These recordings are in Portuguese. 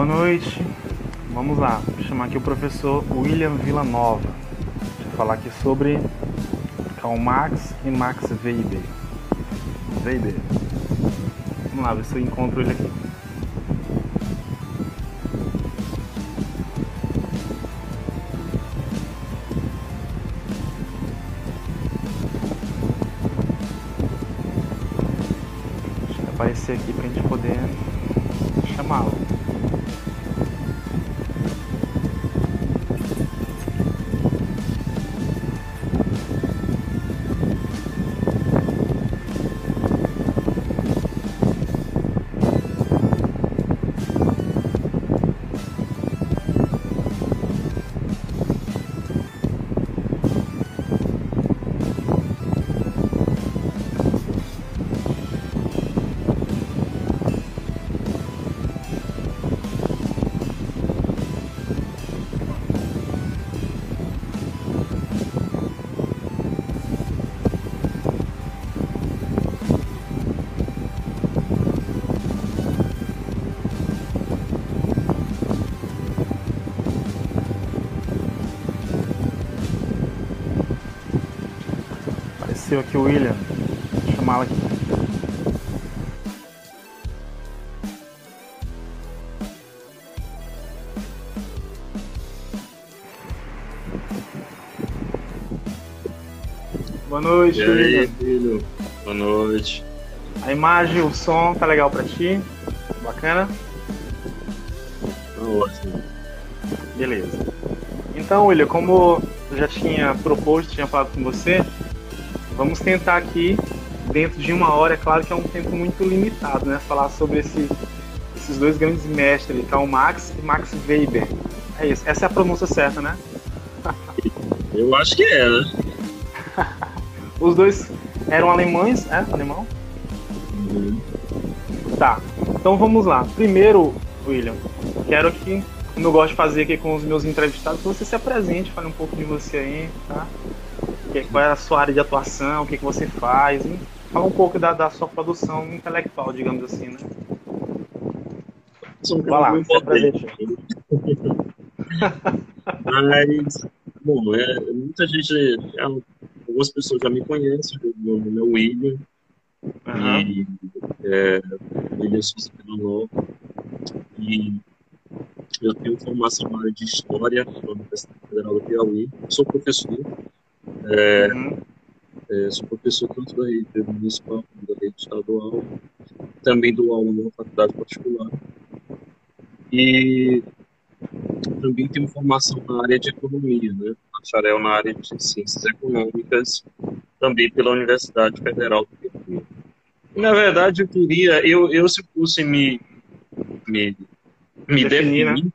boa noite. Vamos lá, vou chamar aqui o professor William Villanova. Eu falar aqui sobre Karl Marx e Max Weber. Weber. Vamos lá, ver se eu encontro ele aqui. Aparecer aqui pra gente poder chamá-lo. O William. Vou chamá-lo aqui. Boa noite, William. aí, filho? Boa noite. A imagem, o som, tá legal pra ti? Bacana? Tá ótimo. Beleza. Então, William, como eu já tinha proposto, tinha falado com você, vamos tentar aqui, dentro de uma hora, é claro que é um tempo muito limitado, né? Falar sobre esse- esses dois grandes mestres, Karl Marx e Max Weber. É isso, essa é a pronúncia certa, né? Eu acho que é, né? Os dois eram alemães, é? Alemão? Uhum. Tá, então vamos lá. Primeiro, William, quero que, como eu gosto de fazer aqui com os meus entrevistados, que você se apresente, fale um pouco de você aí, tá? Que- Qual é a sua área de atuação, o que, que você faz, e fala um pouco da, da sua produção intelectual, digamos assim, né? Um Vai lá, cara se apresente. Mas, bom, é, muita gente, é, algumas pessoas já me conhecem, meu nome é William, Aham. e é, William Souza e eu tenho formação na área de História na Universidade Federal do Piauí, sou professor, Uhum. É, sou professor tanto da rede municipal como da rede estadual, também dou aula numa faculdade particular. E também tenho formação na área de economia, né? bacharel na área de ciências econômicas, também pela Universidade Federal do Piauí. Na verdade, eu queria, eu, eu se fosse me, me, me Definir, né? definir,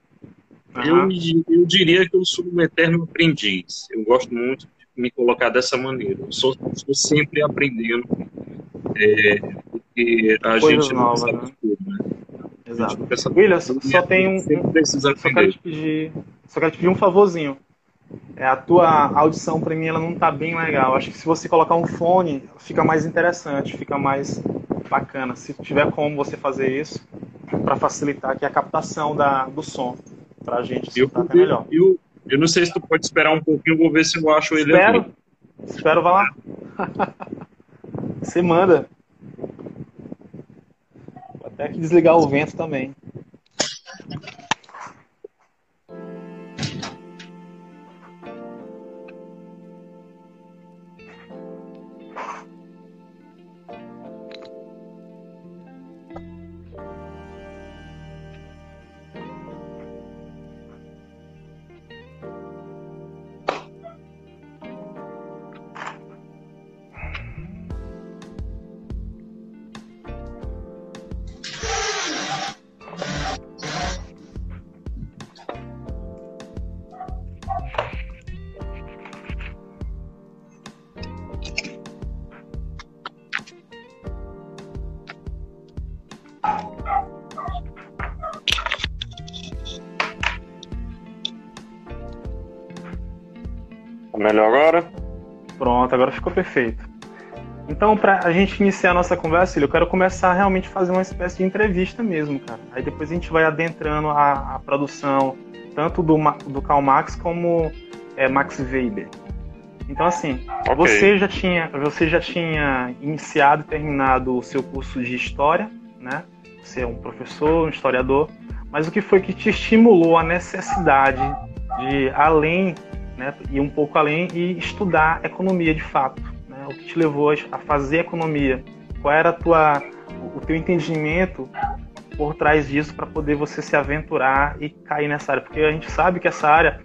eu, Aham. me- eu diria que eu sou um eterno aprendiz. Eu gosto muito me colocar dessa maneira. Eu sou, sempre aprendendo, é, porque a gente não novas, sabe né? tudo, né? Exato. William, só e a tem um- Só quero te pedir, só quero te pedir um favorzinho. É, a tua audição para mim ela não tá bem legal. Acho que se você colocar um fone, fica mais interessante, fica mais bacana. Se tiver como você fazer isso, para facilitar aqui a captação da, do som, pra gente Eu, escutar até melhor. eu, eu não sei se tu pode esperar um pouquinho, vou ver se eu acho ele Espero, aqui. espero, vai lá. Você manda. Vou até aqui desligar o vento também. Melhor agora? Pronto, agora ficou perfeito. Então, para a gente iniciar a nossa conversa, eu quero começar a realmente fazer uma espécie de entrevista mesmo, cara. Aí depois a gente vai adentrando a, a produção tanto do, do Karl Marx como é, Max Weber. Então, assim, okay. você, já tinha, você já tinha iniciado e terminado o seu curso de História, né? Você é um professor, um historiador, mas o que foi que te estimulou a necessidade de além, né, ir um pouco além e estudar economia de fato? Né? O que te levou a fazer economia? Qual era tua, o teu entendimento por trás disso para poder você se aventurar e cair nessa área? Porque a gente sabe que essa área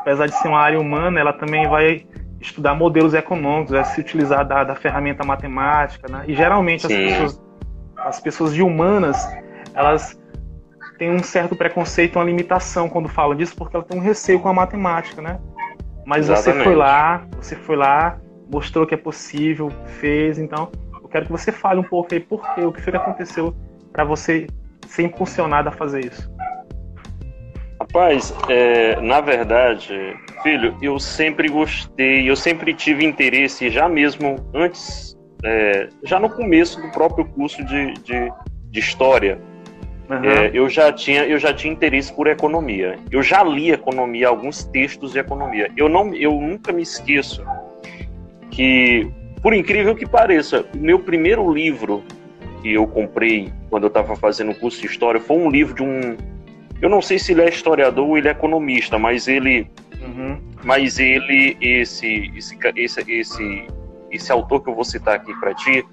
apesar de ser uma área humana, ela também vai estudar modelos econômicos, vai se utilizar da, da ferramenta matemática, né? E geralmente as pessoas, as pessoas de humanas, elas têm um certo preconceito, uma limitação quando falam disso, porque elas têm um receio com a matemática, né? Mas Exatamente. você foi lá, você foi lá, mostrou que é possível, fez, então eu quero que você fale um pouco aí por quê, o que foi que aconteceu para você ser impulsionado a fazer isso. Rapaz, é, na verdade, filho, eu sempre gostei, eu sempre tive interesse, já mesmo antes, é, já no começo do próprio curso de, de, de História, uhum. é, eu, já tinha, eu já tinha interesse por economia. Eu já li economia, alguns textos de economia. Eu, não, eu nunca me esqueço que, por incrível que pareça, o meu primeiro livro que eu comprei quando eu estava fazendo o curso de História foi um livro de um eu não sei se ele é historiador ou ele é economista, mas ele, uhum. mas ele, esse, esse, esse, esse, esse autor que eu vou citar aqui para ti,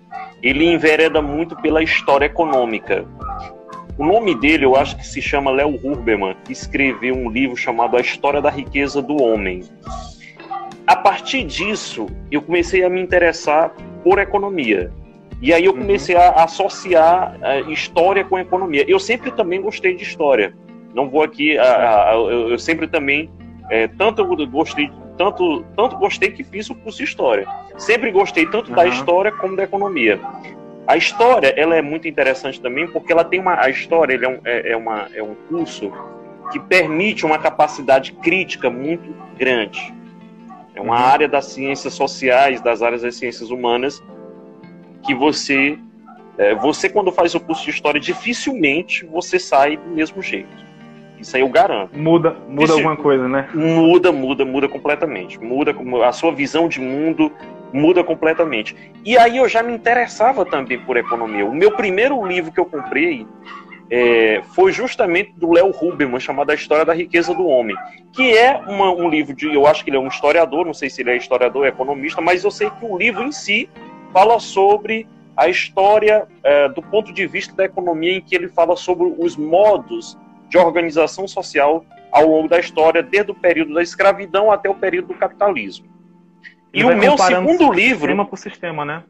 ele envereda muito pela história econômica. O nome dele, eu acho que se chama Léo Huberman, que escreveu um livro chamado A História da Riqueza do Homem. A partir disso, eu comecei a me interessar por economia. E aí eu uhum. comecei a associar a história com economia. Eu sempre também gostei de história. Não vou aqui, a, a, eu, eu, sempre também, é, tanto gostei, tanto, tanto gostei que fiz o curso de História. Sempre gostei tanto uhum. da História como da Economia. A História, ela é muito interessante também porque ela tem uma, a História ele é, um, é, é, uma, é um curso que permite uma capacidade crítica muito grande. É uma uhum. área das ciências sociais, das áreas das ciências humanas, que você, é, você quando faz o curso de história, dificilmente você sai do mesmo jeito. Isso aí eu garanto. Muda, muda alguma coisa, né? Muda, muda, muda completamente. Muda a sua visão de mundo muda completamente. E aí eu já me interessava também por economia. O meu primeiro livro que eu comprei é, foi justamente do Léo Huberman, chamado A História da Riqueza do Homem, que é uma, um livro de, eu acho que ele é um historiador, não sei se ele é historiador ou economista, mas eu sei que o livro em si fala sobre a história é, do ponto de vista da economia, em que ele fala sobre os modos de organização social ao longo da história, desde o período da escravidão até o período do capitalismo. E, e o meu segundo livro. Sistema por sistema, né?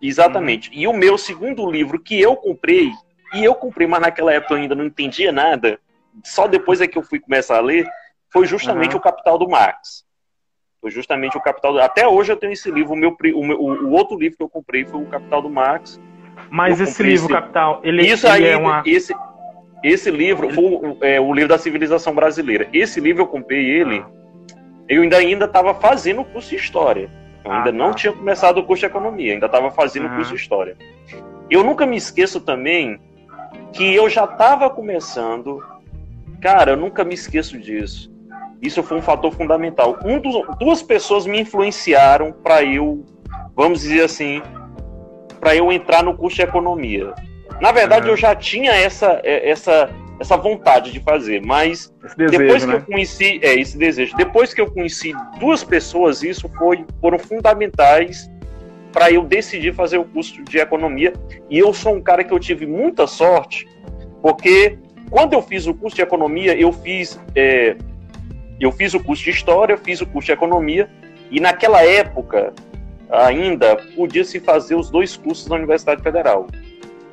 Exatamente. Uhum. E o meu segundo livro que eu comprei, e eu comprei, mas naquela época eu ainda não entendia nada, só depois é que eu fui começar a ler, foi justamente uhum. o Capital do Marx. Foi justamente o Capital do... Até hoje eu tenho esse livro, o, meu, o, meu, o outro livro que eu comprei foi o Capital do Marx. Mas esse livro, esse... Capital, ele, Isso ele aí, é uma... Esse, esse livro foi é, o livro da civilização brasileira. Esse livro eu comprei ele, eu ainda ainda estava fazendo o curso de história. Eu ainda ah, não tá. tinha começado o curso de economia, ainda estava fazendo o curso de história. Eu nunca me esqueço também que eu já estava começando. Cara, eu nunca me esqueço disso. Isso foi um fator fundamental. Um dos, duas pessoas me influenciaram para eu, vamos dizer assim, para eu entrar no curso de economia. Na verdade, uhum. eu já tinha essa, é, essa, essa vontade de fazer, mas desejo, depois que né? eu conheci, é esse desejo. Depois que eu conheci duas pessoas, isso foi foram fundamentais para eu decidir fazer o curso de economia. E eu sou um cara que eu tive muita sorte, porque quando eu fiz o curso de economia, eu fiz é, eu fiz o curso de história, fiz o curso de economia e naquela época ainda podia se fazer os dois cursos na Universidade Federal.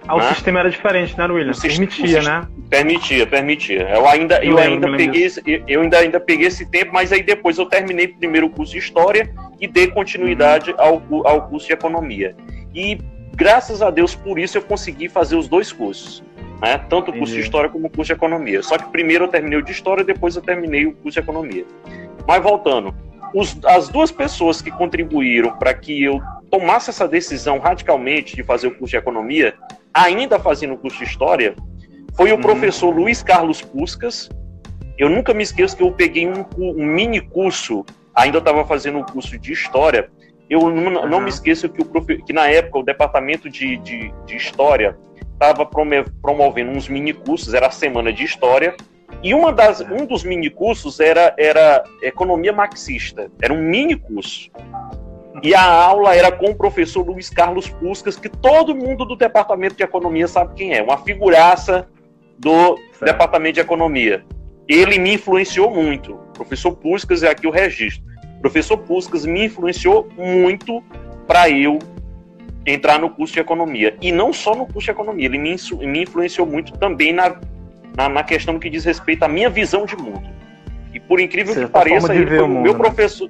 Ah, o né? sistema era diferente, né, William? Permitia, né? Permitia, permitia. Eu ainda, eu, eu ainda peguei, esse, eu ainda, ainda peguei esse tempo, mas aí depois eu terminei primeiro o curso de História e dei continuidade uhum. ao, ao curso de Economia. E graças a Deus por isso eu consegui fazer os dois cursos. Né? Tanto o curso Entendi. de História como o curso de Economia. Só que primeiro eu terminei o de História, depois eu terminei o curso de Economia. Mas voltando, os, as duas pessoas que contribuíram para que eu tomasse essa decisão radicalmente de fazer o curso de economia, ainda fazendo curso de história, foi o uhum. professor Luiz Carlos Puscas. Eu nunca me esqueço que eu peguei um, um mini curso, ainda estava fazendo um curso de história. Eu não, uhum. não me esqueço que, o profe, que na época o departamento de, de, de história estava promovendo uns mini cursos, era a semana de história, e uma das, um dos mini cursos era, era economia marxista, era um mini curso. E a aula era com o professor Luiz Carlos Puscas, que todo mundo do departamento de economia sabe quem é, uma figuraça do certo. departamento de economia. Ele me influenciou muito. O professor Puscas é aqui o registro. O professor Puscas me influenciou muito para eu entrar no curso de economia. E não só no curso de economia, ele me, me influenciou muito também na, na, na, questão que diz respeito à minha visão de mundo. E por incrível que pareça, ele foi o meu né? professor.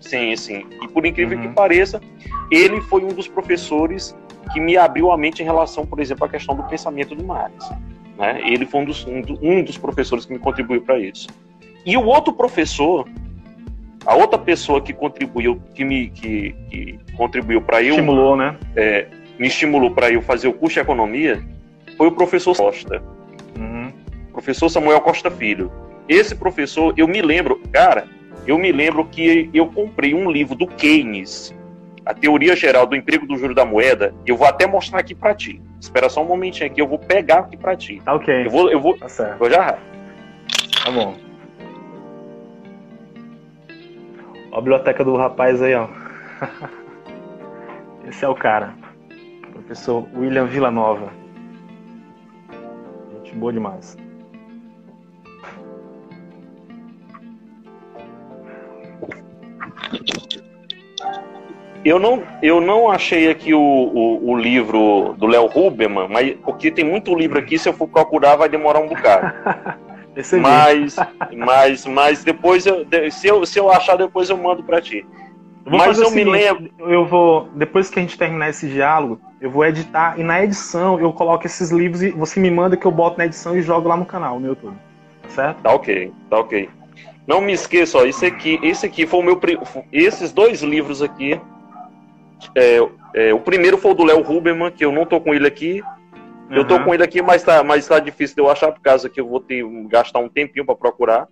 Sim, sim. E por incrível uhum. que pareça, ele foi um dos professores que me abriu a mente em relação, por exemplo, à questão do pensamento do Marx. Né? Ele foi um dos, um, dos professores que me contribuiu para isso. E o outro professor, a outra pessoa que contribuiu, que me que, que contribuiu para eu estimulou, né? É, me estimulou para eu fazer o curso de economia, foi o professor Costa, uhum. professor Samuel Costa Filho. Esse professor, eu me lembro, cara, eu me lembro que eu comprei um livro do Keynes, a teoria geral do emprego do juro da moeda. Eu vou até mostrar aqui para ti. Espera só um momentinho aqui, eu vou pegar aqui para ti. Tá ok. Eu vou, eu vou, tá certo. vou já. Tá bom. Ó a biblioteca do rapaz aí, ó. Esse é o cara. Professor William Villanova. Gente boa demais. Eu não, eu não achei aqui o, o, o livro do Léo Huberman, mas porque tem muito livro aqui, se eu for procurar vai demorar um bocado. mas, mas, mas depois eu, se eu, se eu achar depois eu mando para ti. Eu mas eu seguinte, me lembro. Eu vou depois que a gente terminar esse diálogo, eu vou editar e na edição eu coloco esses livros e você me manda que eu boto na edição e jogo lá no canal, no YouTube. Certo? Tá ok, tá ok. Não me esqueça, ó, esse aqui, esse aqui foi o meu. Esses dois livros aqui. É, é, o primeiro foi o do Léo Huberman, que eu não tô com ele aqui. Uhum. Eu tô com ele aqui, mas tá, mas tá difícil de eu achar, por causa que eu vou ter gastar um tempinho para procurar.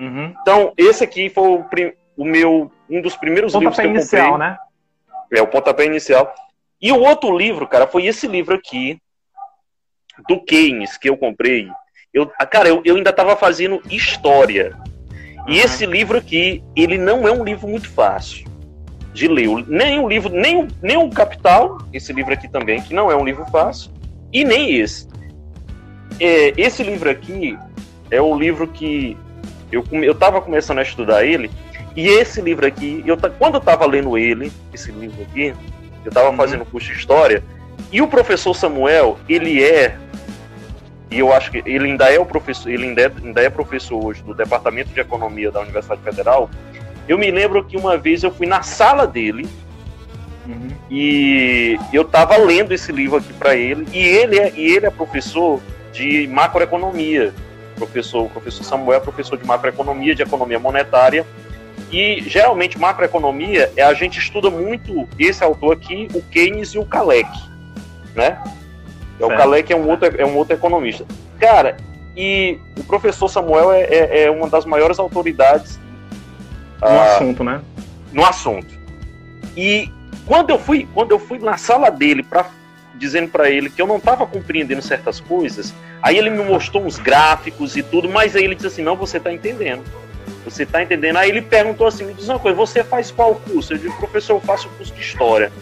Uhum. Então, esse aqui foi o, o, meu um dos primeiros livros que eu inicial, comprei. Né? É, o pontapé inicial. E o outro livro, cara, foi esse livro aqui, do Keynes, que eu comprei. Eu, cara, eu, eu ainda estava fazendo história. E esse livro aqui, ele não é um livro muito fácil de ler. Nem o livro, nem o, nem o Capital, esse livro aqui também, que não é um livro fácil, e nem esse. É, esse livro aqui é o livro que eu eu estava começando a estudar ele, e esse livro aqui, eu, quando eu estava lendo ele, esse livro aqui, eu estava uhum. fazendo curso de história, e o professor Samuel, ele é e eu acho que ele ainda é o professor, ele ainda é, ainda é professor hoje do Departamento de Economia da Universidade Federal. Eu me lembro que uma vez eu fui na sala dele uhum. e eu estava lendo esse livro aqui para ele e ele é, e ele é professor de macroeconomia. Professor, o professor Samuel é professor de macroeconomia, de economia monetária. E geralmente macroeconomia é a gente estuda muito esse autor aqui, o Keynes e o Kalec, né? É, o Kalec é um, outro, é um outro economista. Cara, e o professor Samuel é, é, é uma das maiores autoridades no ah, assunto, né? No assunto. E quando eu fui, quando eu fui na sala dele para dizendo para ele que eu não estava compreendendo certas coisas, aí ele me mostrou uns gráficos e tudo, mas aí ele disse assim: "Não, você está entendendo". Você está entendendo? Aí ele perguntou assim: "Me diz uma coisa, você faz qual curso?" Eu disse: "Professor, eu faço o curso de história".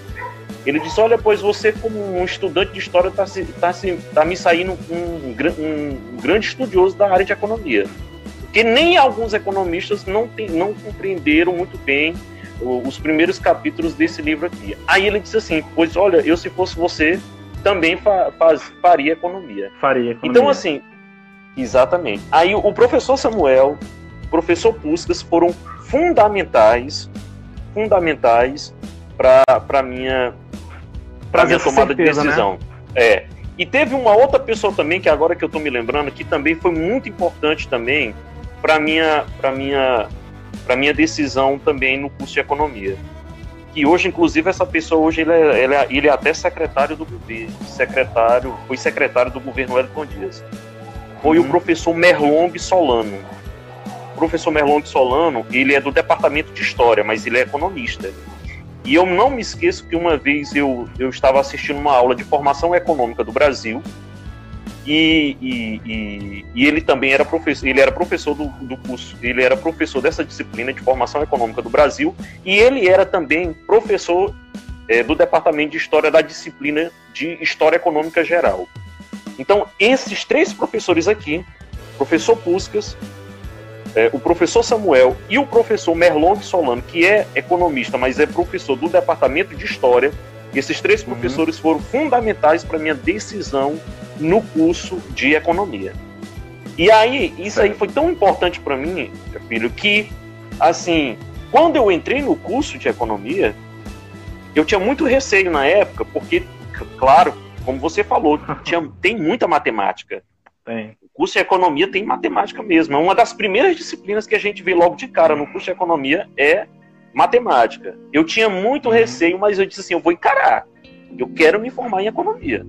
Ele disse: Olha, pois você, como um estudante de história, está tá, tá me saindo um, um, grande estudioso da área de economia. Porque nem alguns economistas não, tem, não compreenderam muito bem os primeiros capítulos desse livro aqui. Aí ele disse assim: Pois olha, eu se fosse você, também fa faz, faria economia. Faria economia. Então, assim, exatamente. Aí o professor Samuel, o professor Puskas foram fundamentais, fundamentais para minha para minha tomada certeza, de né? decisão. Né? É. E teve uma outra pessoa também que agora que eu estou me lembrando que também foi muito importante também para minha para minha para minha decisão também no curso de economia. que hoje, inclusive, essa pessoa hoje ele é, ele é, ele é até secretário do governo, secretário, foi secretário do governo Wellington Dias. Foi uhum. o professor Merlong Solano. O professor Merlong Solano, ele é do departamento de história, mas ele é economista. E eu não me esqueço que uma vez eu, eu estava assistindo uma aula de formação econômica do Brasil e, e, e, e, ele também era professor, ele era professor do, do curso, ele era professor dessa disciplina de formação econômica do Brasil e ele era também professor é, do departamento de história da disciplina de história econômica geral. Então, esses três professores aqui, professor Puscas, é, o professor Samuel e o professor Merlong Solano, que é economista, mas é professor do departamento de história, esses três uhum. professores foram fundamentais para minha decisão no curso de economia. E aí, isso aí foi tão importante para mim, meu filho, que, assim, quando eu entrei no curso de economia, eu tinha muito receio na época, porque, claro, como você falou, tinha, tem muita matemática. Tem. O curso de economia tem matemática mesmo. É uma das primeiras disciplinas que a gente vê logo de cara no curso de economia é matemática. Eu tinha muito uhum. receio, mas eu disse assim, eu vou encarar. Eu quero me formar em economia.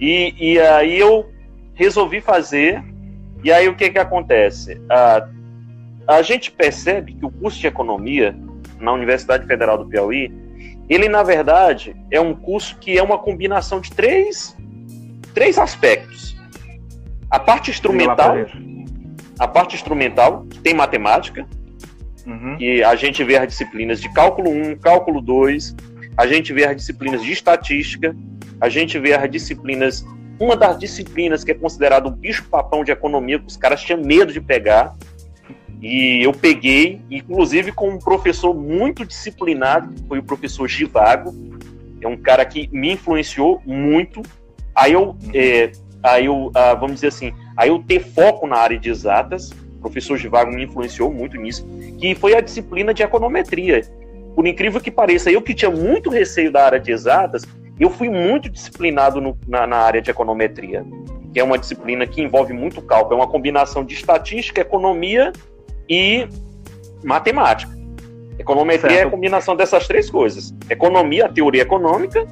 E, e aí eu resolvi fazer. E aí o que que acontece? A, a gente percebe que o curso de economia na Universidade Federal do Piauí, ele na verdade é um curso que é uma combinação de três, três aspectos. A parte instrumental, a parte instrumental tem matemática, uhum. que a gente vê as disciplinas de cálculo 1, cálculo 2, a gente vê as disciplinas de estatística, a gente vê as disciplinas, uma das disciplinas que é considerado o bicho-papão de economia, que os caras tinham medo de pegar, e eu peguei, inclusive com um professor muito disciplinado, que foi o professor Givago, é um cara que me influenciou muito. Aí eu, é, aí eu ah, vamos dizer assim, aí eu ter foco na área de exatas, o professor Givago me influenciou muito nisso, que foi a disciplina de econometria. Por incrível que pareça, eu que tinha muito receio da área de exatas, eu fui muito disciplinado no, na, na, área de econometria, que é uma disciplina que envolve muito cálculo, é uma combinação de estatística, economia e matemática. Econometria certo. é a combinação dessas três coisas: economia, teoria econômica,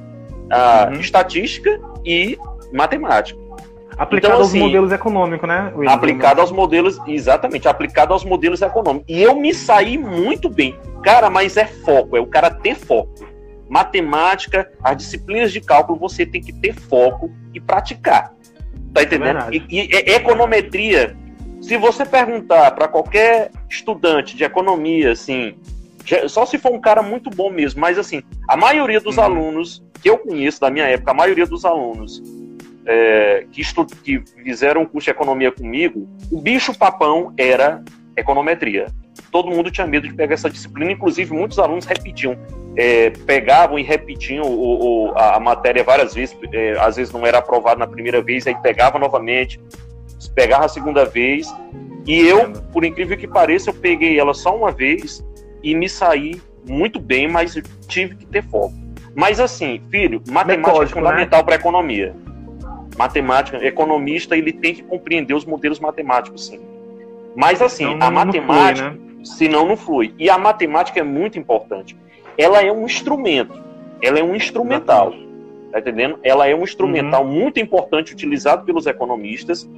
a uhum. estatística e matemática. Aplicado então, assim, aos modelos econômicos, né? William? Aplicado aos modelos, exatamente, aplicado aos modelos econômicos. E eu me saí muito bem. Cara, mas é foco, é o cara ter foco matemática, as disciplinas de cálculo, você tem que ter foco e praticar. Tá entendendo? É e, e, e, econometria, se você perguntar para qualquer estudante de economia, assim, só se for um cara muito bom mesmo, mas assim, a maioria dos uhum. alunos que eu conheço da minha época, a maioria dos alunos é, que, estu que fizeram um curso de economia comigo, o bicho papão era econometria. Todo mundo tinha medo de pegar essa disciplina, inclusive muitos alunos repetiam é, pegavam e repetiam o, o, a, matéria várias vezes, é, às vezes não era aprovado na primeira vez, aí pegava novamente, pegava a segunda vez, e eu, por incrível que pareça, eu peguei ela só uma vez e me saí muito bem, mas tive que ter foco. Mas assim, filho, matemática é Metódico, é fundamental né? para economia. Matemática, economista, ele tem que compreender os modelos matemáticos, sim. Mas assim, a matemática, não flui, né? senão não flui. E a matemática é muito importante ela é um instrumento, ela é um instrumental, tá entendendo? Ela é um instrumental uhum. muito importante utilizado pelos economistas,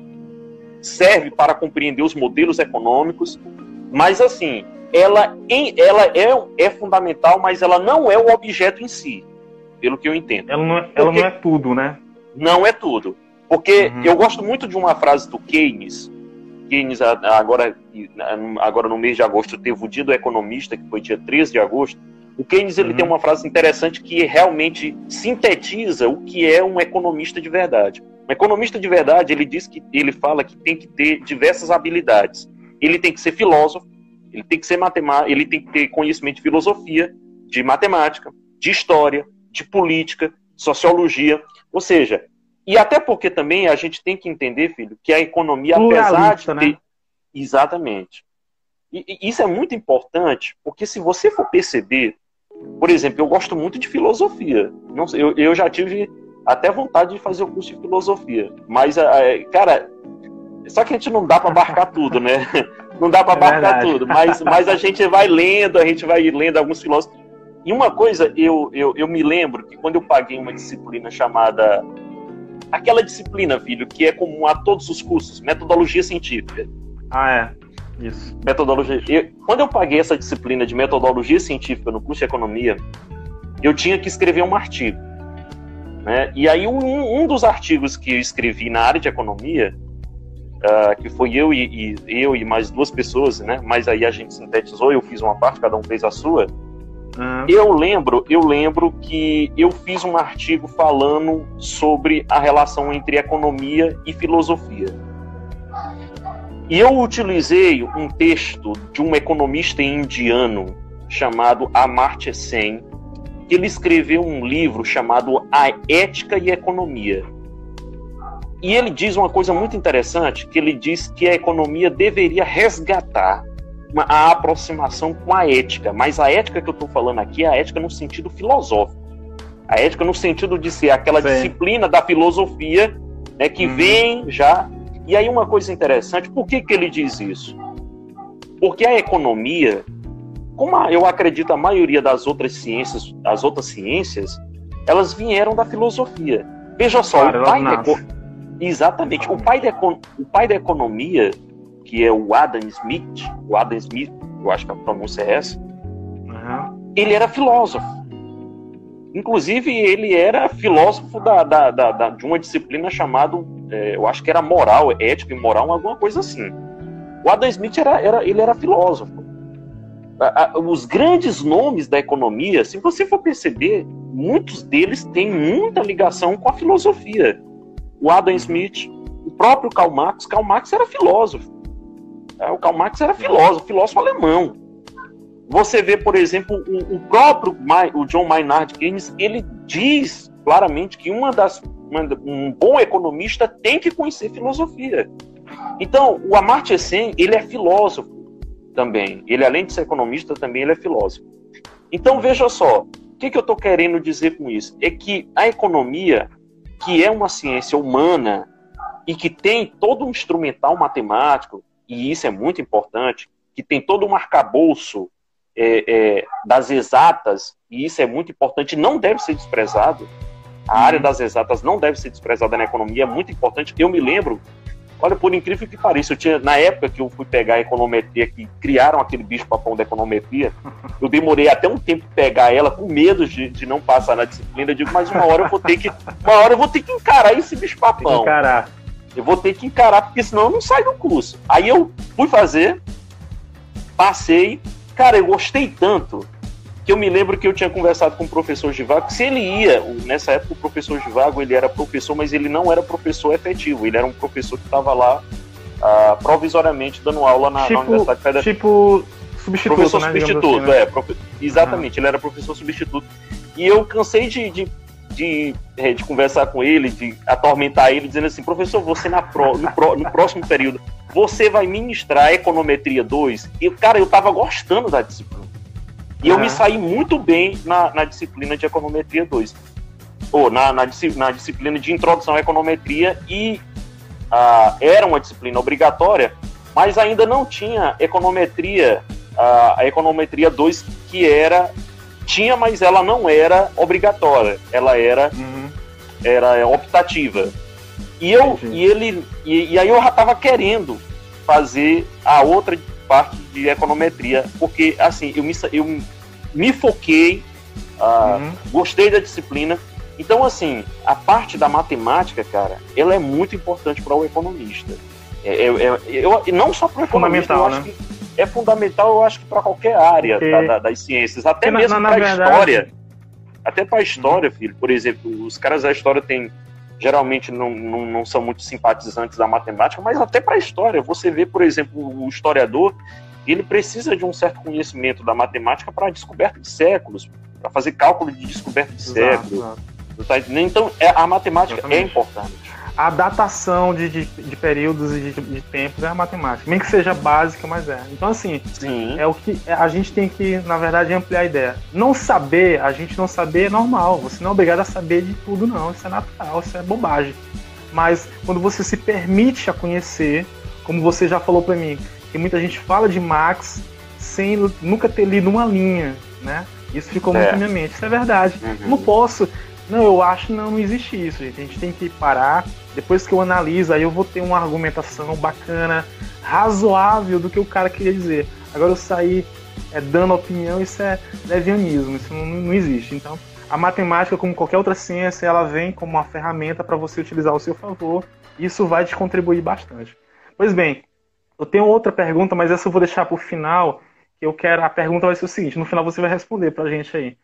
serve para compreender os modelos econômicos, mas assim, ela, em, ela é, é fundamental, mas ela não é o objeto em si, pelo que eu entendo. Ela não é, ela não é tudo, né? Não é tudo. Porque uhum. eu gosto muito de uma frase do Keynes, Keynes agora, agora no mês de agosto teve o dia do economista, que foi dia 13 de agosto, o Keynes ele uhum. tem uma frase interessante que realmente sintetiza o que é um economista de verdade. Um economista de verdade, ele diz que ele fala que tem que ter diversas habilidades. Ele tem que ser filósofo, ele tem que ser matemático, ele tem que ter conhecimento de filosofia, de matemática, de história, de política, sociologia, ou seja, e até porque também a gente tem que entender, filho, que a economia, apesar de ter... Né? Exatamente. E, e isso é muito importante, porque se você for perceber, por exemplo, eu gosto muito de filosofia. Não eu, eu já tive até vontade de fazer o curso de filosofia. Mas, cara, só que a gente não dá para abarcar tudo, né? Não dá para é abarcar é tudo. Mas, mas a gente vai lendo, a gente vai lendo alguns filósofos. E uma coisa, eu, eu, eu me lembro que quando eu paguei uma disciplina chamada. Aquela disciplina, filho, que é comum a todos os cursos, metodologia científica. Ah, é. Isso. Metodologia. Eu, quando eu paguei essa disciplina de metodologia científica no curso de economia, eu tinha que escrever um artigo. Né? E aí, um, um dos artigos que eu escrevi na área de economia, uh, que foi eu e, e, eu e mais duas pessoas, né? mas aí a gente sintetizou, eu fiz uma parte, cada um fez a sua Uhum. Eu lembro, eu lembro que eu fiz um artigo falando sobre a relação entre economia e filosofia. E eu utilizei um texto de um economista indiano chamado Amartya Sen, que ele escreveu um livro chamado A Ética e Economia. E ele diz uma coisa muito interessante, que ele diz que a economia deveria resgatar uma, a aproximação com a ética, mas a ética que eu estou falando aqui é a ética no sentido filosófico. A ética no sentido de ser aquela Sim. disciplina da filosofia né, que uhum. vem já. E aí uma coisa interessante, por que, que ele diz isso? Porque a economia, como eu acredito a maioria das outras ciências, as outras ciências, elas vieram da filosofia. Veja só, claro, o pai da, exatamente, o pai, da, o pai da economia que é o Adam Smith, o Adam Smith, eu acho que a pronúncia é essa, uhum. ele era filósofo. Inclusive, ele era filósofo da, da, da, da de uma disciplina chamada, é, eu acho que era moral, ética e moral, alguma coisa assim. O Adam Smith era, era, ele era filósofo. Os grandes nomes da economia, se você for perceber, muitos deles têm muita ligação com a filosofia. O Adam Smith, o próprio Karl Marx, Karl Marx era filósofo. É, o Karl Marx era filósofo, filósofo alemão. Você vê, por exemplo, o, o próprio o John Maynard Keynes, ele diz claramente que uma das, uma, um bom economista tem que conhecer filosofia. Então, o Amartya Sen, ele é filósofo também. Ele, além de ser economista, também ele é filósofo. Então, veja só, o que, que eu estou querendo dizer com isso? É que a economia, que é uma ciência humana e que tem todo um instrumental matemático, e isso é muito importante, que tem todo um arcabouço é, é, das exatas, e isso é muito importante, não deve ser desprezado. A área uhum. das exatas não deve ser desprezada na economia, é muito importante. Eu me lembro, olha, por incrível que pareça, eu tinha, na época que eu fui pegar a econometria, que criaram aquele bicho papão da econometria, eu demorei até um tempo pegar ela com medo de, de não passar na disciplina. Eu digo, mas uma hora eu vou ter que, uma hora eu vou ter que encarar esse bicho papão. Encarar. Eu vou ter que encarar, porque senão eu não saio do curso. Aí eu fui fazer, passei. Cara, eu gostei tanto que eu me lembro que eu tinha conversado com o professor Givago, que se ele ia, nessa época o professor Givago, ele era professor, mas ele não era professor efetivo, ele era um professor que estava lá uh, provisoriamente dando aula na, tipo, na Universidade Federal. Tipo substituto, Professor né, substituto, assim, né? é, exatamente, ele era professor substituto. E eu cansei de, de de, é, de conversar com ele, de atormentar ele, dizendo assim, professor, você na pro, no, pro, no próximo período, você vai ministrar Econometria 2? E, cara, eu tava gostando da disciplina. E eu me saí muito bem na, na disciplina de Econometria 2. Ou na, na, na disciplina de Introdução à Econometria e uh, era uma disciplina obrigatória, mas ainda não tinha econometria, uh, a econometria 2, que era tinha, mas ela não era obrigatória. Ela era, uhum. era optativa. E eu e ele e, e, aí eu já estava querendo fazer a outra parte de econometria, porque assim eu me, eu me foquei, uh, uhum. gostei da disciplina. Então assim a parte da matemática, cara, ela é muito importante para o economista. É, é, é, eu, não só para o economista, eu acho né? que é fundamental, eu acho que para qualquer área da, da, das ciências, até Porque mesmo para a história. Até para a história, filho, por exemplo, os caras da história têm geralmente não, não, não são muito simpatizantes da matemática, mas até para a história. Você vê, por exemplo, o historiador, ele precisa de um certo conhecimento da matemática para a descoberta de séculos, para fazer cálculo de descoberta de séculos. Exato. Então, é, a matemática é Exatamente. é importante a datação de, de, de períodos e de, de, tempos é a matemática. Nem que seja básica, mas é. Então, assim, Sim. é o que é, a gente tem que, na verdade, ampliar a ideia. Não saber, a gente não saber é normal. Você não é obrigado a saber de tudo, não. Isso é natural, isso é bobagem. Mas quando você se permite a conhecer, como você já falou para mim, que muita gente fala de Max sem nunca ter lido uma linha, né? Isso ficou muito é. na minha mente. Isso é verdade. Uhum. Não posso. Não, eu acho não, não existe isso, gente. A gente tem que parar. Depois que eu analiso, aí eu vou ter uma argumentação bacana, razoável do que o cara queria dizer. Agora eu sair é, dando opinião, isso é levianismo, isso não, não existe. Então, a matemática, como qualquer outra ciência, ela vem como uma ferramenta para você utilizar ao seu favor. Isso vai te contribuir bastante. Pois bem, eu tenho outra pergunta, mas essa eu vou deixar para o final. Que eu quero. A pergunta vai ser o seguinte: no final você vai responder para a gente aí.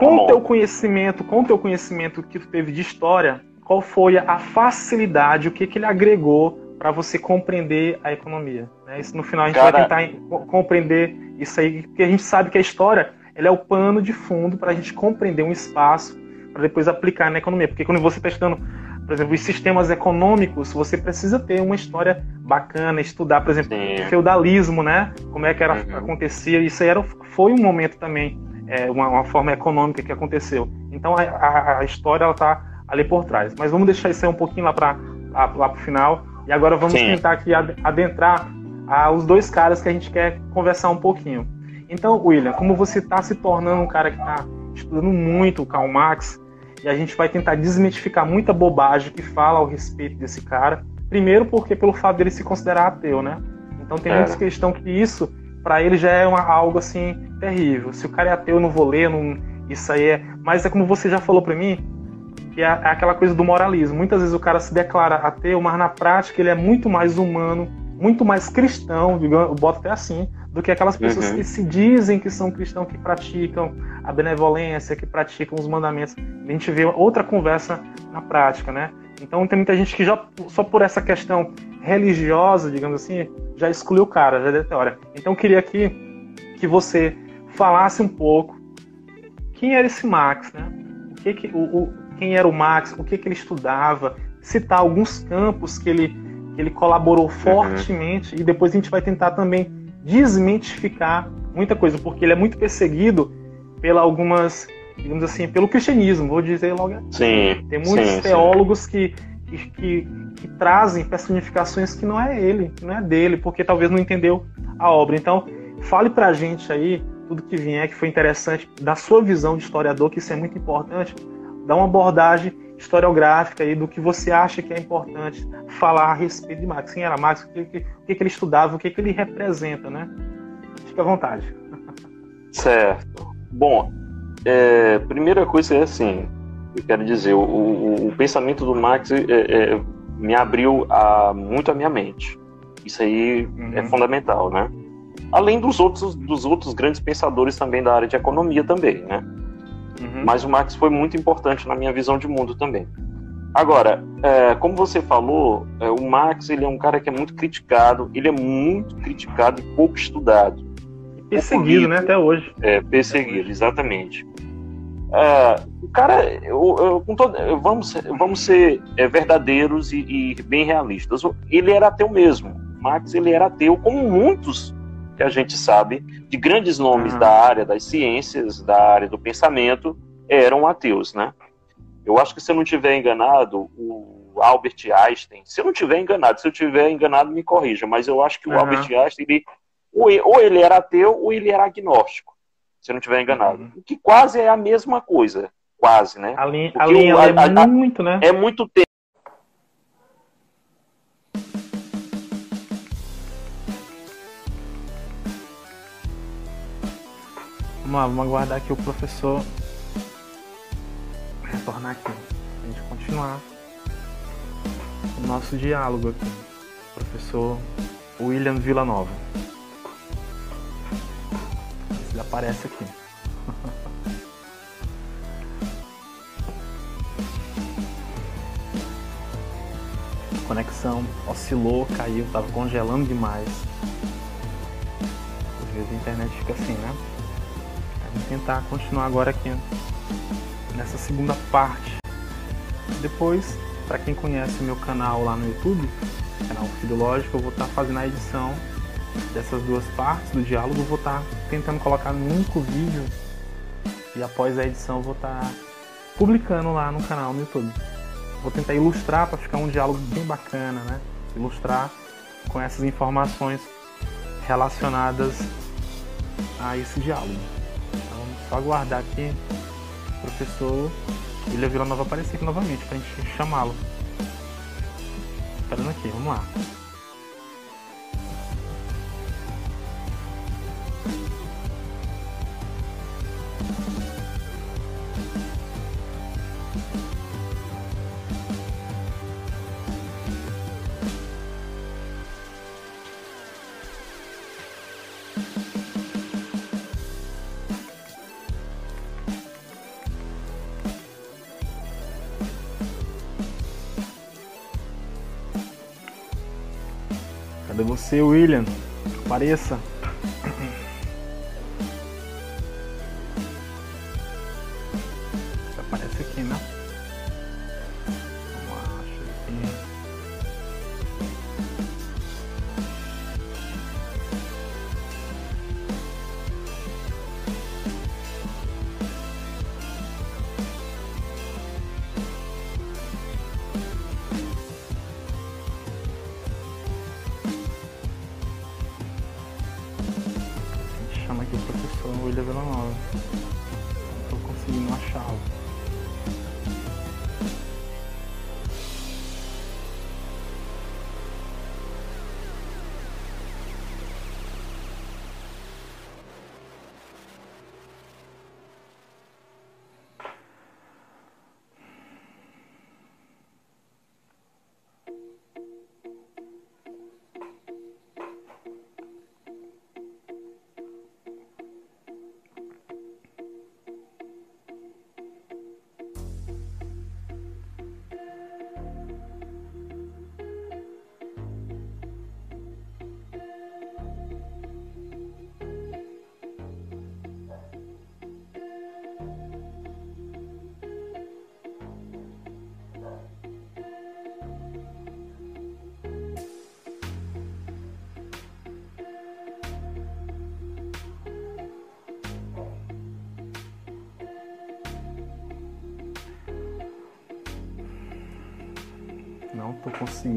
Com o teu conhecimento, com o teu conhecimento que tu teve de história, qual foi a facilidade, o que, que ele agregou para você compreender a economia? Né? Isso no final a gente Cara... vai tentar compreender isso aí, porque a gente sabe que a história ela é o pano de fundo para a gente compreender um espaço para depois aplicar na economia. Porque quando você está estudando, por exemplo, os sistemas econômicos, você precisa ter uma história bacana, estudar, por exemplo, Sim. feudalismo, né? Como é que era, uhum. acontecia. Isso aí era, foi um momento também, é, uma, uma, forma econômica que aconteceu. Então a, a, a história ela está ali por trás. Mas vamos deixar isso aí um pouquinho lá para lá, para o final. E agora vamos Sim. tentar aqui adentrar a, os dois caras que a gente quer conversar um pouquinho. Então, William, como você está se tornando um cara que está estudando muito o Karl Marx, e a gente vai tentar desmitificar muita bobagem que fala ao respeito desse cara. Primeiro, porque pelo fato dele se considerar ateu, né? Então tem é. muita questão que isso, para ele, já é uma, algo assim terrível. Se o cara é ateu, eu não vou ler, não, isso aí é. Mas é como você já falou para mim, que é, é aquela coisa do moralismo. Muitas vezes o cara se declara ateu, mas na prática ele é muito mais humano, muito mais cristão, digamos, eu boto até assim, do que aquelas pessoas uhum. que se dizem que são cristãos, que praticam a benevolência, que praticam os mandamentos. A gente vê outra conversa na prática, né? Então tem muita gente que já, só por essa questão religiosa, digamos assim, já excluiu o cara, já teoria. Então eu queria aqui que você falasse um pouco quem era esse Max, né? O que que, o, o quem era o Max, o que, que ele estudava, citar alguns campos que ele, que ele colaborou uhum. fortemente e depois a gente vai tentar também desmitificar muita coisa, porque ele é muito perseguido pela algumas, digamos assim, pelo cristianismo, vou dizer logo. Sim, Tem muitos sim, teólogos sim. Que, que, que, que, trazem personificações que não é ele, que não é dele, porque talvez não entendeu a obra. Então, fale pra gente aí tudo que vier que foi interessante da sua visão de historiador, que isso é muito importante. Dá uma abordagem historiográfica aí do que você acha que é importante falar a respeito de Marx. Quem era Marx, o que, que, que ele estudava, o que, que ele representa, né? Fique à vontade. Certo. Bom, é, primeira coisa é assim, eu quero dizer, o, o, o pensamento do Marx é, é, me abriu a, muito a minha mente. Isso aí uhum. é fundamental, né? Além dos outros, dos outros grandes pensadores também da área de economia também, né? Uhum. Mas o Marx foi muito importante na minha visão de mundo também. Agora, é, como você falou, é, o Marx ele é um cara que é muito criticado, ele é muito criticado e pouco estudado. Perseguido, né, até hoje. É, perseguido, exatamente. É, o cara, eu, eu, com todo, vamos, vamos ser é, verdadeiros e, e, bem realistas. Ele era ateu mesmo. Marx ele era ateu, como muitos que a gente sabe, de grandes nomes uhum. da área das ciências, da área do pensamento, eram ateus, né? Eu acho que se eu não tiver enganado, o Albert Einstein, se eu não tiver enganado, se eu tiver enganado, me corrija, mas eu acho que o uhum. Albert Einstein, ele, ou ele era ateu ou ele era agnóstico, se eu não tiver enganado. Uhum. Que quase é a mesma coisa, quase, né? A linha, a linha o, é muito, né? É muito tempo Vamos lá, vamos aguardar aqui o professor retornar aqui. A gente continuar o nosso diálogo aqui. Professor William Villanova. Ele aparece aqui. Conexão oscilou, caiu, tava congelando demais. Às vezes a internet fica assim, né? Vamos tentar continuar agora aqui nessa segunda parte. Depois, para quem conhece o meu canal lá no YouTube, canal Filho Lógico, eu vou estar tá fazendo a edição dessas duas partes do diálogo, vou estar tá tentando colocar num único vídeo e após a edição vou estar tá publicando lá no canal no YouTube. Vou tentar ilustrar para ficar um diálogo bem bacana, né? Ilustrar com essas informações relacionadas a esse diálogo. Então, só aguardar que o professor William Nova aparecer aqui novamente pra gente chamá-lo. Esperando aqui, vamos lá. Apareça.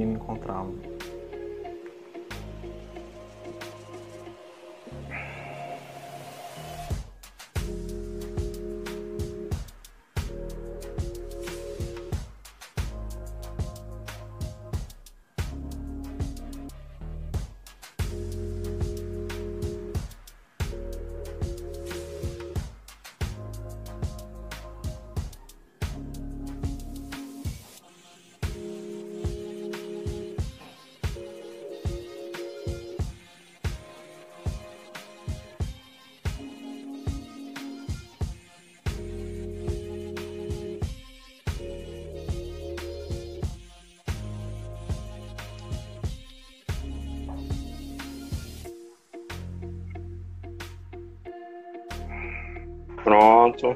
Conseguindo encontrá-lo. Pronto,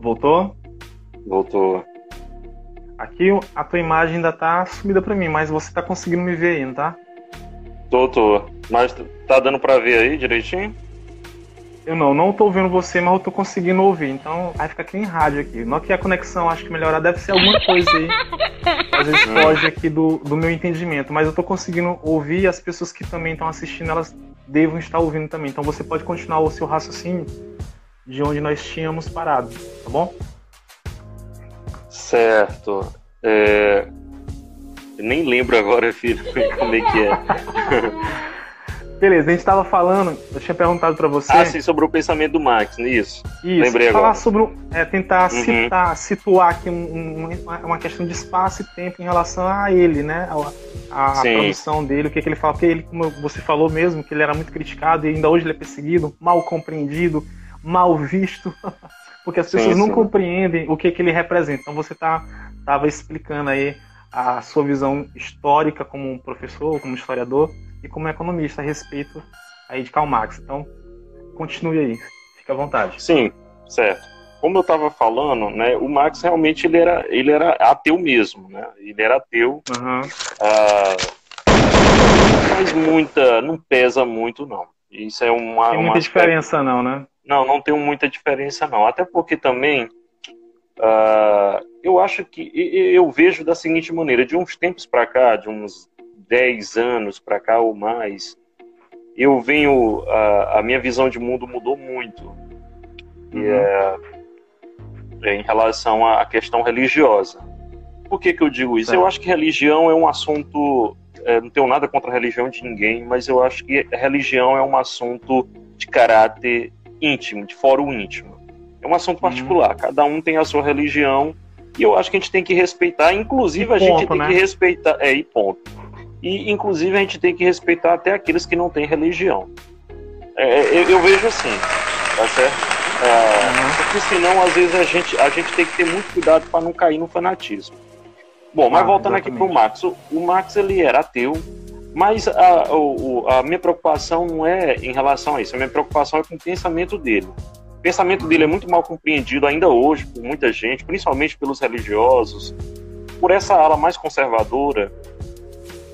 Voltou? voltou. Aqui a tua imagem ainda tá sumida pra mim, mas você tá conseguindo me ver aí, não tá? Tô, tô. Mas tá dando pra ver aí direitinho? Eu não, não tô vendo você, mas eu tô conseguindo ouvir. Então vai ficar aqui em rádio aqui. Não que a conexão acho que melhorar deve ser alguma coisa aí. Às vezes foge aqui do, do meu entendimento, mas eu tô conseguindo ouvir e as pessoas que também estão assistindo, elas devam estar ouvindo também. Então você pode continuar o seu raciocínio de onde nós tínhamos parado, tá bom? Certo. É... Nem lembro agora, filho, como é que é. Beleza, a gente tava falando, eu tinha perguntado pra você. Ah, sim, sobre o pensamento do é isso? Isso, Lembrei falar agora. sobre é, tentar Uhum. citar, situar aqui um- um- uma- questão de espaço e tempo em relação a ele, né? A, a produção dele, o que, que ele fala, porque ele, como você falou mesmo, que ele era muito criticado e ainda hoje ele é perseguido, mal compreendido, mal visto, porque as Sim, pessoas não sim. compreendem o que, que ele representa. Então você tá, tava explicando aí a sua visão histórica como professor, como historiador e como economista a respeito aí de Karl Marx. Então, continue aí, fica à vontade. Sim, certo. Como eu estava falando, né, o Marx realmente ele era, ele era ateu mesmo, né? Ele era ateu, Aham. ah, não faz muita, não pesa muito não. Isso é uma, Tem uma muita aspecto- diferença não, né? Não, não tem muita diferença não. Até porque também ah, eu acho que eu vejo da seguinte maneira, de uns tempos para cá, de uns 10 anos para cá ou mais, eu venho. A, a minha visão de mundo mudou muito. Uhum. E é, é, em relação à questão religiosa. Por que, que eu digo isso? Eu acho que religião é um assunto. É, não tenho nada contra a religião de ninguém, mas eu acho que religião é um assunto de caráter íntimo, de fórum íntimo. É um assunto uhum. particular. Uhum. Cada um tem a sua religião e eu acho que a gente tem que respeitar. Inclusive, e a ponto, gente tem né? que respeitar. É, e ponto. E, inclusive, a gente tem que respeitar até aqueles que não têm religião. É, eu, eu, vejo assim, tá certo? É, uhum. Porque senão, às vezes, a gente, a gente tem que ter muito cuidado para não cair no fanatismo. Bom, mas ah, voltando exatamente. aqui para o Max. O, o Max, ele era ateu, mas a, a, a minha preocupação não é em relação a isso. A minha preocupação é com o pensamento dele. O pensamento dele é muito mal compreendido ainda hoje por muita gente, principalmente pelos religiosos, por essa ala mais conservadora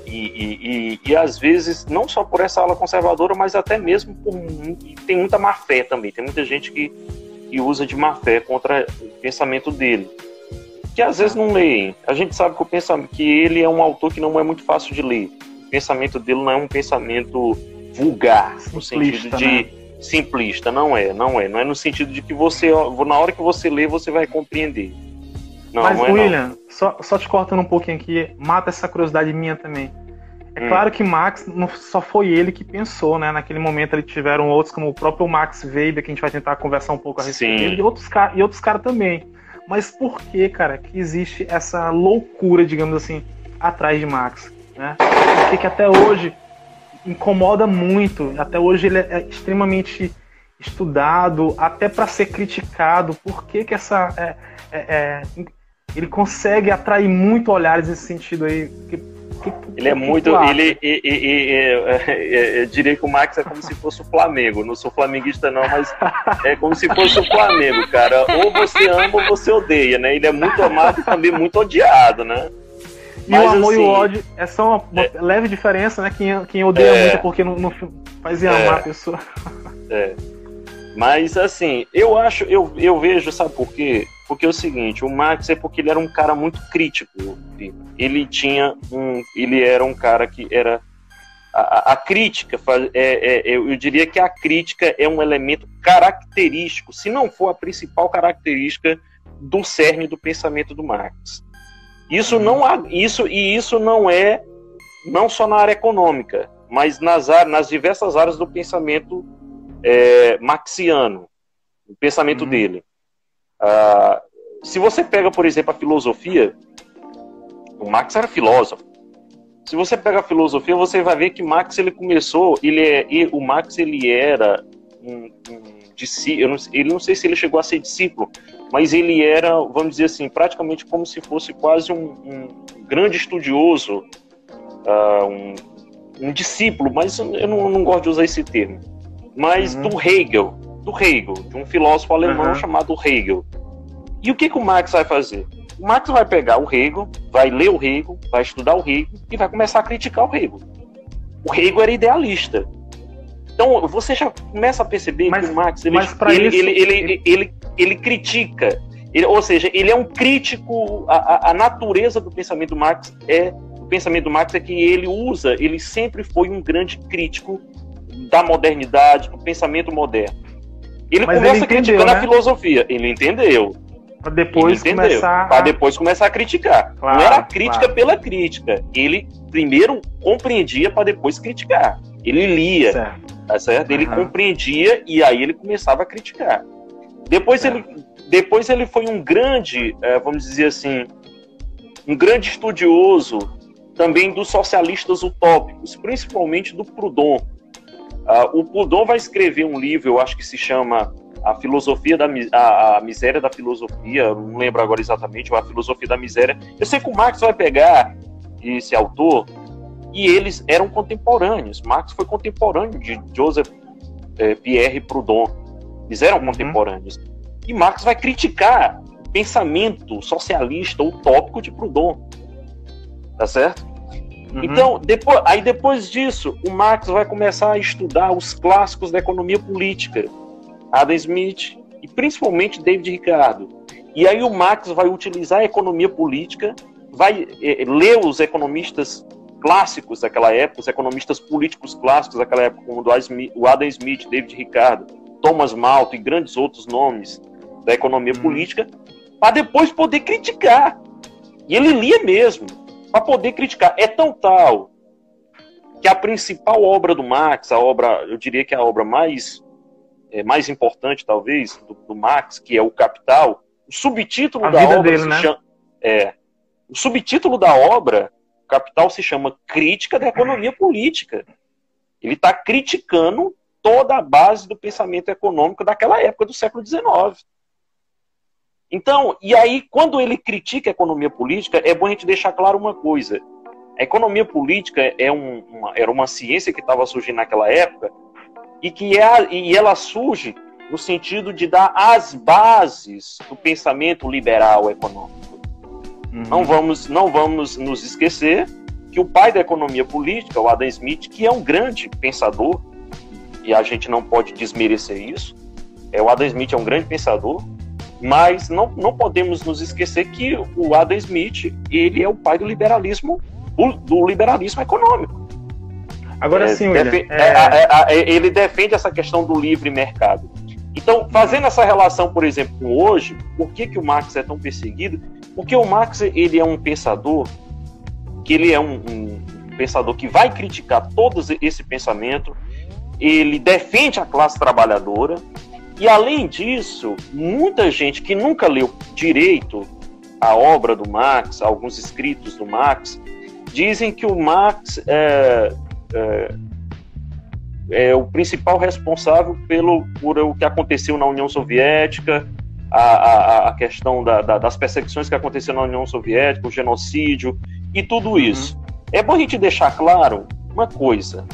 e, e, e, e, às vezes não só por essa ala conservadora, mas até mesmo por tem muita má fé também. Tem muita gente que, que usa de má fé contra o pensamento dele, que às vezes não leem. A gente sabe que o pensamento que ele é um autor que não é muito fácil de ler. O pensamento dele não é um pensamento vulgar Simplista, no sentido de né? simplista, não é, não é. Não é no sentido de que você, na hora que você lê, você vai compreender. Não, Mas, não é, William, não. Só, só te cortando um pouquinho aqui, mata essa curiosidade minha também. É hum. claro que Max não só foi ele que pensou, né? Naquele momento ele tiveram outros, como o próprio Max Weber, que a gente vai tentar conversar um pouco a respeito dele, e outros, e outros caras também. Mas por que, cara, que existe essa loucura, digamos assim, atrás de Max? Né? Por que, que até hoje incomoda muito. Até hoje ele é extremamente estudado, até para ser criticado. Por que, que essa. É, é, é, ele consegue atrair muito olhares nesse sentido aí? Que, que, ele é muito. Ele, ele, ele, eu diria que o Max é como se fosse o Flamengo. Não sou flamenguista, não, mas é como se fosse o Flamengo, cara. Ou você ama ou você odeia, né? Ele é muito amado e também muito odiado, né? E Mas, o amor assim, e o assim, ódio é só uma, é, leve diferença, né? Quem, quem odeia é, muito é porque não, não faz é, amar a pessoa. É. Mas assim, eu acho, eu, eu vejo, sabe por quê? Porque é o seguinte, o Max é porque ele era um cara muito crítico. Ele tinha um. Ele era um cara que era. A, a crítica, é, é, eu diria que a crítica é um elemento característico, se não for a principal característica do cerne do pensamento do Marx. Isso não há, isso e isso não é não só na área econômica, mas nas, nas diversas áreas do pensamento é, marxiano, o pensamento uhum. dele. Ah, se você pega, por exemplo, a filosofia, o Marx era filósofo. Se você pega a filosofia, você vai ver que Marx ele começou, ele é, o Marx ele era um, um discípulo, ele não sei se ele chegou a ser discípulo, mas ele era, vamos dizer assim, praticamente como se fosse quase um, um grande estudioso, uh, um, um, discípulo, mas eu não, não, gosto de usar esse termo, mas uhum. do Hegel, do Hegel, de um filósofo alemão uhum. chamado Hegel. E o que, que o Marx vai fazer? O Marx vai pegar o Hegel, vai ler o Hegel, vai estudar o Hegel e vai começar a criticar o Hegel. O Hegel era idealista. Então você já começa a perceber mas, que o Marx ele, ele, isso, ele, ele, ele, ele, critica, ele, ou seja, ele é um crítico. A, a, natureza do pensamento do Marx é o pensamento do Marx é que ele usa, ele sempre foi um grande crítico da modernidade, do pensamento moderno. Ele mas começa ele entendeu, criticando né? a filosofia, ele entendeu. Para depois começar. Para depois começar a criticar. Claro, Não era crítica claro. pela crítica. Ele primeiro compreendia para depois criticar. Ele lia. Certo tá certo? Ele uhum. compreendia e aí ele começava a criticar. Depois, é. ele, depois ele foi um grande, é, vamos dizer assim, um grande estudioso também dos socialistas utópicos, principalmente do Proudhon. Uh, o Proudhon vai escrever um livro, eu acho que se chama A Filosofia da a, a Miséria da Filosofia, não lembro agora exatamente, A Filosofia da Miséria. Eu sei que o Marx vai pegar esse autor e eles eram contemporâneos. Marx foi contemporâneo de Joseph eh, Pierre Proudhon. Eles eram uhum. contemporâneos. E Marx vai criticar o pensamento socialista utópico de Proudhon. Tá certo? Uhum. Então, depois, aí depois disso, o Marx vai começar a estudar os clássicos da economia política, Adam Smith e principalmente David Ricardo. E aí o Marx vai utilizar a economia política, vai eh, ler os economistas clássicos daquela época, os economistas políticos clássicos daquela época, como o Adam Smith, David Ricardo, Thomas Malthus e grandes outros nomes da economia hum. política, para depois poder criticar. E ele lia mesmo, para poder criticar. É tão tal que a principal obra do Marx, a obra, eu diria que é a obra mais, é, mais importante, talvez, do, do, Marx, que é o Capital, o subtítulo a da obra dele, se né? chama, é, o subtítulo da obra, Capital, se chama Crítica da Economia Política. Ele está criticando toda a base do pensamento econômico daquela época do século XIX. Então, e aí, quando ele critica a economia política, é bom a gente deixar claro uma coisa. A economia política é um, uma, era uma ciência que estava surgindo naquela época e que é, e ela surge no sentido de dar as bases do pensamento liberal econômico. Uhum. Não, vamos, não vamos nos esquecer que o pai da economia política, o Adam Smith, que é um grande pensador, e a gente não pode desmerecer isso, é, o Adam Smith é um grande pensador, mas não, não podemos nos esquecer que o Adam Smith ele é o pai do liberalismo do liberalismo econômico. Agora é, sim, William, é... É, é... ele defende essa questão do livre mercado. Então, fazendo essa relação, por exemplo, com hoje, por que, que o Marx é tão perseguido? Porque o Marx ele é um pensador que ele é um, um pensador que vai criticar todo esse pensamento, ele defende a classe trabalhadora, e além disso, muita gente que nunca leu direito a obra do Marx, alguns escritos do Marx, dizem que o Marx é, é, é, o principal responsável pelo por o que aconteceu na União Soviética, a, a, a questão da, da, das perseguições que aconteceram na União Soviética, o genocídio e tudo uhum. isso. Uhum. É bom a gente deixar claro uma coisa: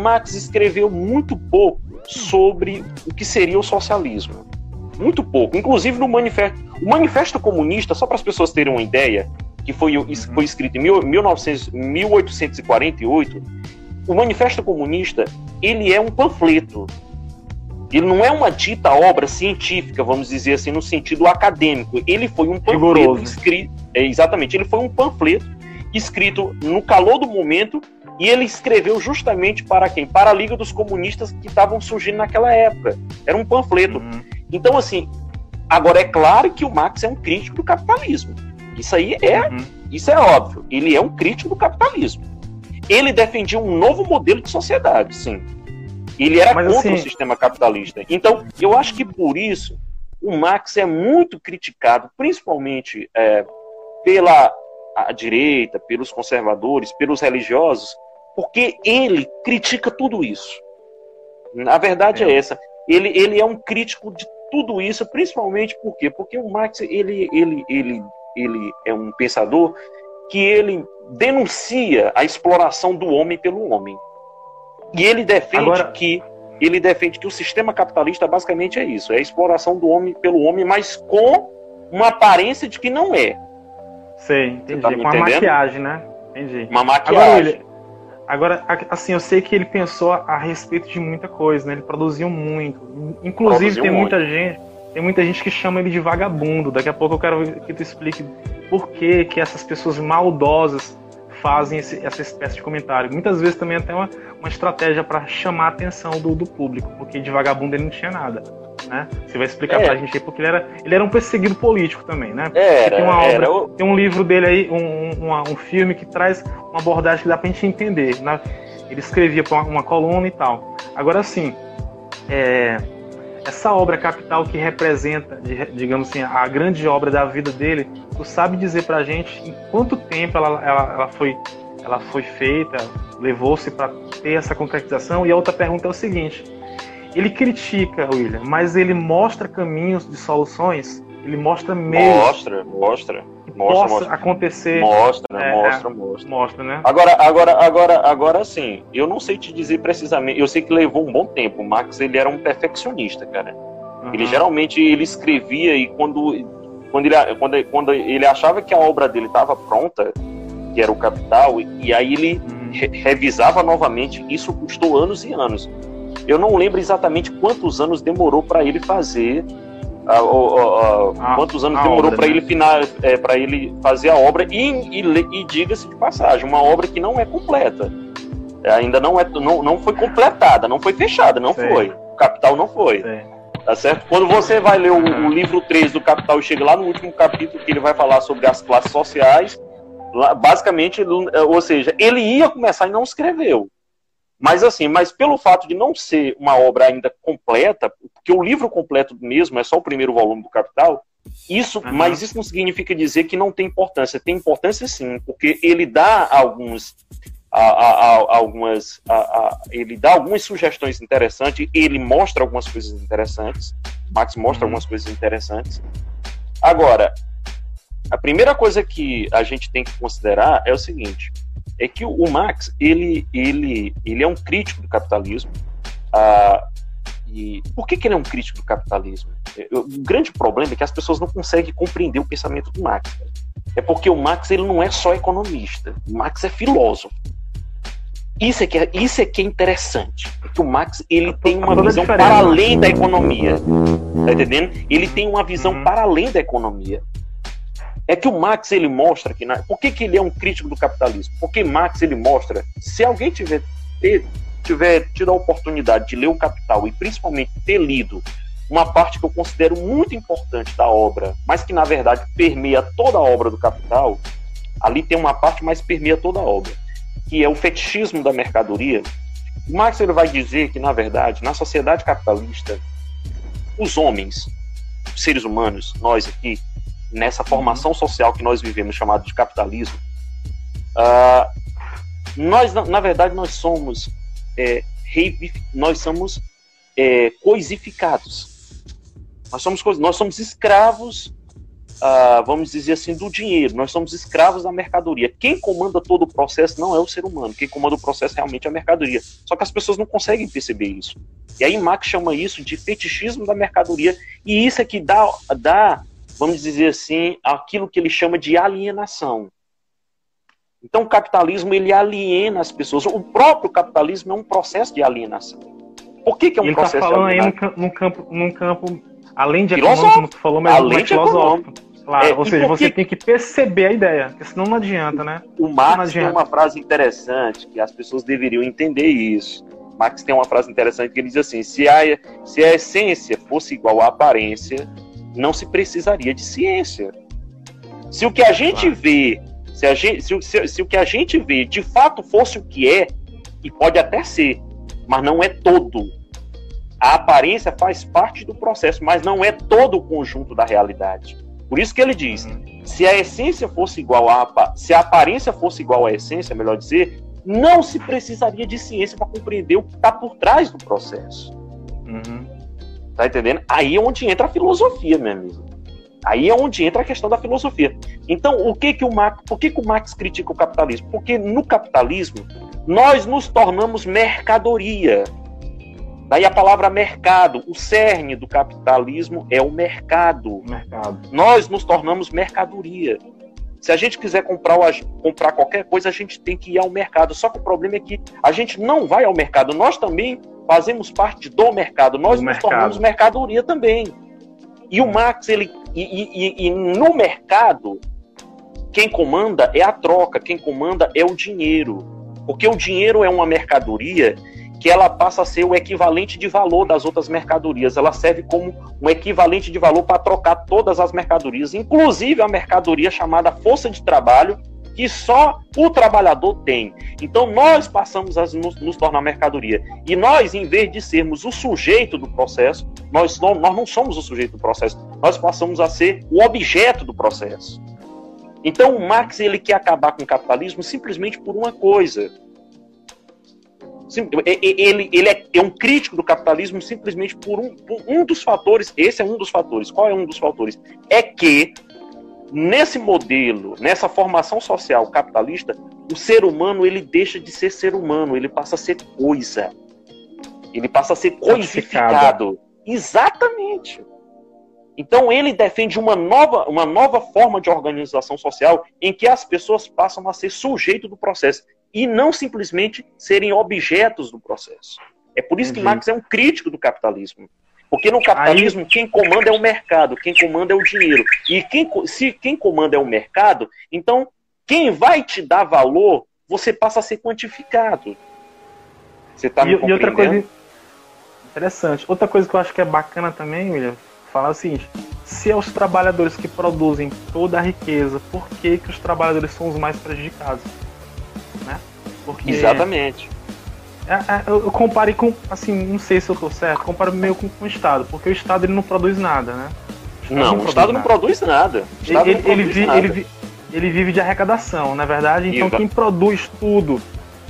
Marx escreveu muito pouco sobre o que seria o socialismo. Muito pouco. Inclusive no manifesto. O Manifesto Comunista, só para as pessoas terem uma ideia, que foi, uhum. foi escrito em 1900, 1848, o Manifesto Comunista ele é um panfleto. Ele não é uma dita obra científica, vamos dizer assim, no sentido acadêmico. Ele foi um panfleto Rigoroso. escrito. É, exatamente, ele foi um panfleto escrito no calor do momento e ele escreveu justamente para quem? Para a Liga dos Comunistas que estavam surgindo naquela época. Era um panfleto. Uhum. Então, assim, agora é claro que o Marx é um crítico do capitalismo. Isso aí é, uhum. isso é óbvio. Ele é um crítico do capitalismo. Ele defendia um novo modelo de sociedade, sim. Ele era Mas, contra assim... o sistema capitalista. Então, eu acho que por isso o Marx é muito criticado, principalmente é, pela direita, pelos conservadores, pelos religiosos, porque ele critica tudo isso. A verdade é, é essa. Ele, ele é um crítico de tudo isso, principalmente por quê? Porque o Marx ele, ele, ele ele é um pensador que ele denuncia a exploração do homem pelo homem. E ele defende Agora... que ele defende que o sistema capitalista basicamente é isso, é a exploração do homem pelo homem, mas com uma aparência de que não é. Sei, entendi. Tá com uma maquiagem, né? Entendi. Uma maquiagem. Agora, agora, assim, eu sei que ele pensou a respeito de muita coisa, né? Ele produziu muito. Inclusive, produziu tem muito. muita gente tem muita gente que chama ele de vagabundo. Daqui a pouco eu quero que tu explique por que, que essas pessoas maldosas fazem esse, essa espécie de comentário. Muitas vezes também até uma, uma estratégia para chamar a atenção do, do, público, porque de vagabundo ele não tinha nada. Né? Você vai explicar é. pra gente aí, porque ele era, ele era um perseguido político também, né? Era, tem uma obra, o... tem um livro dele aí, um, um, um, filme que traz uma abordagem que dá pra gente entender. Né? Ele escrevia pra uma, uma coluna e tal. Agora, assim, é, essa obra capital que representa, digamos assim, a grande obra da vida dele, tu sabe dizer pra gente em quanto tempo ela, ela, ela foi, ela foi feita, levou-se para ter essa concretização? E a outra pergunta é o seguinte: ele critica, William, mas ele mostra caminhos de soluções? Ele mostra meios. Mostra, mostra. Mostra, possa mostra. acontecer. Mostra, é, mostra, mostra. Mostra, né? Agora, agora, agora, agora sim, eu não sei te dizer precisamente, eu sei que levou um bom tempo. O Marx, ele era um perfeccionista, cara. Uhum. Ele geralmente ele escrevia e quando quando ele, quando, quando ele achava que a obra dele estava pronta, que era o Capital, e, e aí ele uhum. re, revisava novamente. Isso custou anos e anos. Eu não lembro exatamente quantos anos demorou para ele fazer a, a, a, quantos anos demorou para né? ele final, é, para ele fazer a obra e, e, e diga-se de passagem, uma obra que não é completa. Ainda não, é, não, não foi completada, não foi fechada, não Sei. foi. O Capital não foi. Sei. Tá certo? Quando você vai ler o, o, livro 3 do Capital e chega lá no último capítulo que ele vai falar sobre as classes sociais, basicamente, ou seja, ele ia começar e não escreveu. Mas assim, mas pelo fato de não ser uma obra ainda completa, porque o livro completo mesmo é só o primeiro volume do Capital, isso, uhum. mas isso não significa dizer que não tem importância. Tem importância sim, porque ele dá alguns a, a, a, algumas, ele dá algumas sugestões interessantes, ele mostra algumas coisas interessantes, Max mostra uhum. algumas coisas interessantes. Agora, a primeira coisa que a gente tem que considerar é o seguinte, é que o Max, ele, ele, ele é um crítico do capitalismo, ah, e por que, que, ele é um crítico do capitalismo? O grande problema é que as pessoas não conseguem compreender o pensamento do Max. É porque o Max ele não é só economista, o Max é filósofo. Isso é que é, isso é, que é interessante. Que o Max ele tem uma visão para além da economia. Tá entendendo? Ele tem uma visão uhum. para além da economia. É que o Max ele mostra que. Na... Por que, que ele é um crítico do capitalismo? Porque Max ele mostra. Se alguém tiver, ter, tiver tido a oportunidade de ler o Capital e principalmente ter lido uma parte que eu considero muito importante da obra, mas que na verdade permeia toda a obra do Capital, ali tem uma parte mais permeia toda a obra que é o fetichismo da mercadoria, Marx ele vai dizer que, na verdade, na sociedade capitalista, os homens, os seres humanos, nós aqui, nessa formação social que nós vivemos, chamado de capitalismo, uh, nós, na, na, verdade, nós somos, é, nós somos é, coisificados. Nós somos, nós somos escravos uh, vamos dizer assim, do dinheiro. Nós somos escravos da mercadoria. Quem comanda todo o processo não é o ser humano. Quem comanda o processo realmente é a mercadoria. Só que as pessoas não conseguem perceber isso. E aí Marx chama isso de fetichismo da mercadoria. E isso é que dá, dá vamos dizer assim, aquilo que ele chama de alienação. Então o capitalismo ele aliena as pessoas. O próprio capitalismo é um processo de alienação. Por que, que é um ele tá processo tá falando de alienação? aí num campo, num campo além de econômico, como tu falou, mas além mais filosófico. Econômico. Claro, é, ou seja, você tem que perceber a ideia, porque senão não adianta, né? O Marx tem uma frase interessante que as pessoas deveriam entender isso. Marx tem uma frase interessante que ele diz assim: se a, se a essência fosse igual à aparência, não se precisaria de ciência. Se o que a gente vê, se, a gente, se, se, se o que a gente vê de fato fosse o que é, e pode até ser, mas não é todo. A aparência faz parte do processo, mas não é todo o conjunto da realidade. Por isso que ele diz: uhum. se a essência fosse igual a se a aparência fosse igual à essência, melhor dizer, não se precisaria de ciência para compreender o que está por trás do processo. Uhum. Tá entendendo? Aí é onde entra a filosofia, meu amigo. Aí é onde entra a questão da filosofia. Então, o que que o Marx, por que, que o Marx critica o capitalismo? Porque no capitalismo nós nos tornamos mercadoria. Daí a palavra mercado, o cerne do capitalismo é o mercado. mercado. Nós nos tornamos mercadoria. Se a gente quiser comprar, comprar qualquer coisa, a gente tem que ir ao mercado. Só que o problema é que a gente não vai ao mercado. Nós também fazemos parte do mercado. Nós do nos mercado. tornamos mercadoria também. E o Marx, ele, e, e, e no mercado, quem comanda é a troca, quem comanda é o dinheiro. Porque o dinheiro é uma mercadoria que ela passa a ser o equivalente de valor das outras mercadorias. Ela serve como um equivalente de valor para trocar todas as mercadorias, inclusive a mercadoria chamada força de trabalho, que só o trabalhador tem. Então nós passamos a nos, nos, tornar mercadoria. E nós, em vez de sermos o sujeito do processo, nós não, nós não somos o sujeito do processo, nós passamos a ser o objeto do processo. Então o Marx ele quer acabar com o capitalismo simplesmente por uma coisa, ele, ele é, é, um crítico do capitalismo simplesmente por um, por um dos fatores. Esse é um dos fatores. Qual é um dos fatores? É que nesse modelo, nessa formação social capitalista, o ser humano ele deixa de ser ser humano, ele passa a ser coisa. Ele passa a ser coisificado. Exatamente. Então ele defende uma nova, uma nova forma de organização social em que as pessoas passam a ser sujeito do processo e não simplesmente serem objetos do processo. É por isso que Marx é um crítico do capitalismo. Porque no capitalismo, Aí... quem comanda é o mercado, quem comanda é o dinheiro. E quem, se quem comanda é o mercado, então quem vai te dar valor, você passa a ser quantificado. Você tá me e, e outra coisa interessante, outra coisa que eu acho que é bacana também, William, falar o seguinte: se é os trabalhadores que produzem toda a riqueza, por que, que os trabalhadores são os mais prejudicados? Né? Porque Exatamente. É, é, eu compare com, assim, não sei se eu estou certo, comparo meio com, com, o Estado, porque o Estado ele não produz nada, né? O não, não, o Estado não produz nada. Ele, ele, ele, nada. Vive de arrecadação, na verdade. Então Exato. quem produz tudo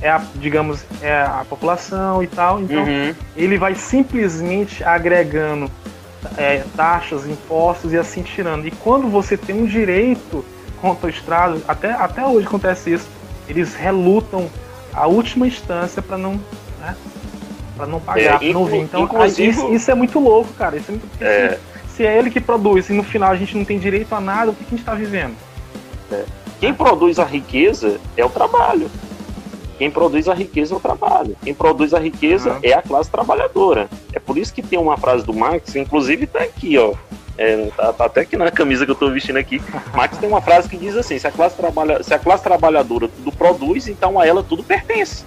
é a, digamos, é a população e tal. Então uhum. ele vai simplesmente agregando é, taxas, impostos e assim tirando. E quando você tem um direito contra o Estado, até, até hoje acontece isso, eles relutam a última instância para não, né, para não pagar, é, não vir. Então, inclusive... isso, isso, é muito louco, cara. Isso é muito... É... Se, se, é ele que produz e no final a gente não tem direito a nada, o que, que a gente está vivendo? É. Quem produz a riqueza é o trabalho. Quem produz a riqueza é o trabalho. Quem produz a riqueza uhum. é a classe trabalhadora. É por isso que tem uma frase do Marx, inclusive está aqui, ó. É, tá, tá, até aqui na camisa que eu estou vestindo aqui. Marx tem uma frase que diz assim: se a classe, trabalha, se a classe trabalhadora tudo produz, então a ela tudo pertence.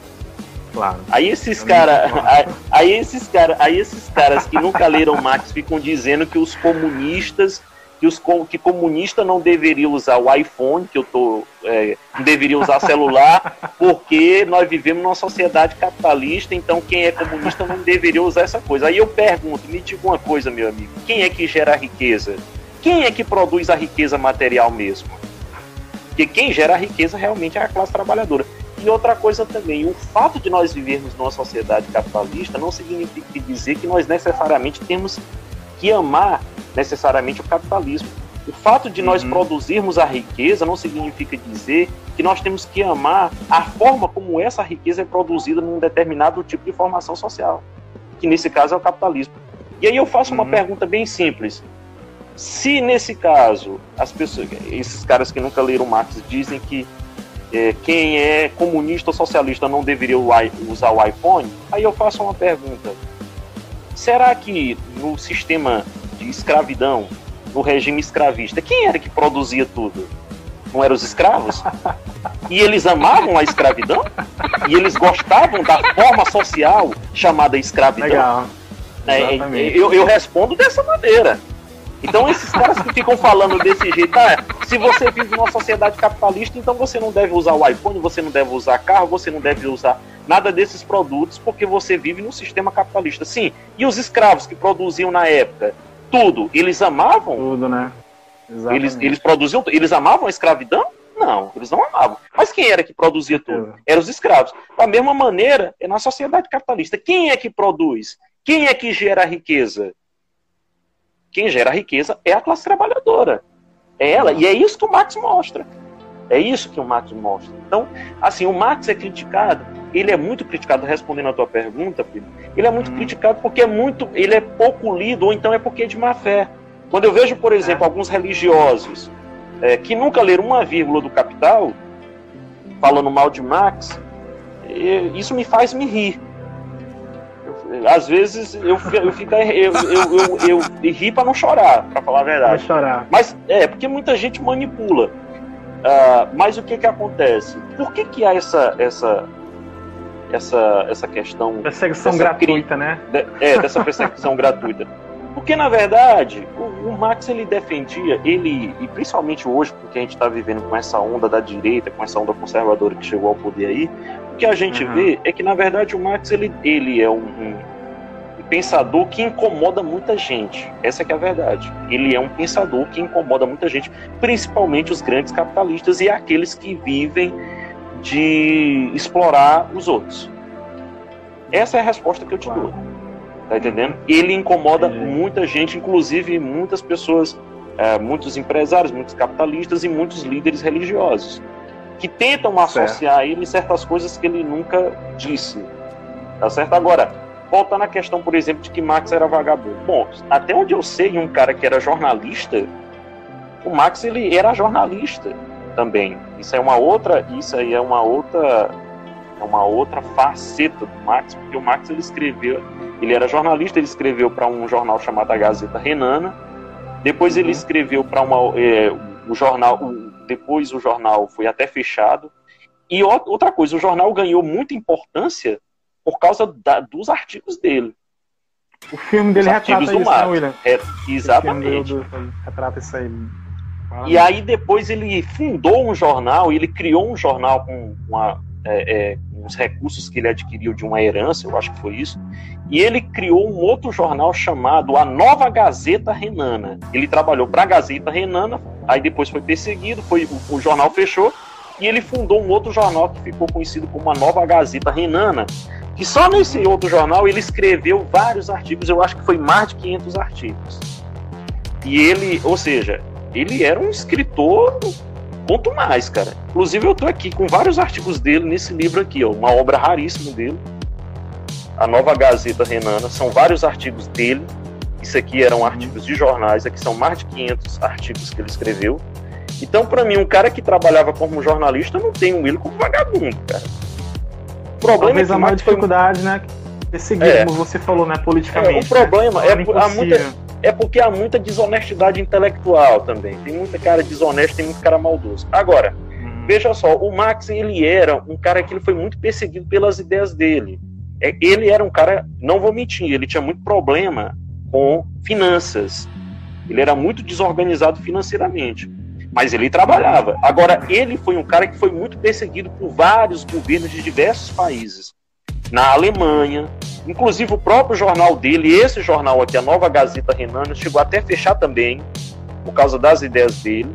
Claro. Aí esses caras, aí, aí, esses cara, aí esses caras que nunca leram Marx ficam dizendo que os comunistas que os que comunista não deveria usar o iPhone, que eu tô é, não deveria usar celular, porque nós vivemos numa sociedade capitalista, então quem é comunista não deveria usar essa coisa. Aí eu pergunto, me diga uma coisa, meu amigo, quem é que gera a riqueza? Quem é que produz a riqueza material mesmo? Porque quem gera a riqueza realmente é a classe trabalhadora. E outra coisa também, o fato de nós vivermos numa sociedade capitalista não significa dizer que nós necessariamente temos que amar necessariamente o capitalismo. O fato de nós uhum. produzirmos a riqueza não significa dizer que nós temos que amar a forma como essa riqueza é produzida num determinado tipo de formação social, que nesse caso é o capitalismo. E aí eu faço uhum. uma pergunta bem simples. Se nesse caso, as pessoas, esses caras que nunca leram Marx dizem que é, quem é comunista ou socialista não deveria usar o iPhone, aí eu faço uma pergunta. Será que no sistema de escravidão, no regime escravista, quem era que produzia tudo? Não eram os escravos? E eles amavam a escravidão? E eles gostavam da forma social chamada escravidão? Legal. É, eu, eu respondo dessa maneira. Então esses caras que ficam falando desse jeito, ah, se você vive numa sociedade capitalista, então você não deve usar o iPhone, você não deve usar carro, você não deve usar nada desses produtos porque você vive num sistema capitalista. Sim, e os escravos que produziam na época tudo, eles amavam? Tudo, né? Eles, eles produziam, eles amavam a escravidão? Não, eles não amavam. Mas quem era que produzia tudo? Eram os escravos. Da mesma maneira, é na sociedade capitalista. Quem é que produz? Quem é que gera a riqueza? Quem gera a riqueza é a classe trabalhadora. É ela. E é isso que o Marx mostra. É isso que o Marx mostra. Então, assim, o Marx é criticado, ele é muito criticado, respondendo a tua pergunta, filho, ele é muito hum. criticado porque é muito, ele é pouco lido, ou então é porque é de má fé. Quando eu vejo, por exemplo, é. alguns religiosos é, que nunca leram uma vírgula do Capital, falando mal de Marx, isso me faz me rir. Às vezes eu, eu, fico, eu, eu, eu, eu, eu ri para não chorar, para falar a verdade. chorar. Mas é, porque muita gente manipula. Uh, mas o que que acontece? Por que que há essa essa essa essa questão perseguição gratuita, cri... né? De, é dessa perseguição gratuita. Porque na verdade o, o, Marx ele defendia ele e principalmente hoje porque a gente está vivendo com essa onda da direita, com essa onda conservadora que chegou ao poder aí, o que a gente uhum. vê é que na verdade o Marx ele ele é um, um pensador que incomoda muita gente. Essa é que é a verdade. Ele é um pensador que incomoda muita gente, principalmente os grandes capitalistas e aqueles que vivem de explorar os outros. Essa é a resposta que eu te dou. Tá entendendo? Ele incomoda muita gente, inclusive muitas pessoas, é, muitos empresários, muitos capitalistas e muitos líderes religiosos, que tentam associar a ele certas coisas que ele nunca disse. Tá certo? Agora, voltando à questão, por exemplo, de que Marx era vagabundo. Bom, até onde eu sei, um cara que era jornalista, o Marx ele era jornalista também. Isso é uma outra, isso aí é uma outra é uma outra faceta do Marx, porque o Marx ele escreveu, ele era jornalista, ele escreveu para um jornal chamado a Gazeta Renana, depois ele uhum. escreveu para uma é, o jornal, o, depois o jornal foi até fechado. E outra coisa, o jornal ganhou muita importância por causa da, dos artigos dele. O filme dele retrata isso, né, William? É, exatamente. Do, retrata isso aí. Fala e aí depois ele fundou um jornal, ele criou um jornal com uma, é, é, uns recursos que ele adquiriu de uma herança, eu acho que foi isso, e ele criou um outro jornal chamado A Nova Gazeta Renana. Ele trabalhou para a Gazeta Renana, aí depois foi perseguido, foi, o, o, jornal fechou, e ele fundou um outro jornal que ficou conhecido como a Nova Gazeta Renana, que só nesse outro jornal ele escreveu vários artigos, eu acho que foi mais de 500 artigos. E ele, ou seja, ele era um escritor Quanto mais, cara. Inclusive, eu tô aqui com vários artigos dele nesse livro aqui, ó, uma obra raríssima dele. A Nova Gazeta Renana, são vários artigos dele. Isso aqui eram artigos de jornais, aqui são mais de 500 artigos que ele escreveu. Então, para mim, um cara que trabalhava como jornalista não tem um ele como vagabundo, cara. O problema Talvez é que a maior dificuldade, né? Perseguir, é. como você falou, né, politicamente. É, o problema né? é, a muita é porque há muita desonestidade intelectual também. Tem muita cara desonesto, tem muito cara maldoso. Agora, uhum. veja só, o Max ele era um cara que ele foi muito perseguido pelas ideias dele. É, ele era um cara, não vou mentir, ele tinha muito problema com finanças. Ele era muito desorganizado financeiramente, mas ele trabalhava. Agora, ele foi um cara que foi muito perseguido por vários governos de diversos países. Na Alemanha, Inclusive, o próprio jornal dele, esse jornal aqui, a Nova Gazeta Renana, chegou até a fechar também, por causa das ideias dele.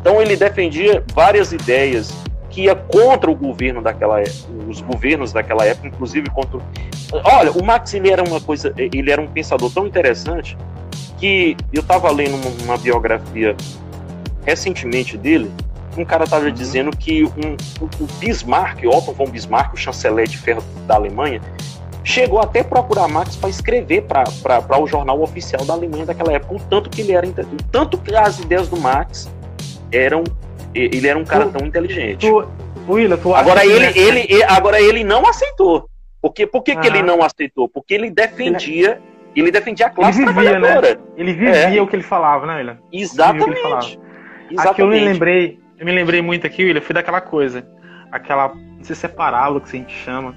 Então, ele defendia várias ideias que ia contra o governo daquela os governos daquela época, inclusive contra. Olha, o Max ele era uma coisa, ele era um pensador tão interessante que eu estava lendo uma, biografia recentemente dele. Um cara estava uhum. dizendo que um, o Bismarck, Otto von Bismarck, o chanceler de ferro da Alemanha, chegou até procurar Marx para escrever para o jornal oficial da Alemanha daquela época, o tanto que ele era, o tanto que as ideias do Marx eram, ele era um cara tu, tão inteligente. Tu, Willa, tu agora ele, ele, ele, agora ele não aceitou. Porque, por que, que ele não aceitou? Porque ele defendia, ele defendia a classe ele vivia, trabalhadora. Né? Ele vivia é. o que ele falava, né, Willa? Exatamente. Exatamente. Aqui eu me lembrei, eu me lembrei muito aqui, Willa, foi daquela coisa, aquela, não sei se é parábola que a gente chama,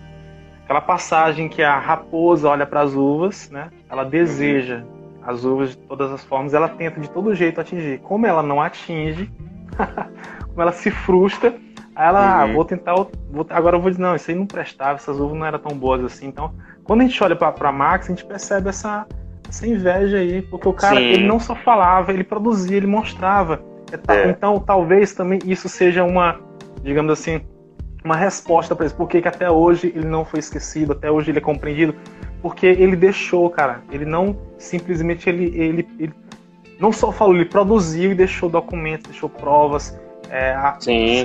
aquela passagem que a raposa olha para as uvas, né? Ela deseja as uvas de todas as formas, ela tenta de todo jeito atingir. Como ela não atinge, como ela se frustra, aí ela, ah, uhum. ah, vou tentar, vou, agora eu vou dizer, não, isso aí não prestava, essas uvas não eram tão boas assim. Então, quando a gente olha para Max, a gente percebe essa, essa inveja aí, porque o cara, Sim. ele não só falava, ele produzia, ele mostrava. É, é. Então, talvez também isso seja uma, digamos assim, uma resposta para isso. Por que, que até hoje ele não foi esquecido, até hoje ele é compreendido? Porque ele deixou, cara. Ele não simplesmente ele, ele, ele não só falou, ele produziu e deixou documentos, deixou provas, é,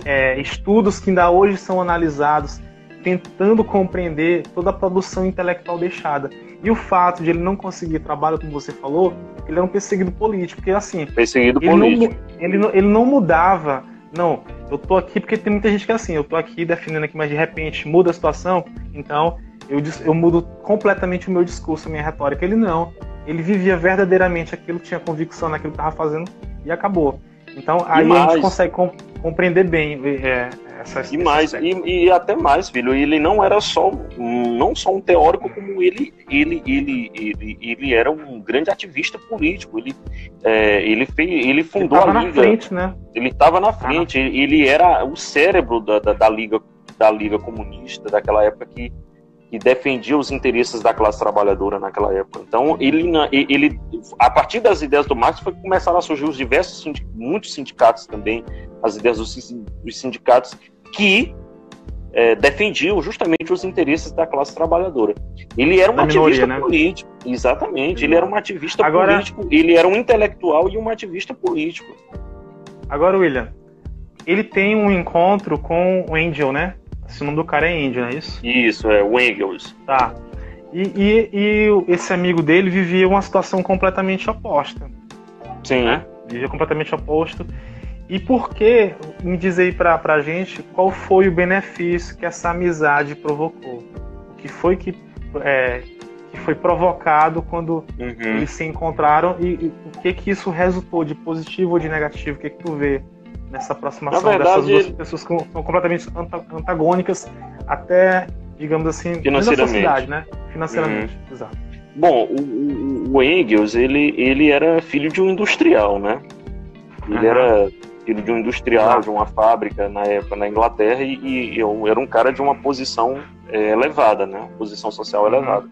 é, estudos que ainda hoje são analisados, tentando compreender toda a produção intelectual deixada. E o fato de ele não conseguir trabalho, como você falou, ele era um perseguido político, porque assim. Perseguido ele político. Não, ele, não, ele não mudava não, eu tô aqui porque tem muita gente que é assim, eu tô aqui defendendo aqui, mas de repente muda a situação, então eu, eu mudo completamente o meu discurso, a minha retórica. Ele não. Ele vivia verdadeiramente aquilo, tinha convicção naquilo que estava fazendo e acabou. Então aí a gente consegue compreender bem é, essas, e mais e, e, até mais filho ele não era só não só um teórico como ele ele ele ele, ele era um grande ativista político. Ele é, ele fez ele fundou ele a liga. frente, né? ele estava na frente. ah. ele era o cérebro da, da, da, liga da liga comunista daquela época que que defendia os interesses da classe trabalhadora naquela época. Então, ele, ele a partir das ideias do Marx, foi que começaram a surgir os diversos, muitos sindicatos também, as ideias dos sindicatos que é, defendiam justamente os interesses da classe trabalhadora. Ele era um ativista né? político, exatamente. Ele era um ativista Agora... político, ele era um intelectual e um ativista político. Agora, William, ele tem um encontro com o Angel, né? Esse nome do cara é Angel, não é isso? Isso, é o Engels. Tá. E, e, e, esse amigo dele vivia uma situação completamente oposta. Sim. Né? Vivia completamente oposto. E por que, me diz aí pra, pra gente, qual foi o benefício que essa amizade provocou? O que foi que, é, que foi provocado quando uhum. eles se encontraram e, e, o que que isso resultou de positivo ou de negativo? O que que tu vê nessa aproximação verdade, dessas duas pessoas que são completamente antagônicas até, digamos assim, financeiramente, né? Financeiramente, uhum. exato. Bom, o, o, Engels, ele, ele era filho de um industrial, né? Ele uhum. era filho de um industrial, de uma fábrica na época na Inglaterra e, e eu era um cara de uma posição é, elevada, né? Posição social uhum. elevada.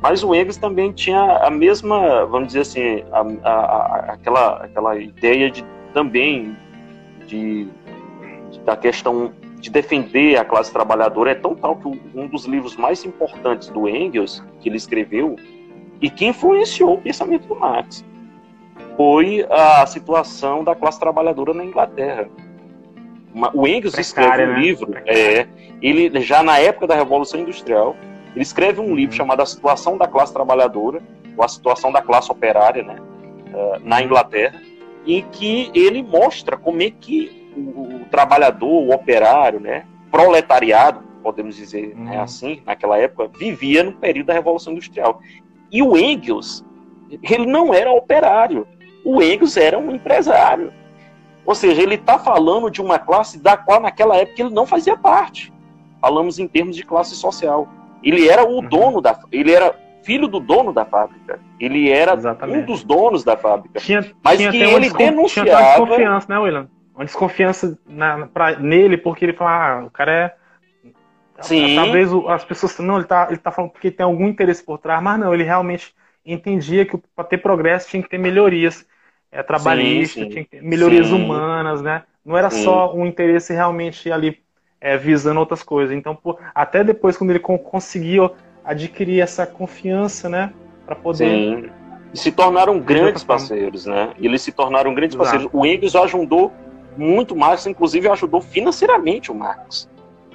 Mas o Engels também tinha a mesma, vamos dizer assim, a, a, a, aquela, aquela ideia de também de, da questão de defender a classe trabalhadora é tão tal que um dos livros mais importantes do Engels que ele escreveu e que influenciou o pensamento do Marx foi a situação da classe trabalhadora na Inglaterra. O Engels escreve um né? livro, é, ele já na época da Revolução Industrial, ele escreve um livro uhum. chamado A Situação da Classe Trabalhadora, ou A Situação da Classe Operária, né, uh, na Inglaterra, em que ele mostra como é que o, o trabalhador, o operário, né, proletariado, podemos dizer né, uhum. né, assim, naquela época, vivia no período da Revolução Industrial. E o Engels, ele não era operário, o Engels era um empresário. Ou seja, ele está falando de uma classe da qual naquela época ele não fazia parte. Falamos em termos de classe social. Ele era o uhum. dono da, ele era filho do dono da fábrica. Ele era Exatamente. um dos donos da fábrica. Tinha, mas tinha que ele denunciava. Tinha desconfiança, né, William? Uma desconfiança na, pra, nele porque ele fala, ah, o cara é Sim. Talvez as pessoas não, ele tá, ele tá falando porque tem algum interesse por trás, mas não, ele realmente entendia que para ter progresso tinha que ter melhorias é, trabalhista, sim, sim. tinha melhorias sim. humanas, né? Não era só um interesse realmente ali é, visando outras coisas. Então, até depois, quando ele conseguiu adquirir essa confiança, né? Para poder. Sim. E se tornaram grandes parceiros, né? Eles se tornaram grandes Exato. parceiros. O Engels ajudou muito mais, inclusive ajudou financeiramente o Marx.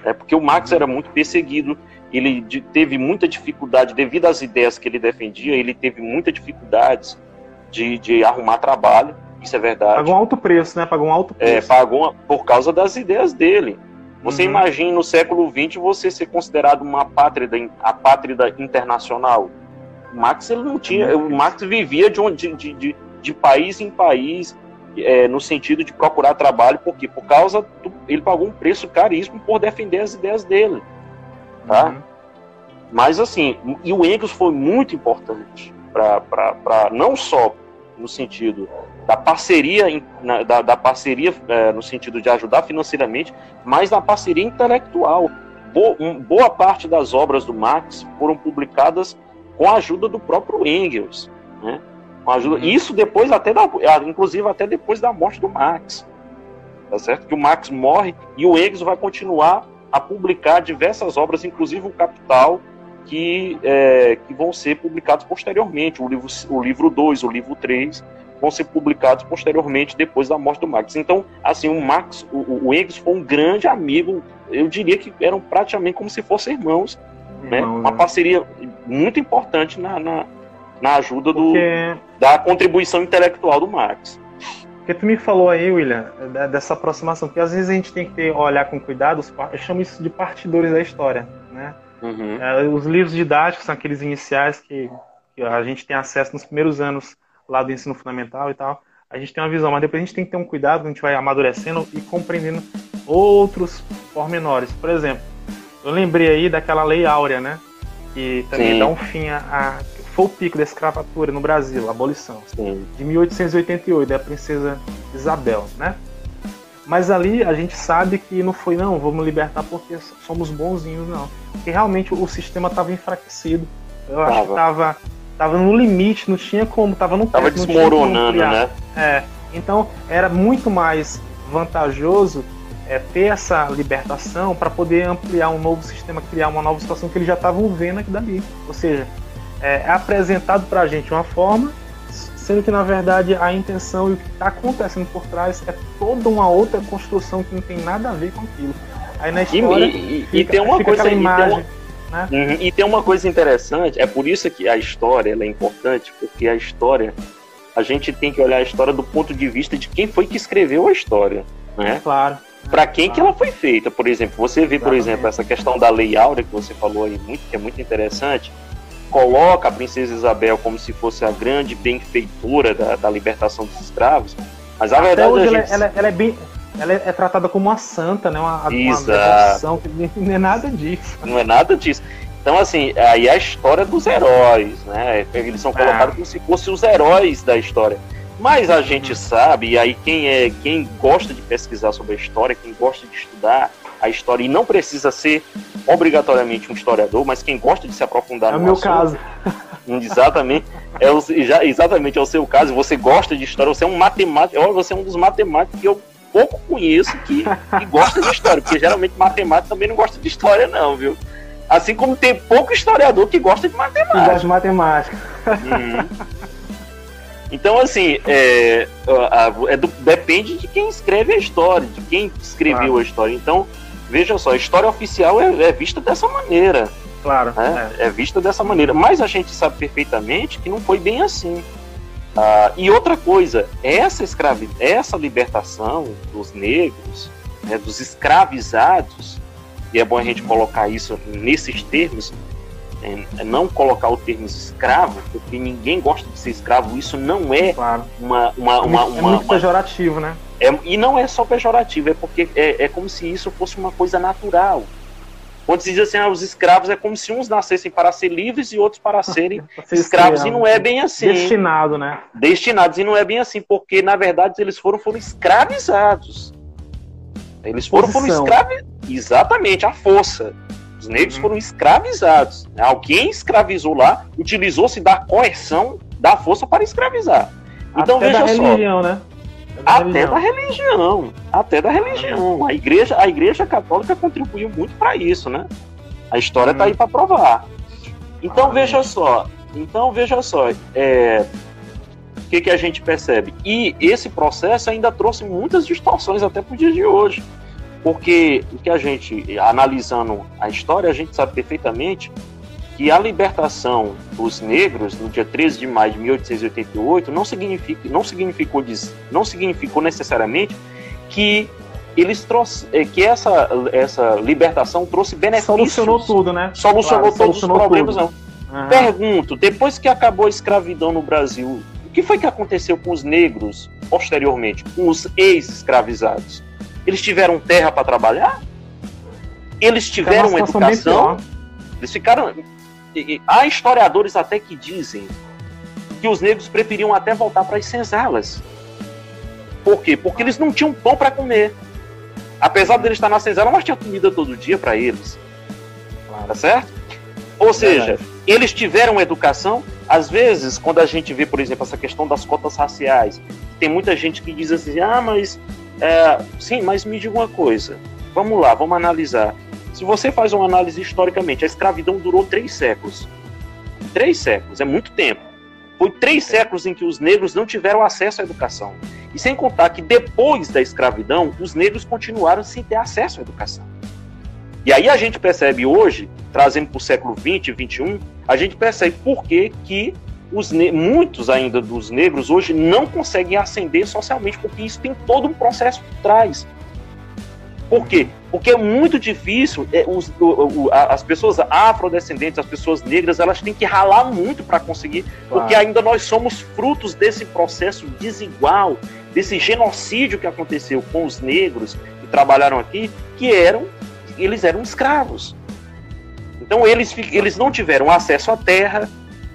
É porque o Marx era muito perseguido, ele teve muita dificuldade devido às ideias que ele defendia, ele teve muitas dificuldades de, de arrumar trabalho, isso é verdade. Pagou um alto preço, né? Pagou um alto é, preço. É, pagou por causa das ideias dele. Você uhum. imagina no século XX você ser considerado uma pátria, a pátria internacional. O Marx ele não tinha, uhum. o Marx vivia de, de, de, de país em país, é, no sentido de procurar trabalho, porque por causa do, ele pagou um preço caríssimo por defender as ideias dele, tá? Uhum. Mas assim, e o Engels foi muito importante para não só no sentido da parceria, na, da, da, parceria é, no sentido de ajudar financeiramente, mas da parceria intelectual. Boa, um, boa parte das obras do Marx foram publicadas com a ajuda do próprio Engels, né? Com ajuda, uhum. Isso depois até da, inclusive até depois da morte do Marx, tá certo? Que o Marx morre e o Engels vai continuar a publicar diversas obras, inclusive o Capital, que, é, que vão ser publicados posteriormente. O livro, o livro 2, o livro 3 vão ser publicados posteriormente depois da morte do Marx. Então, assim, o Marx, o, o Engels foi um grande amigo, eu diria que eram praticamente como se fossem irmãos, né? Irmão, né? uma parceria muito importante na, na, na ajuda do, Porque... da contribuição intelectual do Marx. Porque tu me falou aí, William, dessa aproximação, que às vezes a gente tem que ter, olhar com cuidado, eu chamo isso de partidores da história, né? Uhum. É, os livros didáticos são aqueles iniciais que, que, a gente tem acesso nos primeiros anos lá do ensino fundamental e tal. A gente tem uma visão, mas depois a gente tem que ter um cuidado, a gente vai amadurecendo e compreendendo outros pormenores. Por exemplo, eu lembrei aí daquela lei áurea, né? Que também Sim. dá um fim a, a, Foi o pico da escravatura no Brasil, a abolição. Sim. De 1888, da princesa Isabel, né? Mas ali a gente sabe que não foi, não, vamos libertar porque somos bonzinhos, não. Porque realmente o sistema estava enfraquecido. Eu tava. acho que estava tava no limite, não tinha como, estava no Tava desmoronando, né? É. Então era muito mais vantajoso é, ter essa libertação para poder ampliar um novo sistema, criar uma nova situação que eles já estavam vendo aqui dali. Ou seja, é, é apresentado para a gente uma forma sendo que na verdade a intenção e o que está acontecendo por trás é toda uma outra construção que não tem nada a ver com aquilo. Aí na história e, e, fica, e tem uma coisa imagem, e tem uma, né? uhum, e tem uma coisa interessante, é por isso que a história é importante, porque a história a gente tem que olhar a história do ponto de vista de quem foi que escreveu a história, né? Claro. Para quem claro. que ela foi feita, por exemplo, você vê, por exemplo, essa questão da Lei Áurea que você falou aí, muito, que é muito interessante, coloca a princesa Isabel como se fosse a grande benfeitora da, da libertação dos escravos, mas a Até verdade hoje a ela, gente... ela, ela, é bem ela é tratada como uma santa, né? Uma, Exato. uma não é nada disso. Não é nada disso. Então, assim, aí é a história dos heróis, né? Eles são colocados é. como se fossem os heróis da história. Mas a gente sabe, e aí quem é quem gosta de pesquisar sobre a história, quem gosta de estudar a história, e não precisa ser obrigatoriamente um historiador, mas quem gosta de se aprofundar é no o meu assunto, caso. Exatamente. É o, já, exatamente é o seu caso. Você gosta de história, você é um matemático. Você é um dos matemáticos que eu pouco conheço que, que gosta de história, porque geralmente matemático também não gosta de história, não, viu? Assim como tem pouco historiador que gosta de matemática. Que gosta de matemática. Uhum. Então, assim, é, é do, depende de quem escreve a história, de quem escreveu claro. a história. Então, veja só, a história oficial é, é vista dessa maneira. Claro. Né? É. é. vista dessa maneira. Mas a gente sabe perfeitamente que não foi bem assim. Ah, e outra coisa, essa escravi essa libertação dos negros, né, dos escravizados, e é bom a gente colocar isso nesses termos, é, é não colocar o termo escravo, porque ninguém gosta de ser escravo, isso não é claro. uma, uma, uma, uma, é muito uma, pejorativo, né? É, e não é só pejorativo, é porque é, é como se isso fosse uma coisa natural. Quando se diz assim, ah, os escravos é como se uns nascessem para ser livres e outros para serem escravos, e não é bem assim. Destinado, né? Destinados, e não é bem assim, porque na verdade eles foram, foram escravizados. Eles foram, foram escravizados. Exatamente, a força. Os negros uhum. foram escravizados. Alguém escravizou lá, utilizou-se da coerção da força para escravizar. Então Até veja da só. Religião, né? Até da religião, até da religião. A igreja, a igreja católica contribuiu muito para isso, né? A história está aí para provar. Então ah, veja só, então veja só, é, o que, que a gente percebe? E esse processo ainda trouxe muitas distorções até para o dia de hoje. Porque o que a gente, analisando a história, a gente sabe perfeitamente que a libertação dos negros no dia 13 de maio de 1888 não, significa, não, significou, não significou necessariamente que eles trouxe, eh, que essa, essa libertação trouxe benefícios. Solucionou tudo, né? Solucionou claro, todos solucionou os problemas, tudo. não. Uhum. Pergunto, depois que acabou a escravidão no Brasil, o que foi que aconteceu com os negros posteriormente, com os ex-escravizados? Eles tiveram terra para trabalhar? Eles tiveram educação? Eles ficaram. Há historiadores até que dizem que os negros preferiam até voltar para as senzalas. Por quê? Porque eles não tinham pão para comer. Apesar de eles estar na senzala, mas tinha comida todo dia para eles. Claro. Tá certo? Ou seja, eles tiveram educação. Às vezes, quando a gente vê, por exemplo, essa questão das cotas raciais, tem muita gente que diz assim: ah, mas é, sim, mas me diga uma coisa. Vamos lá, vamos analisar. Se você faz uma análise historicamente, a escravidão durou três séculos. Três séculos, é muito tempo. Foi três séculos em que os negros não tiveram acesso à educação. E sem contar que depois da escravidão, os negros continuaram sem ter acesso à educação. E aí a gente percebe hoje, trazendo para o século 20 e 21, a gente percebe por que, que os muitos ainda dos negros hoje não conseguem ascender socialmente, porque isso tem todo um processo por trás. Por quê? Porque é muito difícil, é, os, o, o, as pessoas afrodescendentes, as pessoas negras, elas têm que ralar muito para conseguir, claro. porque ainda nós somos frutos desse processo desigual, desse genocídio que aconteceu com os negros que trabalharam aqui, que eram, eles eram escravos. Então eles, eles não tiveram acesso à terra,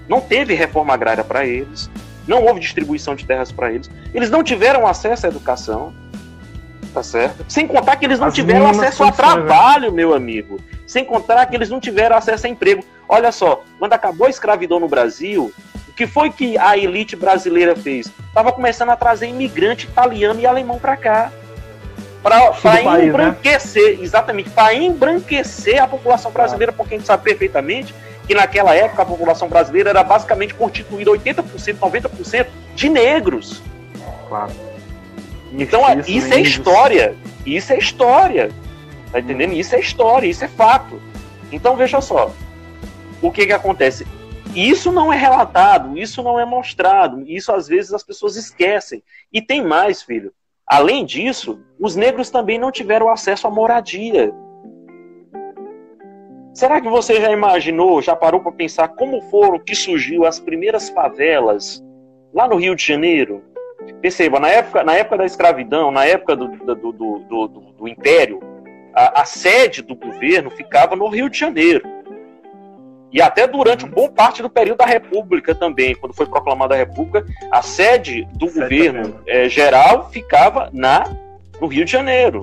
não teve reforma agrária para eles, não houve distribuição de terras para eles, eles não tiveram acesso à educação, tá certo? Sem contar que eles não As tiveram acesso a né? trabalho, meu amigo. Sem contar que eles não tiveram acesso a emprego. Olha só, quando acabou a escravidão no Brasil, o que foi que a elite brasileira fez? Estava começando a trazer imigrante italiano e alemão para cá. Para né? embranquecer, né? exatamente, para embranquecer a população brasileira, porque a gente sabe perfeitamente que naquela época a população brasileira era basicamente constituída 80%, 90% de negros. Claro. Então, isso, isso é história. Isso é história. Tá entendendo? Isso é história, isso é fato. Então, veja só. O que que acontece? Isso não é relatado, isso não é mostrado, isso às vezes as pessoas esquecem. E tem mais, filho. Além disso, os negros também não tiveram acesso à moradia. Será que você já imaginou, já parou para pensar como foram que surgiu as primeiras favelas lá no Rio de Janeiro? Perceba, na época, na época da escravidão, na época do, do, do, do, Império, a, a, sede do governo ficava no Rio de Janeiro. E até durante boa parte do período da República também, quando foi proclamada a República, a sede do governo é, geral ficava na, no Rio de Janeiro.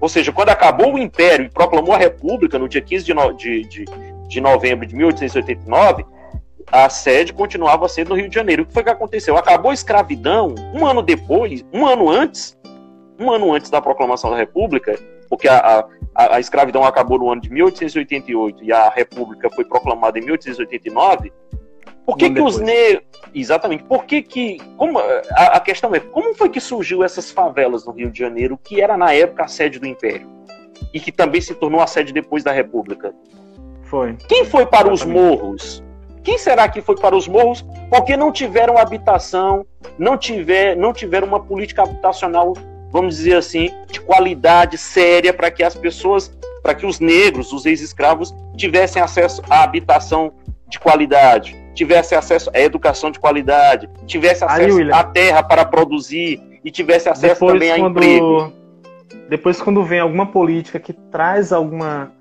Ou seja, quando acabou o Império e proclamou a República no dia 15 de, no, de, de, de novembro de 1889, a sede continuava sendo no Rio de Janeiro. O que foi que aconteceu? Acabou a escravidão um ano depois, um ano antes, um ano antes da proclamação da República, porque a, a, a escravidão acabou no ano de 1888 e a República foi proclamada em 1889. Por que, que os negros. Exatamente. Por que que. Como, a, a, questão é: como foi que surgiu essas favelas no Rio de Janeiro, que era na época a sede do Império? E que também se tornou a sede depois da República? Foi. Quem foi para Exatamente. os morros? Quem será que foi para os morros porque não tiveram habitação, não, tiver, não tiveram uma política habitacional, vamos dizer assim, de qualidade séria para que as pessoas, para que os negros, os ex-escravos, tivessem acesso à habitação de qualidade, tivessem acesso à educação de qualidade, tivessem acesso Aí, à terra para produzir e tivesse acesso depois, também a quando, emprego. Depois, quando vem alguma política que traz alguma.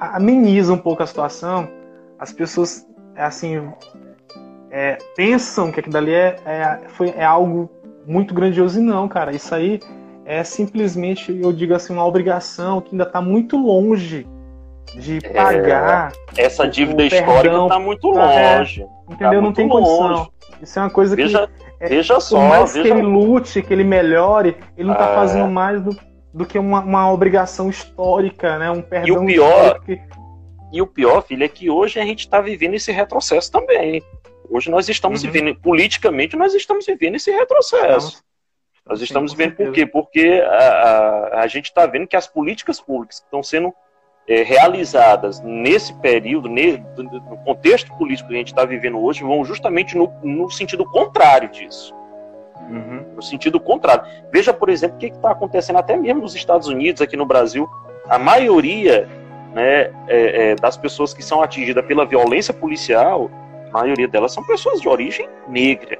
ameniza um pouco a situação, as pessoas, assim, é, pensam que aquilo dali é, é, foi, é algo muito grandioso e não, cara. Isso aí é simplesmente, eu digo assim, uma obrigação que ainda está muito longe de é, pagar. É, essa dívida histórica está muito longe. É, entendeu? Tá não tem longe. condição. Isso é uma coisa veja, que. É, veja só. Por mais veja... que ele lute, que ele melhore, ele não está é. fazendo mais do, do que uma, uma, obrigação histórica, né? Um perdão e o pior, e o pior, filho, é que hoje a gente está vivendo esse retrocesso também. Hoje nós estamos uhum. vivendo, politicamente, nós estamos vivendo esse retrocesso. Nós estamos Sim, vendo por quê? Porque a, a, a gente está vendo que as políticas públicas que estão sendo é, realizadas nesse período, ne, no contexto político que a gente está vivendo hoje, vão justamente no, no sentido contrário disso. Uhum. No sentido contrário. Veja, por exemplo, o que está acontecendo até mesmo nos Estados Unidos, aqui no Brasil. A maioria né, é, é, das pessoas que são atingidas pela violência policial, a maioria delas são pessoas de origem negra.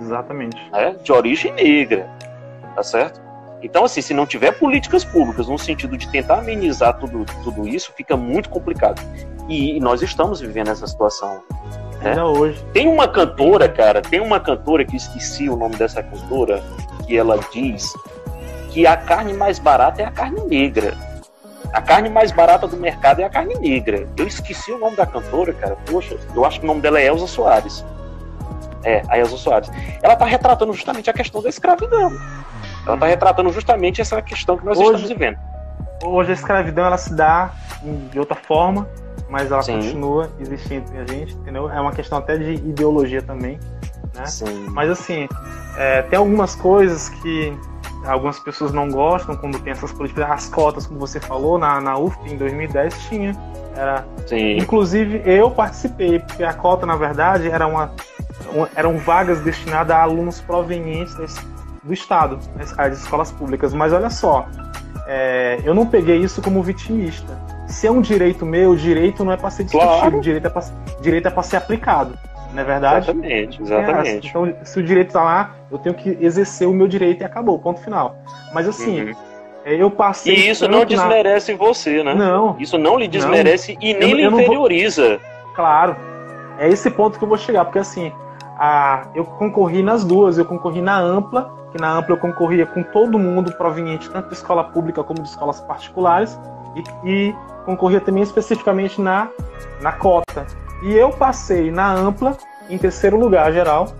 Exatamente. Né, de origem negra, tá certo? Então, assim, se não tiver políticas públicas no sentido de tentar amenizar tudo, tudo isso, fica muito complicado. E, e nós estamos vivendo essa situação. Né? Ainda hoje. Tem uma cantora, cara, tem uma cantora que esqueci o nome dessa cantora, que ela diz que a carne mais barata é a carne negra. A carne mais barata do mercado é a carne negra. Eu esqueci o nome da cantora, cara. Poxa, eu acho que o nome dela é Elza Soares. É, a Elza Soares. Ela está retratando justamente a questão da escravidão. Ela está retratando justamente essa questão que nós hoje, estamos vivendo. Hoje a escravidão ela se dá de outra forma, mas ela Sim. continua existindo entre a gente, entendeu? É uma questão até de ideologia também, né? Sim. Mas assim, é, tem algumas coisas que algumas pessoas não gostam quando tem essas políticas. As cotas, como você falou, na, na UFP em 2010 tinha. Era, Sim. Inclusive eu participei, porque a cota, na verdade, era uma, uma eram vagas destinadas a alunos provenientes do Estado, as escolas públicas. Mas olha só, é, eu não peguei isso como vitimista. Se é um direito meu, direito não é para ser discutido, claro. direito é para é ser aplicado. Não é verdade? Exatamente, exatamente. É, então, se o direito está lá, eu tenho que exercer o meu direito e acabou, ponto final. Mas assim, uhum. É, eu passei. E isso não desmerece na... você, né? Não. Isso não lhe desmerece não. e nem eu, lhe inferioriza. Vou... Claro. É esse ponto que eu vou chegar, porque assim, a... eu concorri nas duas, eu concorri na ampla, que na ampla eu concorria com todo mundo proveniente tanto de escola pública como de escolas particulares, e, e concorria também especificamente na, na cota. E eu passei na ampla em terceiro lugar geral,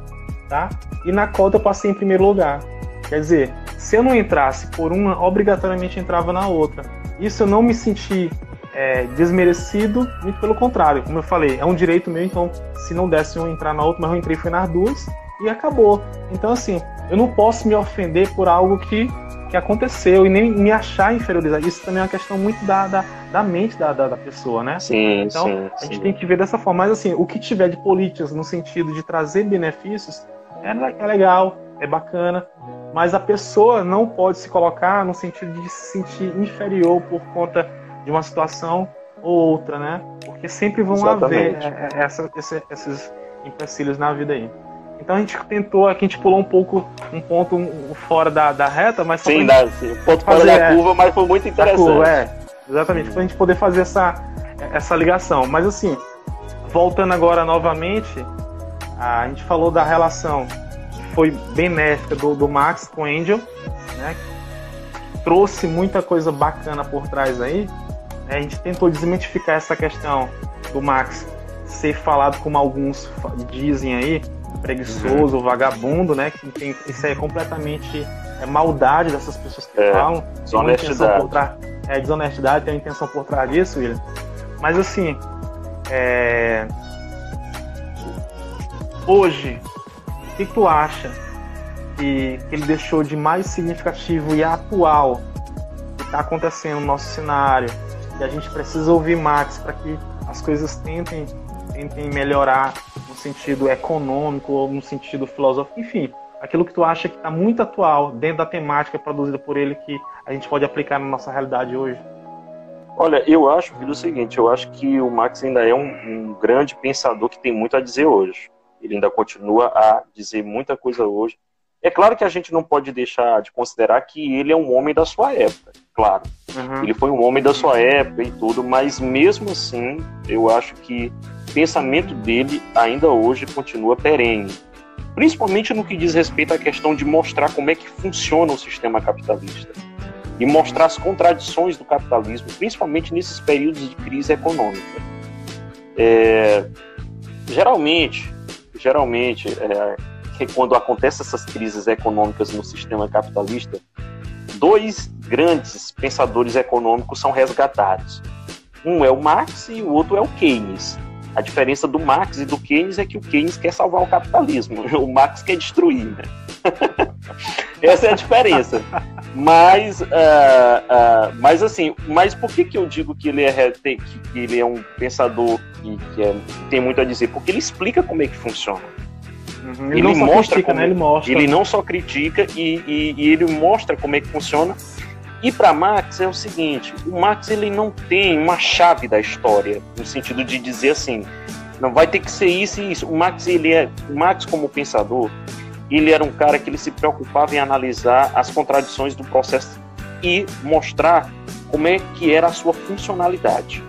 tá? E na cota eu passei em primeiro lugar. Quer dizer, se eu não entrasse por uma, obrigatoriamente entrava na outra. Isso eu não me senti é, desmerecido, muito pelo contrário. Como eu falei, é um direito meu, então se não desse um entrar na outra, mas eu entrei foi nas duas e acabou. Então, assim, eu não posso me ofender por algo que, que aconteceu e nem me achar inferiorizado. Isso também é uma questão muito da, da, da mente da, da, da pessoa, né? Sim, então, sim, a gente sim. tem que ver dessa forma. Mas, assim, o que tiver de políticas no sentido de trazer benefícios é, é legal, é bacana, mas a pessoa não pode se colocar no sentido de se sentir inferior por conta de uma situação ou outra, né? Porque sempre vão Exatamente. haver é, é, essa, esse- esses empecilhos na vida aí. Então a gente tentou, aqui a gente pulou um pouco, um ponto fora da, da reta, mas Sim, dá, sim. ponto fora fazer, da é. curva, mas foi muito interessante. curva, é, exatamente, pra gente poder fazer essa, essa ligação. Mas assim, voltando agora novamente, a gente falou da relação que foi benéfica do, do Max com o Angel, né? Trouxe muita coisa bacana por trás aí. né, A gente tentou desmitificar essa questão do Max ser falado como alguns dizem aí, preguiçoso, vagabundo, né? Que tem, isso aí é completamente é, maldade dessas pessoas que É, falam. Desonestidade. por trás, é, desonestidade, tem uma intenção por trás disso, William. Mas assim, é, hoje, o que tu acha que, que ele deixou de mais significativo e atual que está acontecendo no nosso cenário? Que a gente precisa ouvir Max para que as coisas tentem, tentem melhorar no sentido econômico ou no sentido filosófico, enfim. Aquilo que tu acha que está muito atual dentro da temática produzida por ele que a gente pode aplicar na nossa realidade hoje. Olha, eu acho, Vitor, o seguinte, eu acho que o Max ainda é um, um grande pensador que tem muito a dizer hoje. Ele ainda continua a dizer muita coisa hoje. É claro que a gente não pode deixar de considerar que ele é um homem da sua época, claro. Uhum. Ele foi um homem da sua época e tudo, mas mesmo assim, eu acho que o pensamento dele ainda hoje continua perene. Principalmente no que diz respeito à questão de mostrar como é que funciona o sistema capitalista e mostrar as contradições do capitalismo, principalmente nesses períodos de crise econômica. É, geralmente, geralmente, é, quando acontecem essas crises econômicas no sistema capitalista, dois grandes pensadores econômicos são resgatados. Um é o Marx e o outro é o Keynes. A diferença do Marx e do Keynes é que o Keynes quer salvar o capitalismo, o Marx quer destruir. Né? Essa é a diferença. Mas, ah, ah, mas assim, mas por que, que eu digo que ele é, que, ele é um pensador que, que é- que tem muito a dizer? Porque ele explica como é que funciona. Uhum. Ele não só mostra critica, como- né? Ele mostra. Ele não só critica e, e- e ele mostra como é que funciona. E para Marx é o seguinte: o Marx ele não tem uma chave da história no sentido de dizer assim, não vai ter que ser isso e isso. O Marx ele é, o Marx como pensador, ele era um cara que ele se preocupava em analisar as contradições do processo e mostrar como é que era a sua funcionalidade.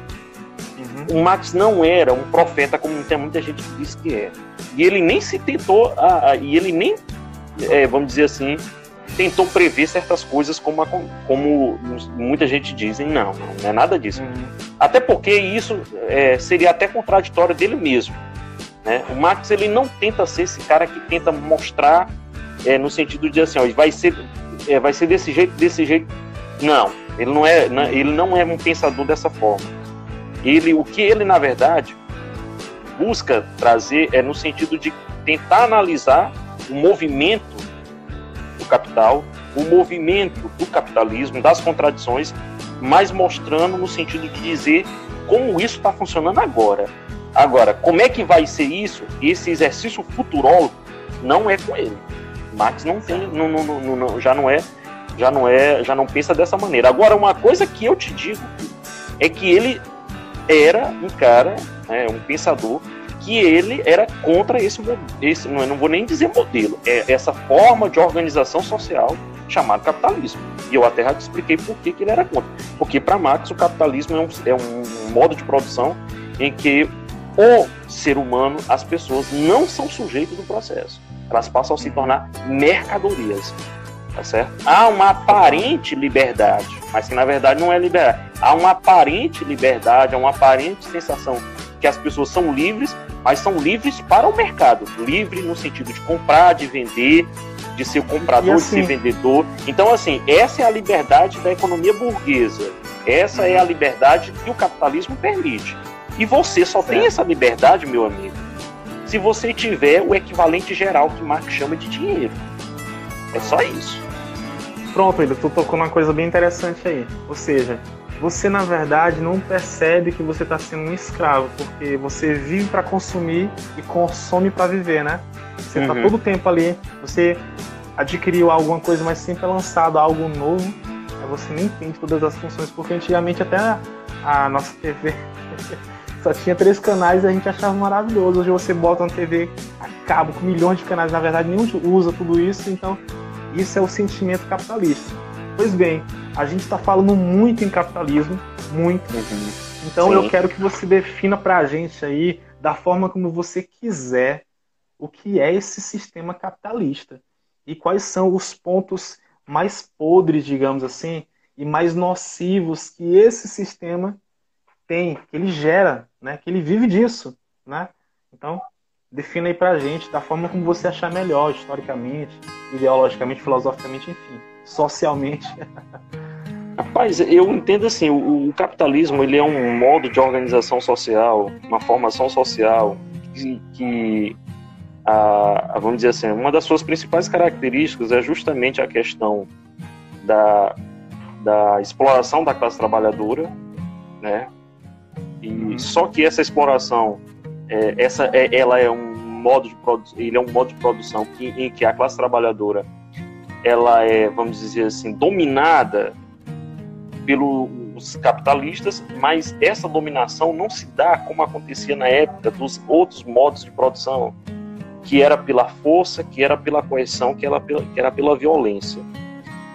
Uhum. O Marx não era um profeta como tem muita gente que diz que é. E ele nem se tentou, a- a- e ele nem, é, vamos dizer assim, tentou prever certas coisas como, a- como muita gente dizem. Não, não, é nada disso. Uhum. Até porque isso é, seria até contraditório dele mesmo. Né? O Marx ele não tenta ser esse cara que tenta mostrar é, no sentido de assim, ó, vai ser, é, vai ser desse jeito, desse jeito. Não, ele não é, não- ele não é um pensador dessa forma. Ele, o que ele na verdade busca trazer é no sentido de tentar analisar o movimento capital, o movimento do capitalismo, das contradições, mas mostrando no sentido de dizer como isso está funcionando agora. Agora, como é que vai ser isso? Esse exercício futurólogo não é com ele. Marx não tem, não, não, não, não- já não é, já não é, já não pensa dessa maneira. Agora, uma coisa que eu te digo é que ele era um cara, né, um pensador que ele era contra esse, esse não, não vou nem dizer modelo, é essa forma de organização social chamada capitalismo. E eu até já te expliquei por que, que ele era contra. Porque para Marx o capitalismo é um, é um modo de produção em que o ser humano, as pessoas não são sujeitos do processo. Elas passam a se tornar mercadorias. Tá certo? Há uma aparente liberdade, mas que na verdade não é liberdade. Há uma aparente liberdade, há uma aparente sensação que as pessoas são livres, mas são livres para o mercado. Livre no sentido de comprar, de vender, de ser comprador, assim- de ser vendedor. Então, assim, essa é a liberdade da economia burguesa. Essa é a liberdade que o capitalismo permite. E você só tem essa liberdade, meu amigo, se você tiver o equivalente geral que Marx chama de dinheiro. É só isso. Pronto, ainda tu tocou numa coisa bem interessante aí. Ou seja, você na verdade não percebe que você está sendo um escravo, porque você vive para consumir e consome para viver, né? Você está uhum. todo o tempo ali, você adquiriu alguma coisa, mas sempre é lançado algo novo, você nem entende todas as funções, porque antigamente até a, a nossa TV só tinha três canais e a gente achava maravilhoso. Hoje você bota uma TV a cabo com milhões de canais, na verdade nenhum usa tudo isso, então isso é o sentimento capitalista. Pois bem, a gente está falando muito em capitalismo, muito. Uhum. Então Sim. eu quero que você defina para a gente aí, da forma como você quiser, o que é esse sistema capitalista e quais são os pontos mais podres, digamos assim, e mais nocivos que esse sistema tem, que ele gera, né? Que ele vive disso, né? Então, defina aí pra gente da forma como você achar melhor, historicamente, ideologicamente, filosoficamente, enfim, socialmente. Rapaz, eu entendo assim, o, o, capitalismo ele é um modo de organização social, uma formação social que, que a, a, vamos dizer assim, uma das suas principais características é justamente a questão da, da exploração da classe trabalhadora, né? E só que essa exploração, é, essa é, ela é um modo de ele é um modo de produção que, em que a classe trabalhadora ela é, vamos dizer assim, dominada pelos capitalistas, mas essa dominação não se dá como acontecia na época dos outros modos de produção, que era pela força, que era pela coerção, que era pela, que era pela violência.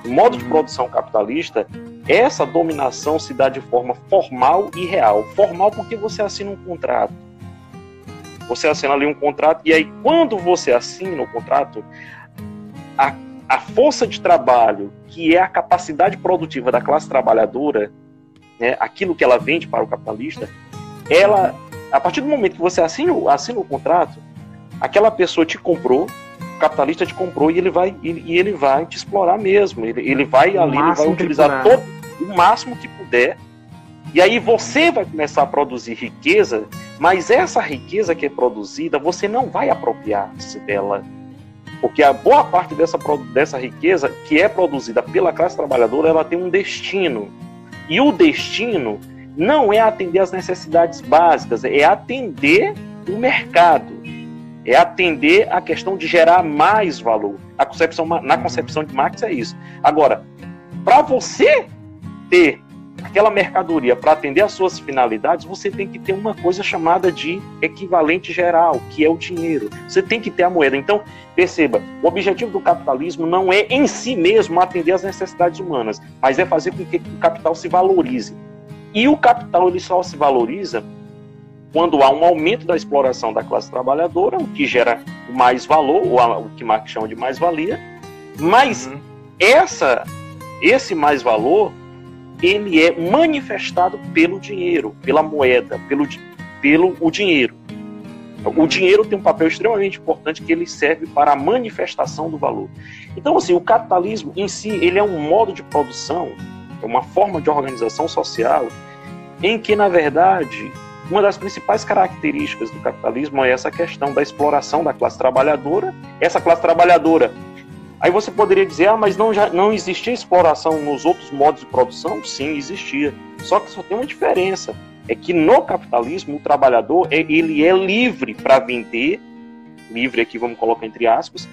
No modo de produção capitalista, essa dominação se dá de forma formal e real. Formal porque você assina um contrato. Você assina ali um contrato, e aí, quando você assina o contrato, a, a força de trabalho, que é a capacidade produtiva da classe trabalhadora, né, aquilo que ela vende para o capitalista, ela, a partir do momento que você assina, assina o contrato, aquela pessoa te comprou, o capitalista te comprou e ele vai, e, ele vai te explorar mesmo. Ele, ele vai o ali, ele vai utilizar todo o máximo que puder. E aí você vai começar a produzir riqueza, mas essa riqueza que é produzida, você não vai apropriar-se dela. Porque a boa parte dessa, dessa riqueza que é produzida pela classe trabalhadora, ela tem um destino. E o destino não é atender às necessidades básicas, é atender o mercado é atender a questão de gerar mais valor. A concepção, na concepção de Marx é isso. Agora, para você ter aquela mercadoria para atender às suas finalidades, você tem que ter uma coisa chamada de equivalente geral, que é o dinheiro. Você tem que ter a moeda. Então, perceba, o objetivo do capitalismo não é em si mesmo atender às necessidades humanas, mas é fazer com que o capital se valorize. E o capital ele só se valoriza quando há um aumento da exploração da classe trabalhadora, o que gera mais valor, ou o que Marx chama de mais-valia, mas uhum. essa, esse mais-valor, ele é manifestado pelo dinheiro, pela moeda, pelo, pelo o dinheiro. O dinheiro tem um papel extremamente importante que ele serve para a manifestação do valor. Então, assim, o capitalismo em si, ele é um modo de produção, é uma forma de organização social em que, na verdade, uma das principais características do capitalismo é essa questão da exploração da classe trabalhadora. Essa classe trabalhadora. Aí você poderia dizer, ah, mas não, já, não existia exploração nos outros modos de produção? Sim, existia. Só que só tem uma diferença. É que no capitalismo, o trabalhador é, ele é livre para vender, livre aqui vamos colocar entre aspas, uhum.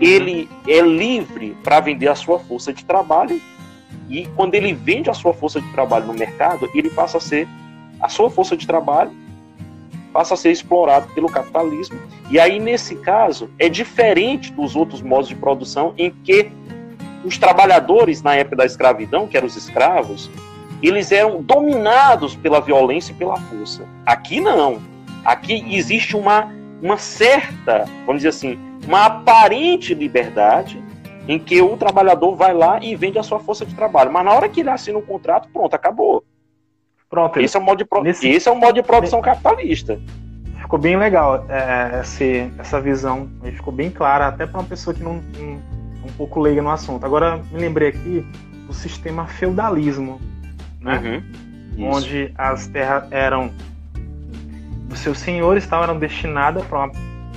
ele é livre para vender a sua força de trabalho e quando ele vende a sua força de trabalho no mercado, ele passa a ser a sua força de trabalho passa a ser explorado pelo capitalismo. E aí, nesse caso, é diferente dos outros modos de produção em que os trabalhadores, na época da escravidão, que eram os escravos, eles eram dominados pela violência e pela força. Aqui não. Aqui existe uma, uma certa, vamos dizer assim, uma aparente liberdade em que o trabalhador vai lá e vende a sua força de trabalho. Mas na hora que ele assina um contrato, pronto, acabou. Pronto. Esse é o modo de, pro... nesse... esse é o modo de produção capitalista. Ficou bem legal é, esse, essa visão. Ficou bem clara, até para uma pessoa que não, não um pouco leiga no assunto. Agora me lembrei aqui do sistema feudalismo, né? Uhum. Onde as terras eram dos seus senhores, tal, eram destinadas para uma,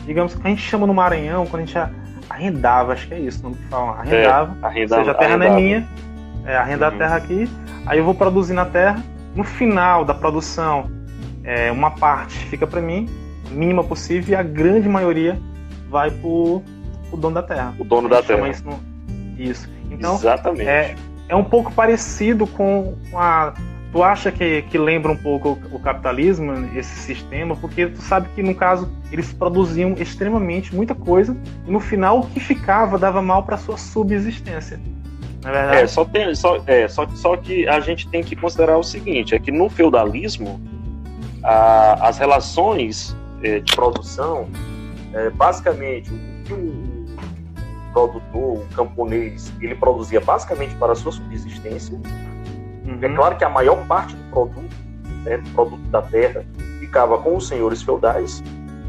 digamos que a gente chama no Maranhão quando a gente arrendava, acho que é isso, não que falam, arrendava, é, arrendava, ou seja, a terra arrendava. não é minha, é, arrendar uhum. a terra aqui Aí eu vou produzir na terra. No final da produção, é, uma parte fica para mim, mínima possível, e a grande maioria vai para o dono da terra. O dono da terra. Isso, no... isso, Então, Exatamente. É, é um pouco parecido com a. Tu acha que, que lembra um pouco o capitalismo, esse sistema, porque tu sabe que, no caso, eles produziam extremamente muita coisa e no final o que ficava dava mal para sua subsistência. É verdade? É, só, tem, só, é só, só que a gente tem que considerar o seguinte: é que no feudalismo, a, as relações é, de produção, é, basicamente, o que o produtor, o camponês, ele produzia basicamente para a sua subsistência. Uhum. É claro que a maior parte do produto, né, do produto da terra, ficava com os senhores feudais,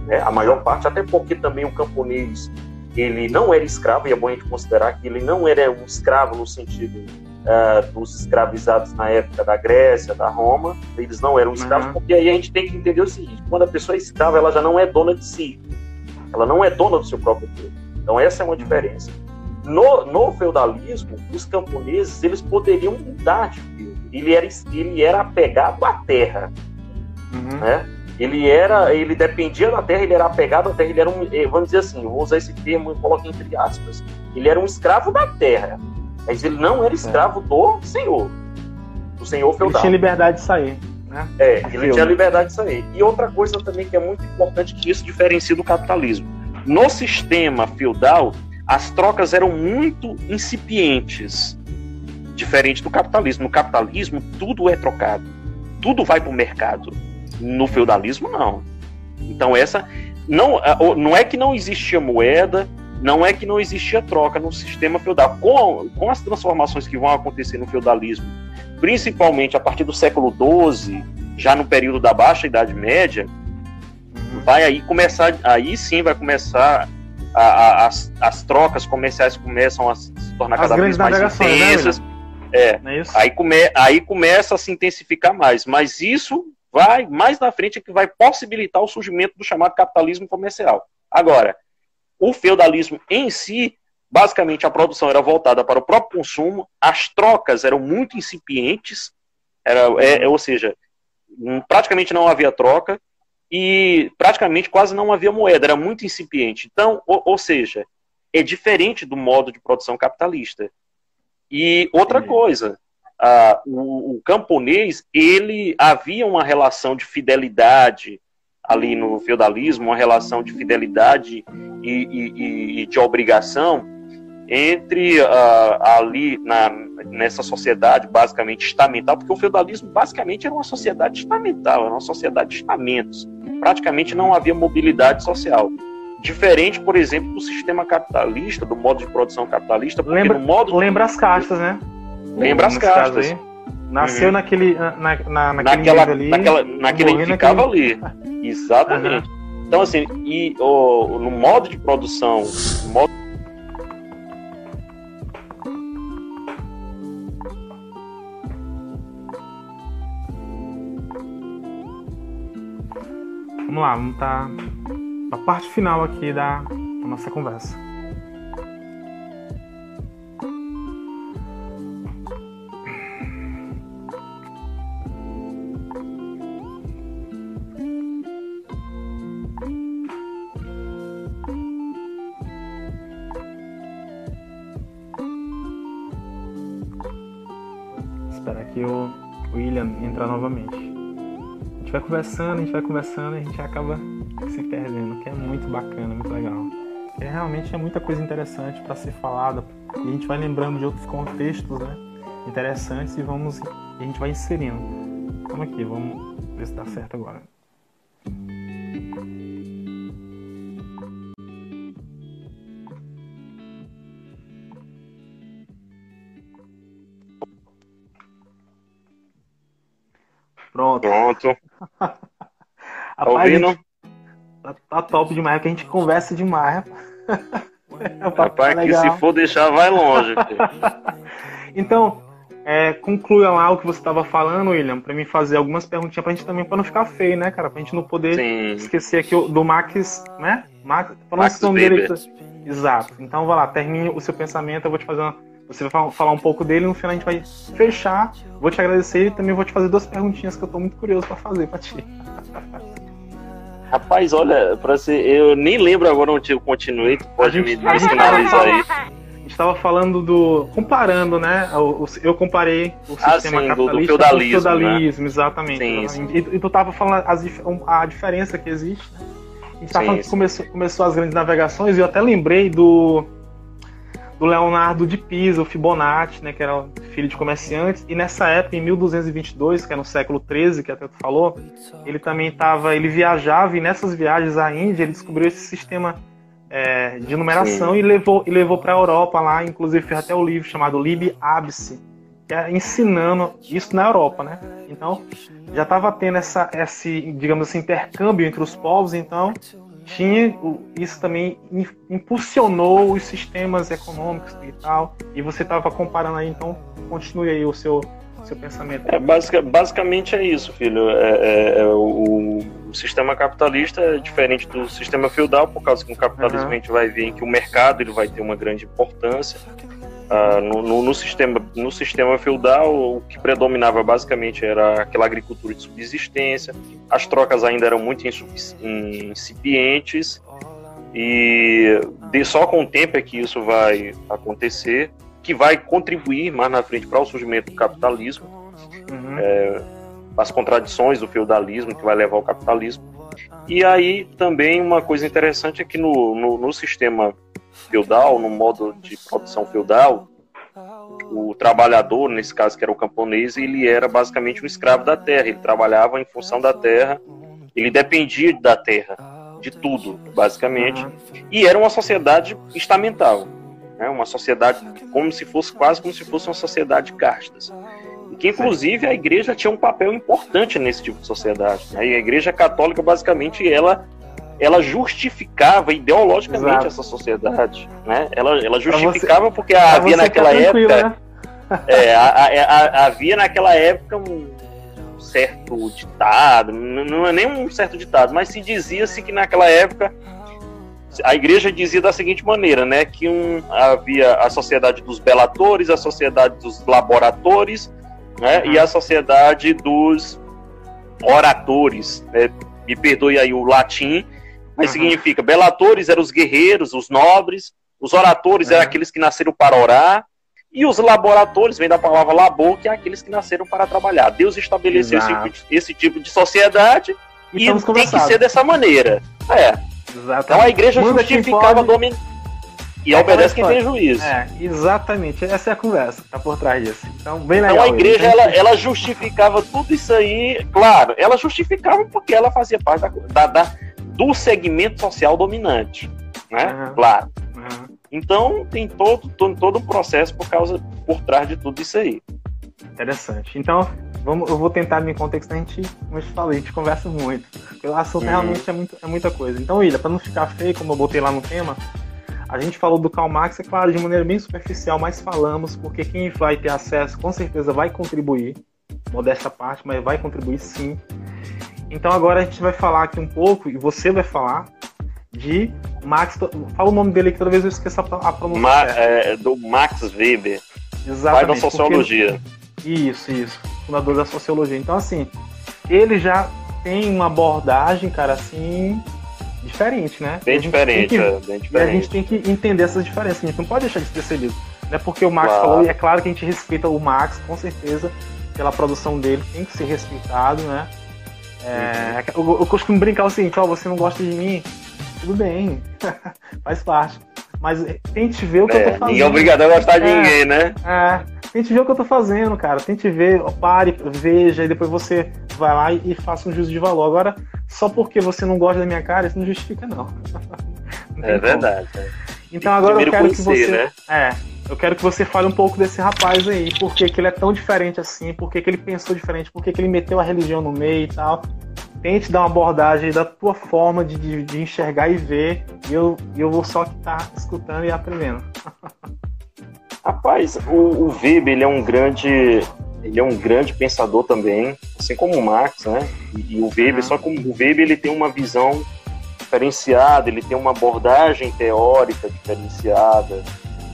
né, a maior parte, até porque também o camponês ele não era escravo, e é bom a gente considerar que ele não era um escravo no sentido uh, dos escravizados na época da Grécia, da Roma, eles não eram escravos, uhum. porque aí a gente tem que entender o seguinte: quando a pessoa é escrava, ela já não é dona de si, ela não é dona do seu próprio corpo. Então essa é uma diferença. No, no feudalismo, os camponeses eles poderiam mudar de feudo. Ele era, ele era apegado à terra, uhum. né? Ele era, ele dependia da terra, ele era apegado à terra, ele era um, eh, vamos dizer assim, vou usar esse termo e coloco entre aspas. Ele era um escravo da terra, mas ele não era escravo é. do senhor, do senhor feudal. Ele tinha liberdade de sair. Né? É, ele tinha liberdade de sair. E outra coisa também que é muito importante que isso diferencia do capitalismo no sistema feudal, as trocas eram muito incipientes, diferente do capitalismo. No capitalismo, tudo é trocado, tudo vai para o mercado. No feudalismo, não. Então, essa. Não, não é que não existia moeda, não é que não existia troca no sistema feudal. Com, com as transformações que vão acontecer no feudalismo, principalmente a partir do século XII, já no período da Baixa Idade Média, vai aí começar, aí sim vai começar a, a, as, as trocas comerciais começam a se tornar as cada vez mais né, intensas. Né, é, é aí, come, aí começa a se intensificar mais, mas isso vai mais na frente é que vai possibilitar o surgimento do chamado capitalismo comercial. Agora, o feudalismo em si, basicamente a produção era voltada para o próprio consumo, as trocas eram muito incipientes, era, é, ou seja, praticamente não havia troca, e praticamente quase não havia moeda, era muito incipiente. Então, ou, ou seja, é diferente do modo de produção capitalista. E outra coisa, o, o, camponês, ele havia uma relação de fidelidade ali no feudalismo, uma relação de fidelidade e, e, e de obrigação entre ali na, nessa sociedade basicamente estamental, porque o feudalismo basicamente era uma sociedade estamental, era uma sociedade de estamentos. Praticamente não havia mobilidade social. Diferente, por exemplo, do sistema capitalista, do modo de produção capitalista, lembra, no modo lembra as castas, né? Lembra as castas. Nasceu uhum. naquele, na, na, naquele naquela, ali, naquela, naquele ficava naquele... ali. Exatamente. Uhum. Então, assim, e o, no modo de produção, modo Vamos lá, vamos estar tá na parte final aqui da, da nossa conversa. Que o William entrar novamente gente vai conversando, a gente vai conversando e a gente acaba se perdendo, que é muito bacana, muito legal. E realmente é muita coisa interessante para ser falada e a gente vai lembrando de outros contextos, né? Interessantes e vamos e a gente vai inserindo. Vamos aqui, vamos ver se dá certo agora. Pronto. Pronto. Tá ouvindo? Tá, tá, top demais, que a gente conversa demais. Rapaz, que se for deixar, vai longe. então, é, conclua lá o que você estava falando, William, para mim fazer algumas perguntinhas pra gente também, para não ficar feio, né, cara? Pra gente não poder Sim. esquecer aqui do Max, né? Max, Max. Exato. Então, vai lá, termine o seu pensamento, eu vou te fazer uma Você vai falar um pouco dele, no final a gente vai fechar. Vou te agradecer e também vou te fazer duas perguntinhas que eu tô muito curioso para fazer para ti. Rapaz, olha, para ser, eu nem lembro agora onde eu continuei, tu pode gente, me finalizar aí. A gente estava falando do. comparando, né? Eu comparei o ah, sistema sim, capitalista do, do feudalismo. Do feudalismo, né? exatamente. Sim, exatamente. Sim. E, e, tu tava falando as, a diferença que existe, né? A gente tava falando que começou, começou as grandes navegações e eu até lembrei do do Leonardo de Pisa, o Fibonacci, né, que era filho de comerciantes, e nessa época, em 1222, que é no século 13, que até tu falou, ele também estava, ele viajava e nessas viagens à Índia ele descobriu esse sistema é, de numeração Sim. e levou e levou para a Europa lá, inclusive fez até o um livro chamado Lib Abyss, que é ensinando isso na Europa, né? Então já estava tendo essa, esse, digamos assim, intercâmbio entre os povos, então tinha isso também impulsionou os sistemas econômicos e tal. E você estava comparando aí, então continue aí o seu seu pensamento. É, basic, basicamente é isso, filho. É, é, é o, o, sistema capitalista é diferente do sistema feudal, por causa que no capitalismo uhum. a gente vai ver que o mercado ele vai ter uma grande importância. Uh, no, no, no, sistema, no sistema feudal, o que predominava basicamente era aquela agricultura de subsistência, as trocas ainda eram muito incipientes, e de, só com o tempo é que isso vai acontecer, que vai contribuir mais na frente para o surgimento do capitalismo, uhum. é, as contradições do feudalismo que vai levar ao capitalismo. E aí também uma coisa interessante é que no, no, no sistema feudal, no modo de produção feudal, o trabalhador, nesse caso que era o camponês, ele era basicamente um escravo da terra, ele trabalhava em função da terra, ele dependia da terra, de tudo, basicamente, e era uma sociedade estamental, né? uma sociedade como se fosse quase como se fosse uma sociedade de castas. Que inclusive a igreja tinha um papel importante nesse tipo de sociedade. Né? E a igreja católica basicamente ela ela justificava ideologicamente Exato. essa sociedade, né? Ela, ela justificava você, porque havia naquela época, né? é, a, a, a, havia naquela época um certo ditado, não é nem um certo ditado, mas se dizia-se que naquela época a igreja dizia da seguinte maneira, né, que um, havia a sociedade dos belatores, a sociedade dos laboratores, né, uhum. e a sociedade dos oratores, né, me perdoe aí o latim, mas uhum. significa belatores eram os guerreiros, os nobres, os oratores uhum. eram aqueles que nasceram para orar, e os laboratores, vem da palavra labor, que é aqueles que nasceram para trabalhar. Deus estabeleceu esse, esse, tipo de sociedade e, e tem que ser dessa maneira. É. Exatamente. Então a igreja Manda justificava domin... E é obedece quem tem juízo. É, exatamente. Essa é a conversa que tá por trás disso. Então, bem legal. Então a igreja, ela, ela justificava tudo isso aí. Claro, ela justificava porque ela fazia parte da, da, da do segmento social dominante, né? Uhum. Claro. Uhum. Então tem todo, todo, todo um processo por causa por trás de tudo isso aí. Interessante. Então, vamos, eu vou tentar me contextualizar, a gente, como eu te falei, a gente conversa muito. O assunto uhum. realmente é, muito, é muita coisa. Então, Ilha, para não ficar feio, como eu botei lá no tema, a gente falou do Karl Marx, é claro, de maneira bem superficial, mas falamos, porque quem vai ter acesso com certeza vai contribuir, modesta parte, mas vai contribuir sim. Então agora a gente vai falar aqui um pouco, e você vai falar, de Max. Fala o nome dele que toda vez eu esqueço a pronúncia. Ma, é, do Max Weber. Exatamente. Pai da sociologia. Isso, isso. Fundador da sociologia. Então, assim, ele já tem uma abordagem, cara, assim, diferente, né? Bem diferente, que, é, bem diferente. E a gente tem que entender essas diferenças. A gente não pode deixar de ser percebido. Não é porque o Max claro. falou, e é claro que a gente respeita o Max, com certeza, pela produção dele, tem que ser respeitado, né? É, uhum. eu, eu, costumo brincar o seguinte, ó, você não gosta de mim, tudo bem, faz parte. Mas tente ver o que é, eu tô fazendo. Ninguém é obrigado a gostar de é, ninguém, né? É, tente ver o que eu tô fazendo, cara. Tente ver, pare, veja, e depois você vai lá e, e faça um juízo de valor. Agora, só porque você não gosta da minha cara, isso não justifica, não. não é verdade. É. Então agora eu quero que você. Né? É, eu quero que você fale um pouco desse rapaz aí, por que, que ele é tão diferente assim, por que, que ele pensou diferente, por que, que ele meteu a religião no meio e tal tente dar uma abordagem da tua forma de, de, de enxergar e ver, e eu, eu vou só estar tá escutando e aprendendo. Rapaz, o, o Weber, ele é um grande ele é um grande pensador também, assim como o Marx, né? E, e o Weber, uhum. só que o Weber ele tem uma visão diferenciada, ele tem uma abordagem teórica diferenciada.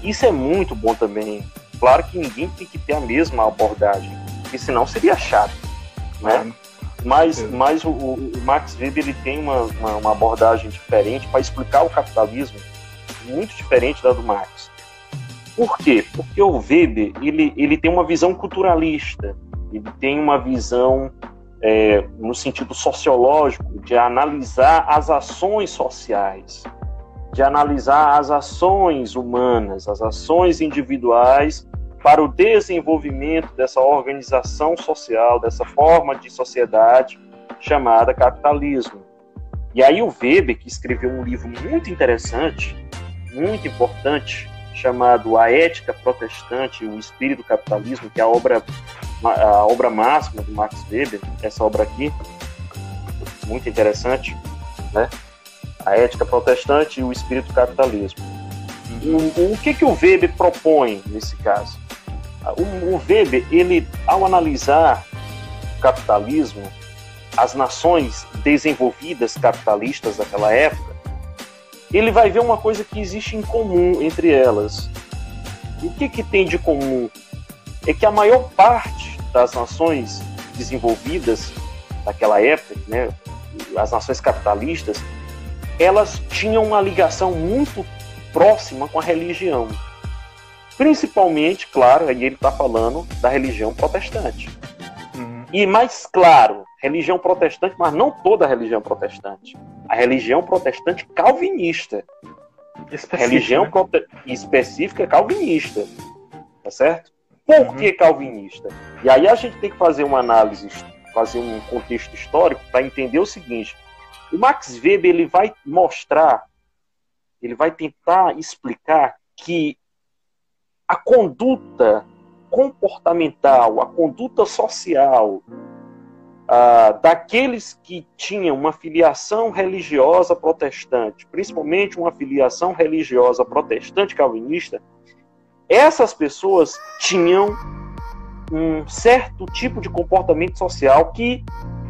Isso é muito bom também. Claro que ninguém tem que ter a mesma abordagem, porque senão seria chato, né? Mas, mas o, o, Max Weber ele tem uma, uma, uma abordagem diferente para explicar o capitalismo, muito diferente da do Marx. Por quê? Porque o Weber ele, ele tem uma visão culturalista, ele tem uma visão é, no sentido sociológico de analisar as ações sociais, de analisar as ações humanas, as ações individuais para o desenvolvimento dessa organização social, dessa forma de sociedade chamada capitalismo. E aí o Weber, que escreveu um livro muito interessante, muito importante, chamado A Ética Protestante e o Espírito do Capitalismo, que é a obra, a obra máxima do Max Weber, essa obra aqui, muito interessante, né? A Ética Protestante e o Espírito do Capitalismo. O, o que, que o Weber propõe nesse caso? O, o Weber, ele, ao analisar o capitalismo, as nações desenvolvidas capitalistas daquela época, ele vai ver uma coisa que existe em comum entre elas. o que, que tem de comum? É que a maior parte das nações desenvolvidas daquela época, né, as nações capitalistas, elas tinham uma ligação muito próxima com a religião. Principalmente, claro, aí ele está falando da religião protestante. Uhum. E mais claro, religião protestante, mas não toda religião protestante. A religião protestante calvinista. Específica, religião né? prote... específica calvinista. Tá certo? Por uhum. que calvinista? E aí a gente tem que fazer uma análise, fazer um contexto histórico para entender o seguinte. O Max Weber ele vai mostrar, ele vai tentar explicar que a conduta comportamental, a conduta social ah, daqueles que tinham uma filiação religiosa protestante, principalmente uma filiação religiosa protestante calvinista, essas pessoas tinham um certo tipo de comportamento social que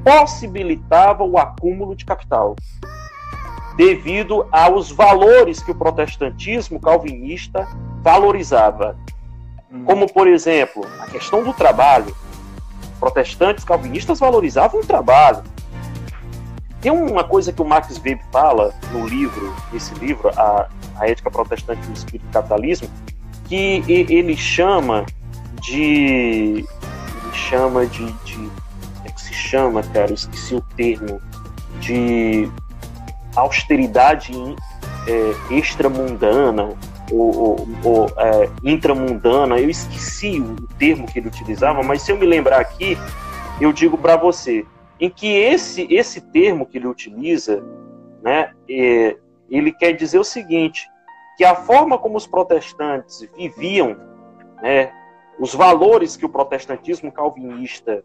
possibilitava o acúmulo de capital, devido aos valores que o protestantismo calvinista valorizava. Hum. Como, por exemplo, a questão do trabalho. Protestantes calvinistas valorizavam o trabalho. Tem uma coisa que o Max Weber fala no livro, nesse livro, a, a Ética Protestante do Espírito do Capitalismo, que ele chama de. Ele chama de. de é que se chama, cara? Eu esqueci o termo. De austeridade é, extramundana ou, é, intramundana, eu esqueci o termo que ele utilizava, mas se eu me lembrar aqui, eu digo para você, em que esse, esse termo que ele utiliza, né, é, ele quer dizer o seguinte, que a forma como os protestantes viviam, né, os valores que o protestantismo calvinista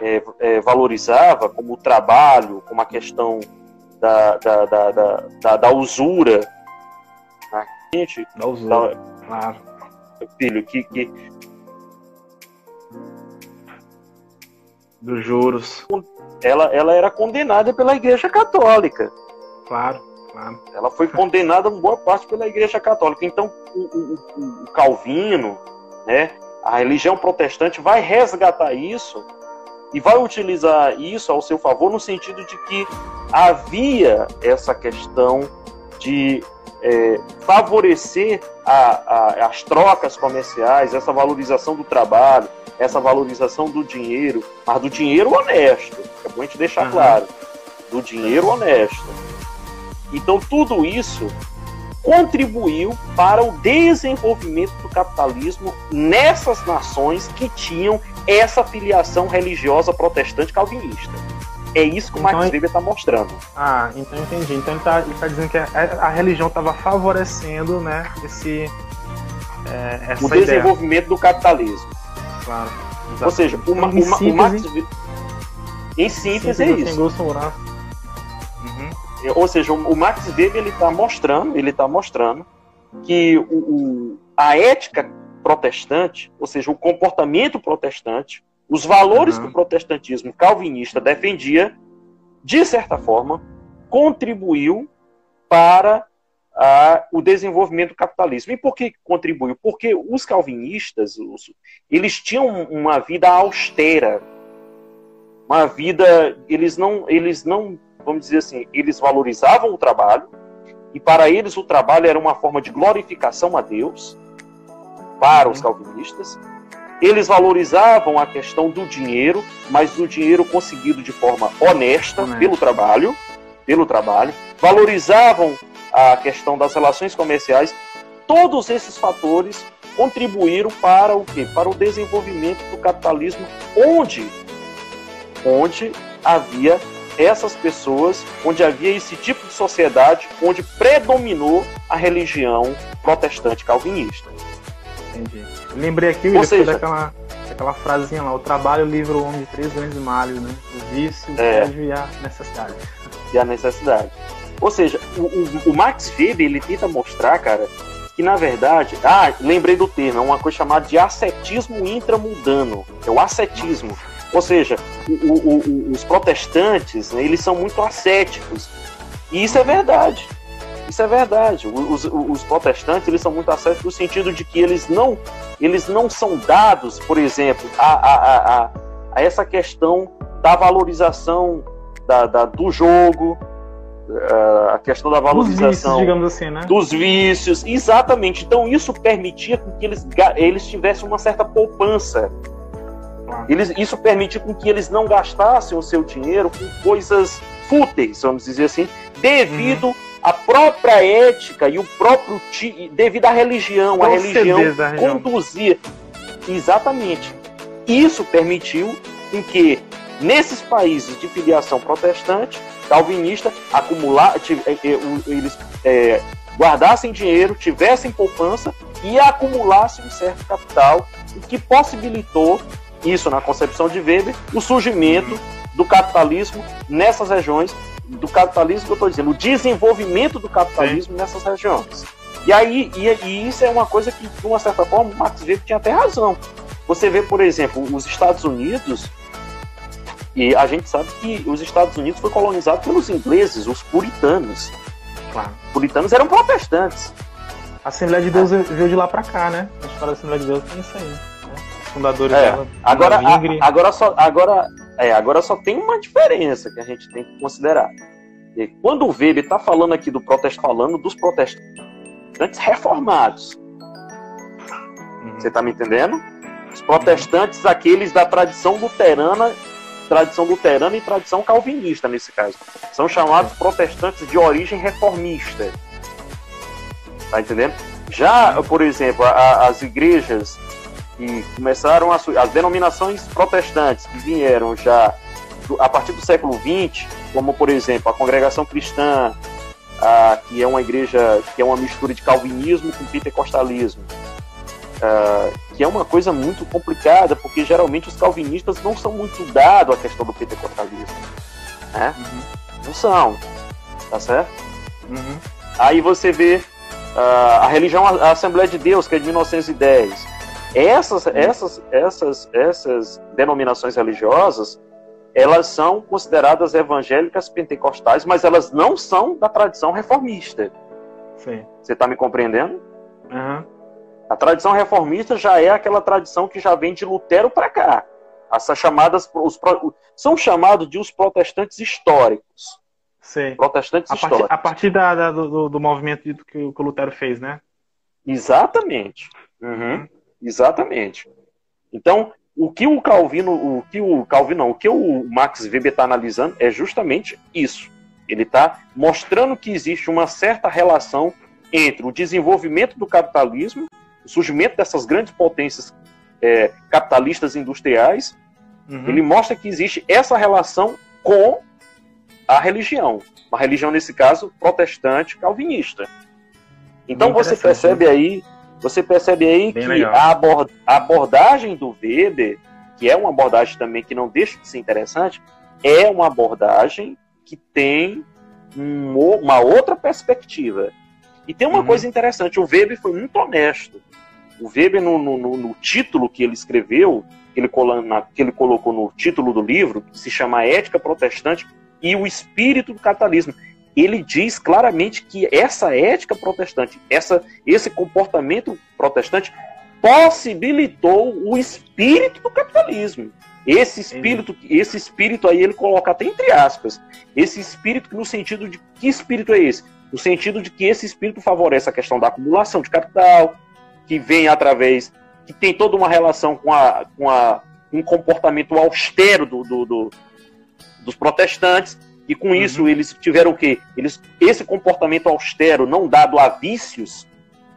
é, é, valorizava, como o trabalho, como a questão da, da, da, da, da usura, gente. Da usura, claro. Filho, que, que. Dos juros. Ela, ela era condenada pela Igreja Católica. Claro, claro. Ela foi condenada em boa parte pela Igreja Católica. Então, o, o, o Calvino, né, a religião protestante vai resgatar isso e vai utilizar isso ao seu favor no sentido de que havia essa questão de é, favorecer a, a, as trocas comerciais, essa valorização do trabalho, essa valorização do dinheiro, mas do dinheiro honesto. É bom a gente deixar uhum. claro. Do dinheiro honesto. Então, tudo isso contribuiu para o desenvolvimento do capitalismo nessas nações que tinham essa filiação religiosa protestante calvinista. É isso que o então, Max Weber está mostrando. Ah, então entendi. Então ele está tá dizendo que a, a religião estava favorecendo né, esse, é, o desenvolvimento ideia. do capitalismo. Claro. Exatamente. Ou seja, o, então, o, o, o Max Weber. Em síntese, síntese é isso. Uhum. Ou seja, o, o Max Weber ele está mostrando, ele está mostrando que o, o, a ética protestante, ou seja, o comportamento protestante, os valores uhum. que o protestantismo calvinista defendia, de certa forma, contribuiu para a, o desenvolvimento do capitalismo. E por que contribuiu? Porque os calvinistas, os, eles tinham uma vida austera, uma vida, eles não, eles não, vamos dizer assim, eles valorizavam o trabalho, e para eles o trabalho era uma forma de glorificação a Deus, para os calvinistas. Eles valorizavam a questão do dinheiro, mas do dinheiro conseguido de forma honesta pelo trabalho, pelo trabalho. Valorizavam a questão das relações comerciais. Todos esses fatores contribuíram para o quê? Para o desenvolvimento do capitalismo, onde, onde havia essas pessoas, onde havia esse tipo de sociedade, onde predominou a religião protestante calvinista. Entendi. Lembrei aqui, William, seja, daquela, daquela frasezinha lá, o trabalho livra o homem de três grandes males, né? O vício, o é, e a necessidade. E a necessidade. Ou seja, o, o, o, Max Weber, ele tenta mostrar, cara, que na verdade, ah, lembrei do termo, é uma coisa chamada de ascetismo intramundano, é o ascetismo. Ou seja, o, os protestantes, né, eles são muito ascéticos. E isso é verdade. Isso é verdade. Os, os, protestantes eles são muito ascéticos no sentido de que eles não, eles não são dados, por exemplo, a, a, a, a essa questão da valorização da, da, do jogo, eh, a questão da valorização dos vícios, assim, né? dos vícios, exatamente. Então isso permitia que eles, eles tivessem uma certa poupança. Eles, isso permitia com que eles não gastassem o seu dinheiro com coisas fúteis, vamos dizer assim, devido uhum a própria ética e o próprio ti, devido à religião, a religião conduzia exatamente. Isso permitiu em que nesses países de filiação protestante, calvinista, acumular, é, é, eles é, guardassem dinheiro, tivessem poupança e acumulassem um certo capital, o que possibilitou isso na concepção de Weber, o surgimento do capitalismo nessas regiões do capitalismo que eu estou dizendo, o desenvolvimento do capitalismo Sim. nessas regiões. E aí, e, e, isso é uma coisa que, de uma certa forma, o Marx Weber tinha até razão. Você vê, por exemplo, os Estados Unidos, e a gente sabe que os Estados Unidos foi colonizado pelos ingleses, os puritanos. Claro. Os puritanos eram protestantes. A Assembleia de Deus ah. veio de lá para cá, né? A história da Assembleia de Deus tem isso aí. Fundadores é. dela. Agora, a, agora, só, agora é, agora só tem uma diferença que a gente tem que considerar. E quando o Weber está falando aqui do protesto, falando dos protestantes reformados. Uhum. Você está me entendendo? Os protestantes, aqueles da tradição luterana, tradição luterana e tradição calvinista, nesse caso. São chamados protestantes de origem reformista. Tá entendendo? Já, por exemplo, a, as igrejas que começaram a as denominações protestantes que vieram já a partir do século XX, como por exemplo a Congregação Cristã, a, que é uma igreja que é uma mistura de calvinismo com pentecostalismo, a, que é uma coisa muito complicada, porque geralmente os calvinistas não são muito dados à questão do pentecostalismo, né? Uhum. Não são, tá certo? Uhum. Aí você vê a religião a Assembleia de Deus, que é de 1910 essas, essas, essas, essas denominações religiosas, elas são consideradas evangélicas pentecostais, mas elas não são da tradição reformista. Sim. Você está me compreendendo? Uhum. A tradição reformista já é aquela tradição que já vem de Lutero para cá. Essas chamadas, os, são chamados de os protestantes históricos. Sim. Protestantes a históricos. Partir, a partir da, da, do, do, movimento que, que o Lutero fez, né? Exatamente. Uhum. Exatamente. Então, o que o Calvino, o que o Calvino, não, o que o Max Weber está analisando é justamente isso. Ele está mostrando que existe uma certa relação entre o desenvolvimento do capitalismo, o surgimento dessas grandes potências é, capitalistas industriais. Uhum. Ele mostra que existe essa relação com a religião, uma religião nesse caso protestante calvinista. Então você percebe né? aí você percebe aí Bem que a, abord a, abordagem do Weber, que é uma abordagem também que não deixa de ser interessante, é uma abordagem que tem um, uma outra perspectiva. E tem uma uhum. coisa interessante, o Weber foi muito honesto. O Weber, no, no, no título que ele escreveu, que ele, que ele colocou no título do livro, que se chama Ética Protestante e o Espírito do Capitalismo, ele diz claramente que essa ética protestante, essa, esse comportamento protestante possibilitou o espírito do capitalismo. Esse espírito, esse espírito aí ele coloca até entre aspas, esse espírito no sentido de que espírito é esse? No sentido de que esse espírito favorece a questão da acumulação de capital, que vem através, que tem toda uma relação com, a, com a, um comportamento austero do, do, do dos protestantes, e com uhum. isso eles tiveram o quê? Eles, esse comportamento austero, não dado a vícios,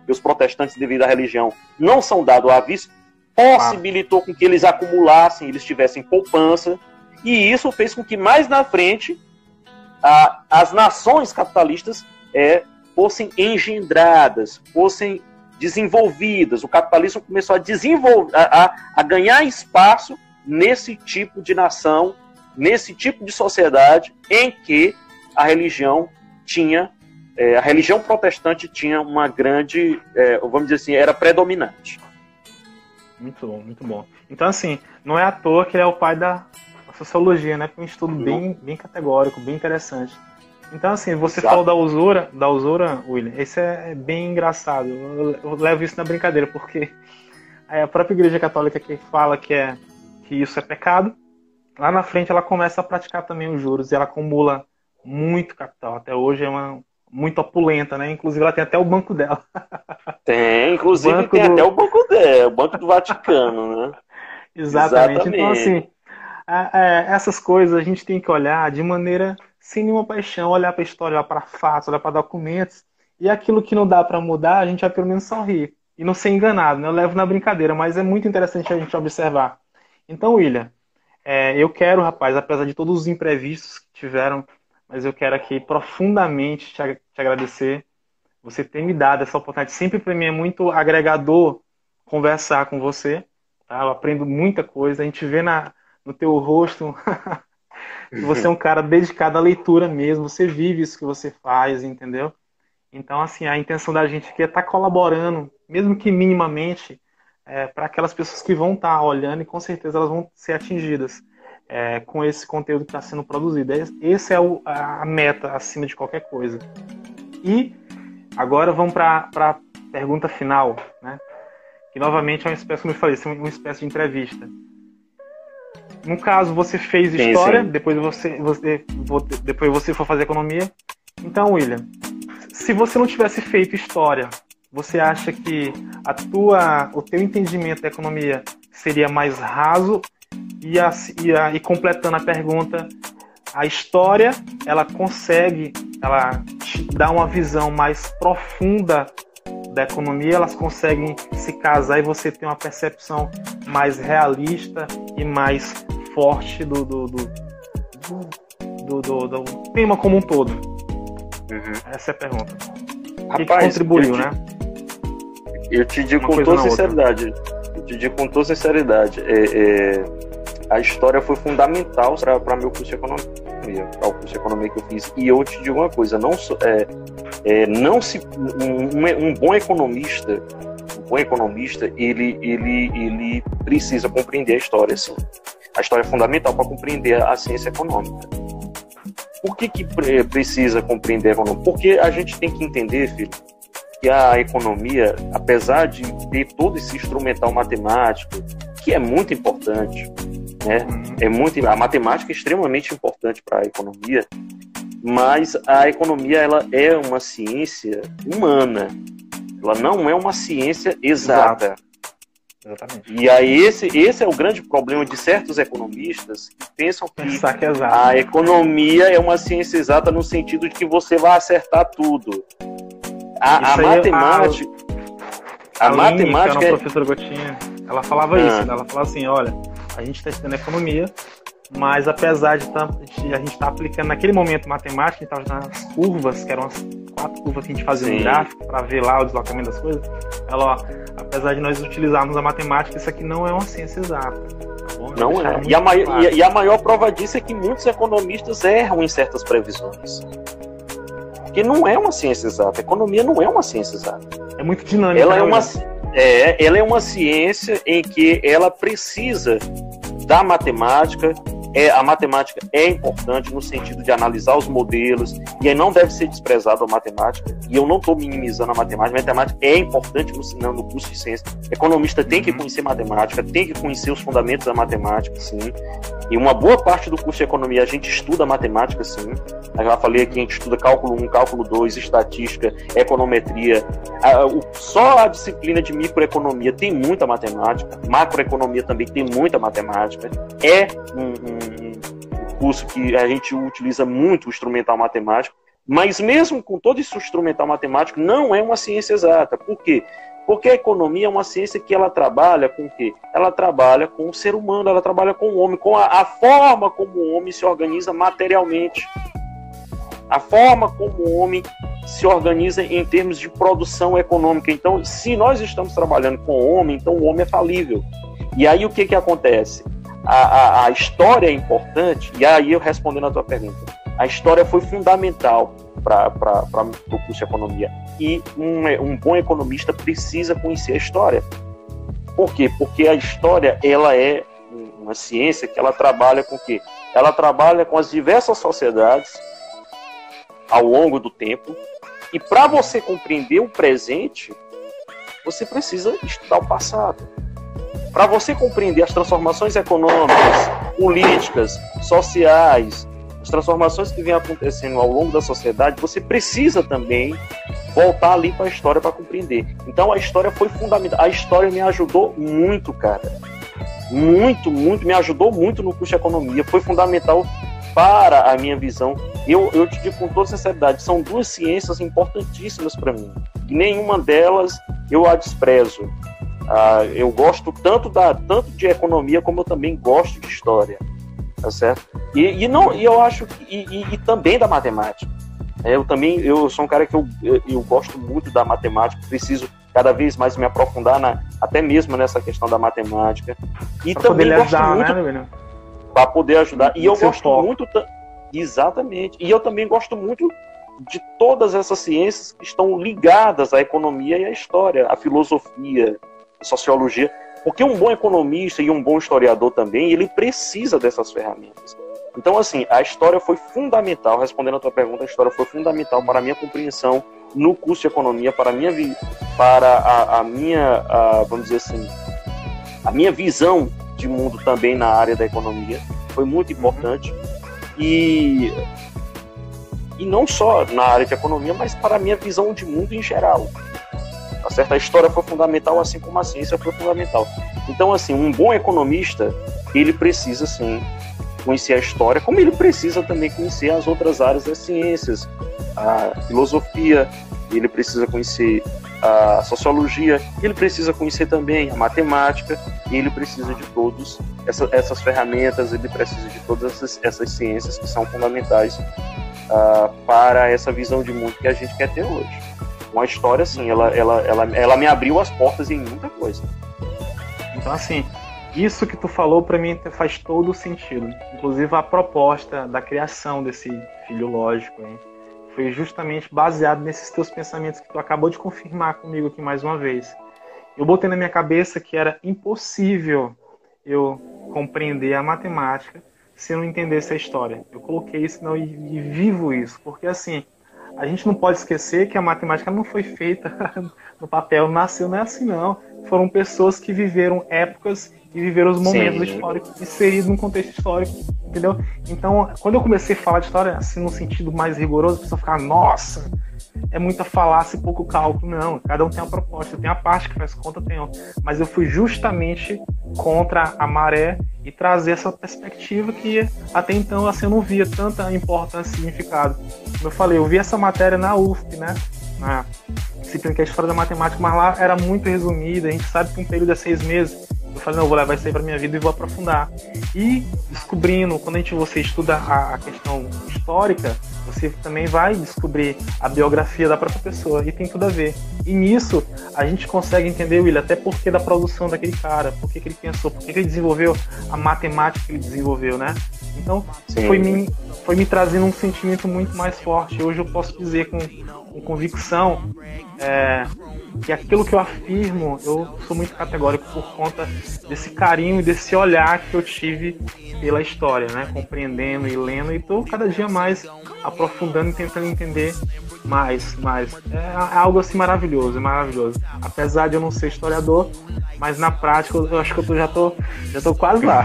que os protestantes, devido à religião, não são dados a vícios, possibilitou ah. com que eles acumulassem, eles tivessem poupança, e isso fez com que mais na frente a, as nações capitalistas é, fossem engendradas, fossem desenvolvidas. O capitalismo começou a desenvolver, a, a ganhar espaço nesse tipo de nação, nesse tipo de sociedade em que a religião tinha, é, a religião protestante tinha uma grande, é, vamos dizer assim, era predominante. Muito bom, muito bom. Então, assim, não é à toa que ele é o pai da sociologia, né? É um estudo bem, bem categórico, bem interessante. Então, assim, você Exato. falou da usura, da usura, William, esse é bem engraçado. Eu, eu levo isso na brincadeira, porque a própria Igreja Católica que fala que, é, que isso é pecado, lá na frente ela começa a praticar também os juros e ela acumula muito capital. Até hoje é uma muito opulenta, né? Inclusive ela tem até o banco dela. Tem, inclusive tem do... até o banco dela, o Banco do Vaticano, né? Exatamente. Exatamente. Então, assim, é, essas coisas a gente tem que olhar de maneira sem nenhuma paixão, olhar para a história, olhar para fatos, olhar para documentos, e aquilo que não dá para mudar, a gente vai pelo menos sorrir e não ser enganado. Né? Eu levo na brincadeira, mas é muito interessante a gente observar. Então, William, é, eu quero, rapaz, apesar de todos os imprevistos que tiveram, mas eu quero aqui profundamente te, te agradecer. Você ter me dado essa oportunidade. Sempre para mim é muito agregador conversar com você. Tá? Eu aprendo muita coisa. A gente vê na, no teu rosto Você é um cara dedicado à leitura mesmo, você vive isso que você faz, entendeu? Então, assim, a intenção da gente aqui é estar tá colaborando, mesmo que minimamente, é, para aquelas pessoas que vão estar tá olhando e com certeza elas vão ser atingidas é, com esse conteúdo que está sendo produzido. Essa é o, a meta acima de qualquer coisa. E agora vamos para a pergunta final, né? que novamente é uma espécie, como eu falei, uma espécie de entrevista. No caso, você fez sim, história, sim. depois você, você, depois você for fazer economia. Então, William, se você não tivesse feito história, você acha que a tua, o teu entendimento da economia seria mais raso? E, a, e, a, e completando a pergunta, a história ela consegue, ela te dá uma visão mais profunda da economia, elas conseguem se casar e você tem uma percepção mais realista e mais forte do, do, do, do, do, do tema como um todo? Uhum. Essa é a pergunta. Rapaz, que, que contribuiu, eu te, né? Eu te digo com toda sinceridade. Eu te digo com toda sinceridade. É, é, a história foi fundamental para meu curso de economia, para o curso de economia que eu fiz. E eu te digo uma coisa, não, é, é, não se um, um bom economista um bom economista ele, ele, ele precisa compreender a história, sim. A história é fundamental para compreender a ciência econômica. Por que, que precisa compreender a economia? Porque a gente tem que entender, filho, que a economia, apesar de ter todo esse instrumental matemático, que é muito importante, né? Uhum. É muito, a matemática é extremamente importante para a economia, mas a economia ela é uma ciência humana. Ela não é uma ciência exata. Exato. Exatamente. E aí esse, esse é o grande problema de certos economistas que pensam que, que é a economia é uma ciência exata no sentido de que você vai acertar tudo. A, a matemática... A, a, a matemática... Que é... a professora Gotinha, ela falava ah. isso, né? ela falava assim, olha, a gente está estudando economia, mas apesar de, tá, a gente estar tá aplicando naquele momento matemática, então nas curvas, que eram as quatro curvas que a gente fazia Sim. no gráfico para ver lá o deslocamento das coisas, ela, ó, apesar de nós utilizarmos a matemática, isso aqui não é uma ciência exata. Tá não é. E a, maior, e, e a maior prova disso é que muitos economistas erram em certas previsões. Porque não é uma ciência exata. A economia não é uma ciência exata. É muito dinâmica. Ela é né, uma, é, ela é uma ciência em que ela precisa da matemática, é, a matemática é importante no sentido de analisar os modelos, e aí não deve ser desprezado a matemática, e eu não estou minimizando a matemática, a matemática é importante no, no curso de ciência. Economista tem que conhecer matemática, tem que conhecer os fundamentos da matemática, sim. E uma boa parte do curso de economia a gente estuda matemática, sim. Eu já falei aqui, a gente estuda cálculo 1, cálculo 2, estatística, econometria. Só a disciplina de microeconomia tem muita matemática, macroeconomia também tem muita matemática. É um, um curso que a gente utiliza muito o instrumental matemático, mas mesmo com todo esse instrumental matemático, não é uma ciência exata. Por quê? Porque a economia é uma ciência que ela trabalha com o quê? Ela trabalha com o ser humano, ela trabalha com o homem, com a, a forma como o homem se organiza materialmente. A forma como o homem se organiza em termos de produção econômica. Então, se nós estamos trabalhando com o homem, então o homem é falível. E aí o que, que acontece? A, a, história é importante, e aí eu respondendo a tua pergunta, a história foi fundamental para o curso de economia. E um, um bom economista precisa conhecer a história. Por quê? Porque a história ela é uma ciência que ela trabalha com o quê? Ela trabalha com as diversas sociedades ao longo do tempo. E para você compreender o presente, você precisa estudar o passado. Para você compreender as transformações econômicas, políticas, sociais, as transformações que vêm acontecendo ao longo da sociedade, você precisa também voltar ali para a história para compreender. Então a história foi fundamental. A história me ajudou muito, cara. Muito, muito, me ajudou muito no curso de economia. Foi fundamental para a minha visão. Eu, eu te digo com toda sinceridade, são duas ciências importantíssimas para mim. E nenhuma delas eu a desprezo. Ah, eu gosto tanto, da, tanto de economia como eu também gosto de história tá certo? E, e não, e eu acho que, e, e, e também da matemática. É, eu também, eu sou um cara que eu, eu, eu, gosto muito da matemática, preciso cada vez mais me aprofundar na, até mesmo nessa questão da matemática. E pra também gosto ajudar, muito né, para poder ajudar. E eu gosto foco. muito, exatamente. E eu também gosto muito de todas essas ciências que estão ligadas à economia e à história, à filosofia, sociologia. Porque um bom economista e um bom historiador também, ele precisa dessas ferramentas. Então, assim, a história foi fundamental, respondendo a tua pergunta, a história foi fundamental para a minha compreensão no curso de economia, para a minha, para a, a minha, a, vamos dizer assim, a minha visão de mundo também na área da economia. Foi muito importante. E, e não só na área de economia, mas para a minha visão de mundo em geral. Tá certo? A história foi fundamental, assim como a ciência foi fundamental. Então, assim, um bom economista, ele precisa, sim, conhecer a história, como ele precisa também conhecer as outras áreas das ciências, a filosofia, ele precisa conhecer a sociologia, ele precisa conhecer também a matemática, ele precisa de todas essa, essas ferramentas, ele precisa de todas essas, essas ciências que são fundamentais uh, para essa visão de mundo que a gente quer ter hoje uma história assim, ela, ela, ela, ela me abriu as portas em muita coisa. Então, assim, isso que tu falou para mim faz todo sentido. Inclusive a proposta da criação desse filho lógico hein, foi justamente baseado nesses teus pensamentos que tu acabou de confirmar comigo aqui mais uma vez. Eu botei na minha cabeça que era impossível eu compreender a matemática se eu não entendesse a história. Eu coloquei isso não, e, e vivo isso, porque assim, a gente não pode esquecer que a matemática não foi feita no papel, nasceu não é assim não. Foram pessoas que viveram épocas e viveram os momentos Sim. históricos inseridos num contexto histórico, entendeu? Então, quando eu comecei a falar de história assim no sentido mais rigoroso, a pessoa ficava, nossa, é muita falácia e pouco cálculo. Não, cada um tem uma proposta. Tem a parte que faz conta, tem outra. Mas eu fui justamente contra a maré e trazer essa perspectiva que até então assim, eu não via tanta importância e significado. Como eu falei, eu vi essa matéria na UFP, né? Na disciplina que é a história da matemática, mas lá era muito resumida. A gente sabe que um período é seis meses. Eu falei, não, eu vou levar isso aí para minha vida e vou aprofundar. E descobrindo, quando a gente você estuda a, a questão histórica, você também vai descobrir a biografia da própria pessoa e tem tudo a ver. E nisso a gente consegue entender, William, até porque da produção daquele cara, por que, ele pensou, por que, que ele desenvolveu a matemática que ele desenvolveu, né? Então foi me, foi me trazendo um sentimento muito mais forte. Hoje eu posso dizer com, com convicção é, que aquilo que eu afirmo, eu sou muito categórico por conta desse carinho e desse olhar que eu tive pela história, né? Compreendendo e lendo, e estou cada dia mais aprofundando e tentando entender mais, mais. É, é algo assim maravilhoso, é maravilhoso. Apesar de eu não ser historiador, mas na prática eu acho que eu tô, já, tô, já tô quase lá.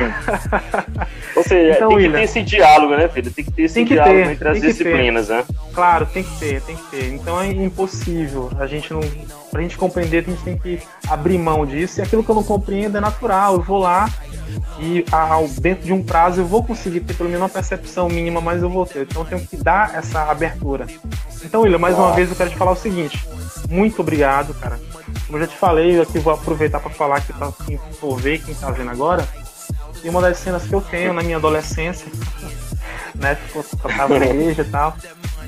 Ou seja, então, tem William, que ter esse diálogo, né, filho? Tem que ter esse diálogo ter, entre as disciplinas, ter. né? Claro, tem que ter, tem que ter. Então é impossível. A gente não. Pra gente compreender, a gente tem que abrir mão disso. E aquilo que eu não compreendo é natural. Eu vou lá e ao, dentro de um prazo eu vou conseguir ter pelo menos uma percepção mínima, mas eu vou ter. Então eu tenho que dar essa abertura. Então, William, mais uma vez eu quero te falar o seguinte. Muito obrigado, cara. Como eu já te falei, eu aqui vou aproveitar para falar aqui para quem for ver, quem tá vendo agora. E uma das cenas que eu tenho na minha adolescência, né, que eu tava na igreja e tal,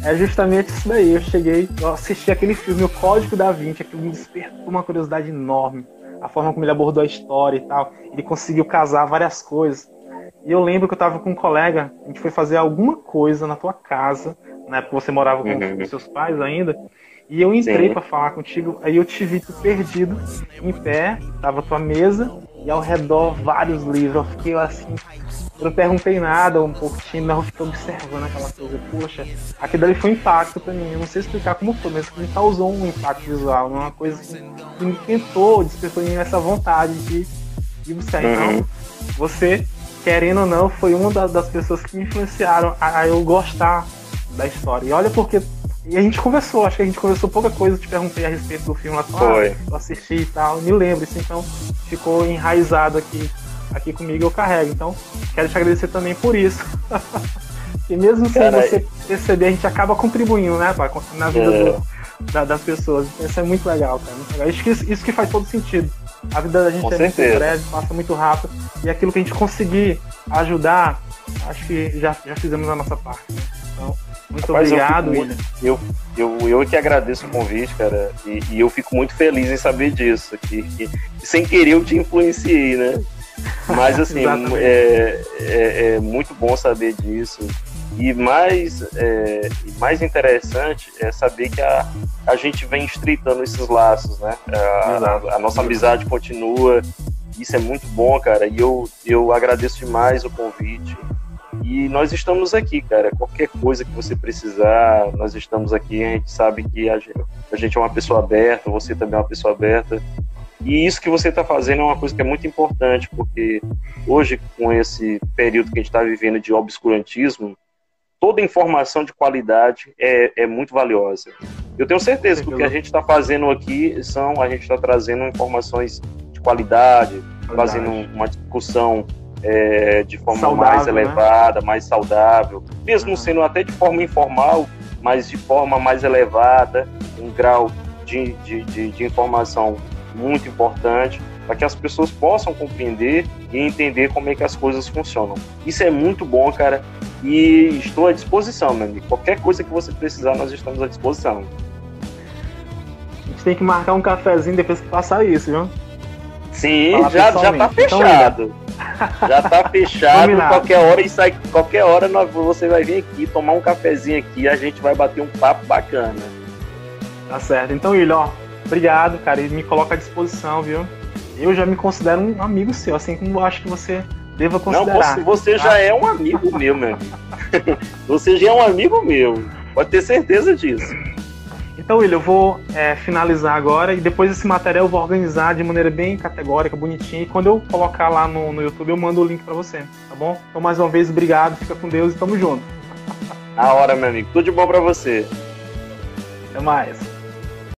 é justamente isso daí. Eu cheguei, eu assisti aquele filme, O Código da Vinci, aquilo me despertou uma curiosidade enorme a forma como ele abordou a história e tal. Ele conseguiu casar várias coisas. E eu lembro que eu estava com um colega, a gente foi fazer alguma coisa na tua casa, na época você morava com uhum. seus pais ainda, e eu entrei para falar contigo, aí eu te vi tu perdido, em pé, tava tua mesa, e ao redor vários livros. Eu fiquei assim, eu não perguntei nada, um tímido, mas eu fiquei observando aquela coisa. Poxa, aquilo dali foi um impacto pra mim. Eu não sei explicar como foi, mas me causou um impacto visual. Uma coisa que me tentou, despertou em mim essa vontade de, de buscar. Então, uhum. você, querendo ou não, foi uma das pessoas que me influenciaram a, a eu gostar da história. E olha porque e a gente conversou, acho que a gente conversou pouca coisa, eu te perguntei a respeito do filme lá, Foi. Ah, eu assisti e tal, me lembro, isso então ficou enraizado aqui, aqui comigo eu carrego. Então, quero te agradecer também por isso. e mesmo sem Cara, você perceber, a gente acaba contribuindo, né, pá, na vida é. do, da, das pessoas. Isso é muito legal, cara. Muito legal. Isso, que, isso que faz todo sentido. A vida da gente Com é certeza. muito breve, passa muito rápido. E aquilo que a gente conseguir ajudar, acho que já, já fizemos a nossa parte. Né? Então, muito obrigado, eu, eu, eu, eu que agradeço o convite, cara, e, e, eu fico muito feliz em saber disso, que, que sem querer eu te influenciei, né? Mas assim, é, é, é, muito bom saber disso. E mais, é, mais interessante é saber que a, a gente vem estreitando esses laços, né? A, a, a nossa amizade continua. Isso é muito bom, cara. E eu, eu agradeço demais o convite. E nós estamos aqui, cara. Qualquer coisa que você precisar, nós estamos aqui. A gente sabe que a gente, a gente é uma pessoa aberta, você também é uma pessoa aberta. E isso que você está fazendo é uma coisa que é muito importante, porque hoje, com esse período que a gente está vivendo de obscurantismo, toda informação de qualidade é, é muito valiosa. Eu tenho certeza que o que a gente está fazendo aqui são, a gente está trazendo informações de qualidade, fazendo uma discussão é, de forma saudável, mais né? elevada, né? mais saudável, mesmo uhum. sendo até de forma informal, mas de forma mais elevada, um grau de, de, de, de informação muito importante, para que as pessoas possam compreender e entender como é que as coisas funcionam. Isso é muito bom, cara, e estou à disposição, meu amigo. Qualquer coisa que você precisar, nós estamos à disposição. A gente tem que marcar um cafezinho depois que passar isso, viu? Sim, já, já tá fechado. Já tá fechado. qualquer hora e sai. Qualquer hora nós, você vai vir aqui tomar um cafezinho aqui a gente vai bater um papo bacana. Tá certo. Então, William, ó, obrigado, cara. E me coloca à disposição, viu? Eu já me considero um amigo seu, assim como eu acho que você deva considerar. Não, você, você já é um amigo meu, meu amigo. você já é um amigo meu. Pode ter certeza disso. Então, William, eu vou é, finalizar agora e depois esse material eu vou organizar de maneira bem categórica, bonitinha. E quando eu colocar lá no, no YouTube, eu mando o link para você, tá bom? Então, mais uma vez, obrigado, fica com Deus e tamo junto. A hora, meu amigo. Tudo de bom para você. Até mais.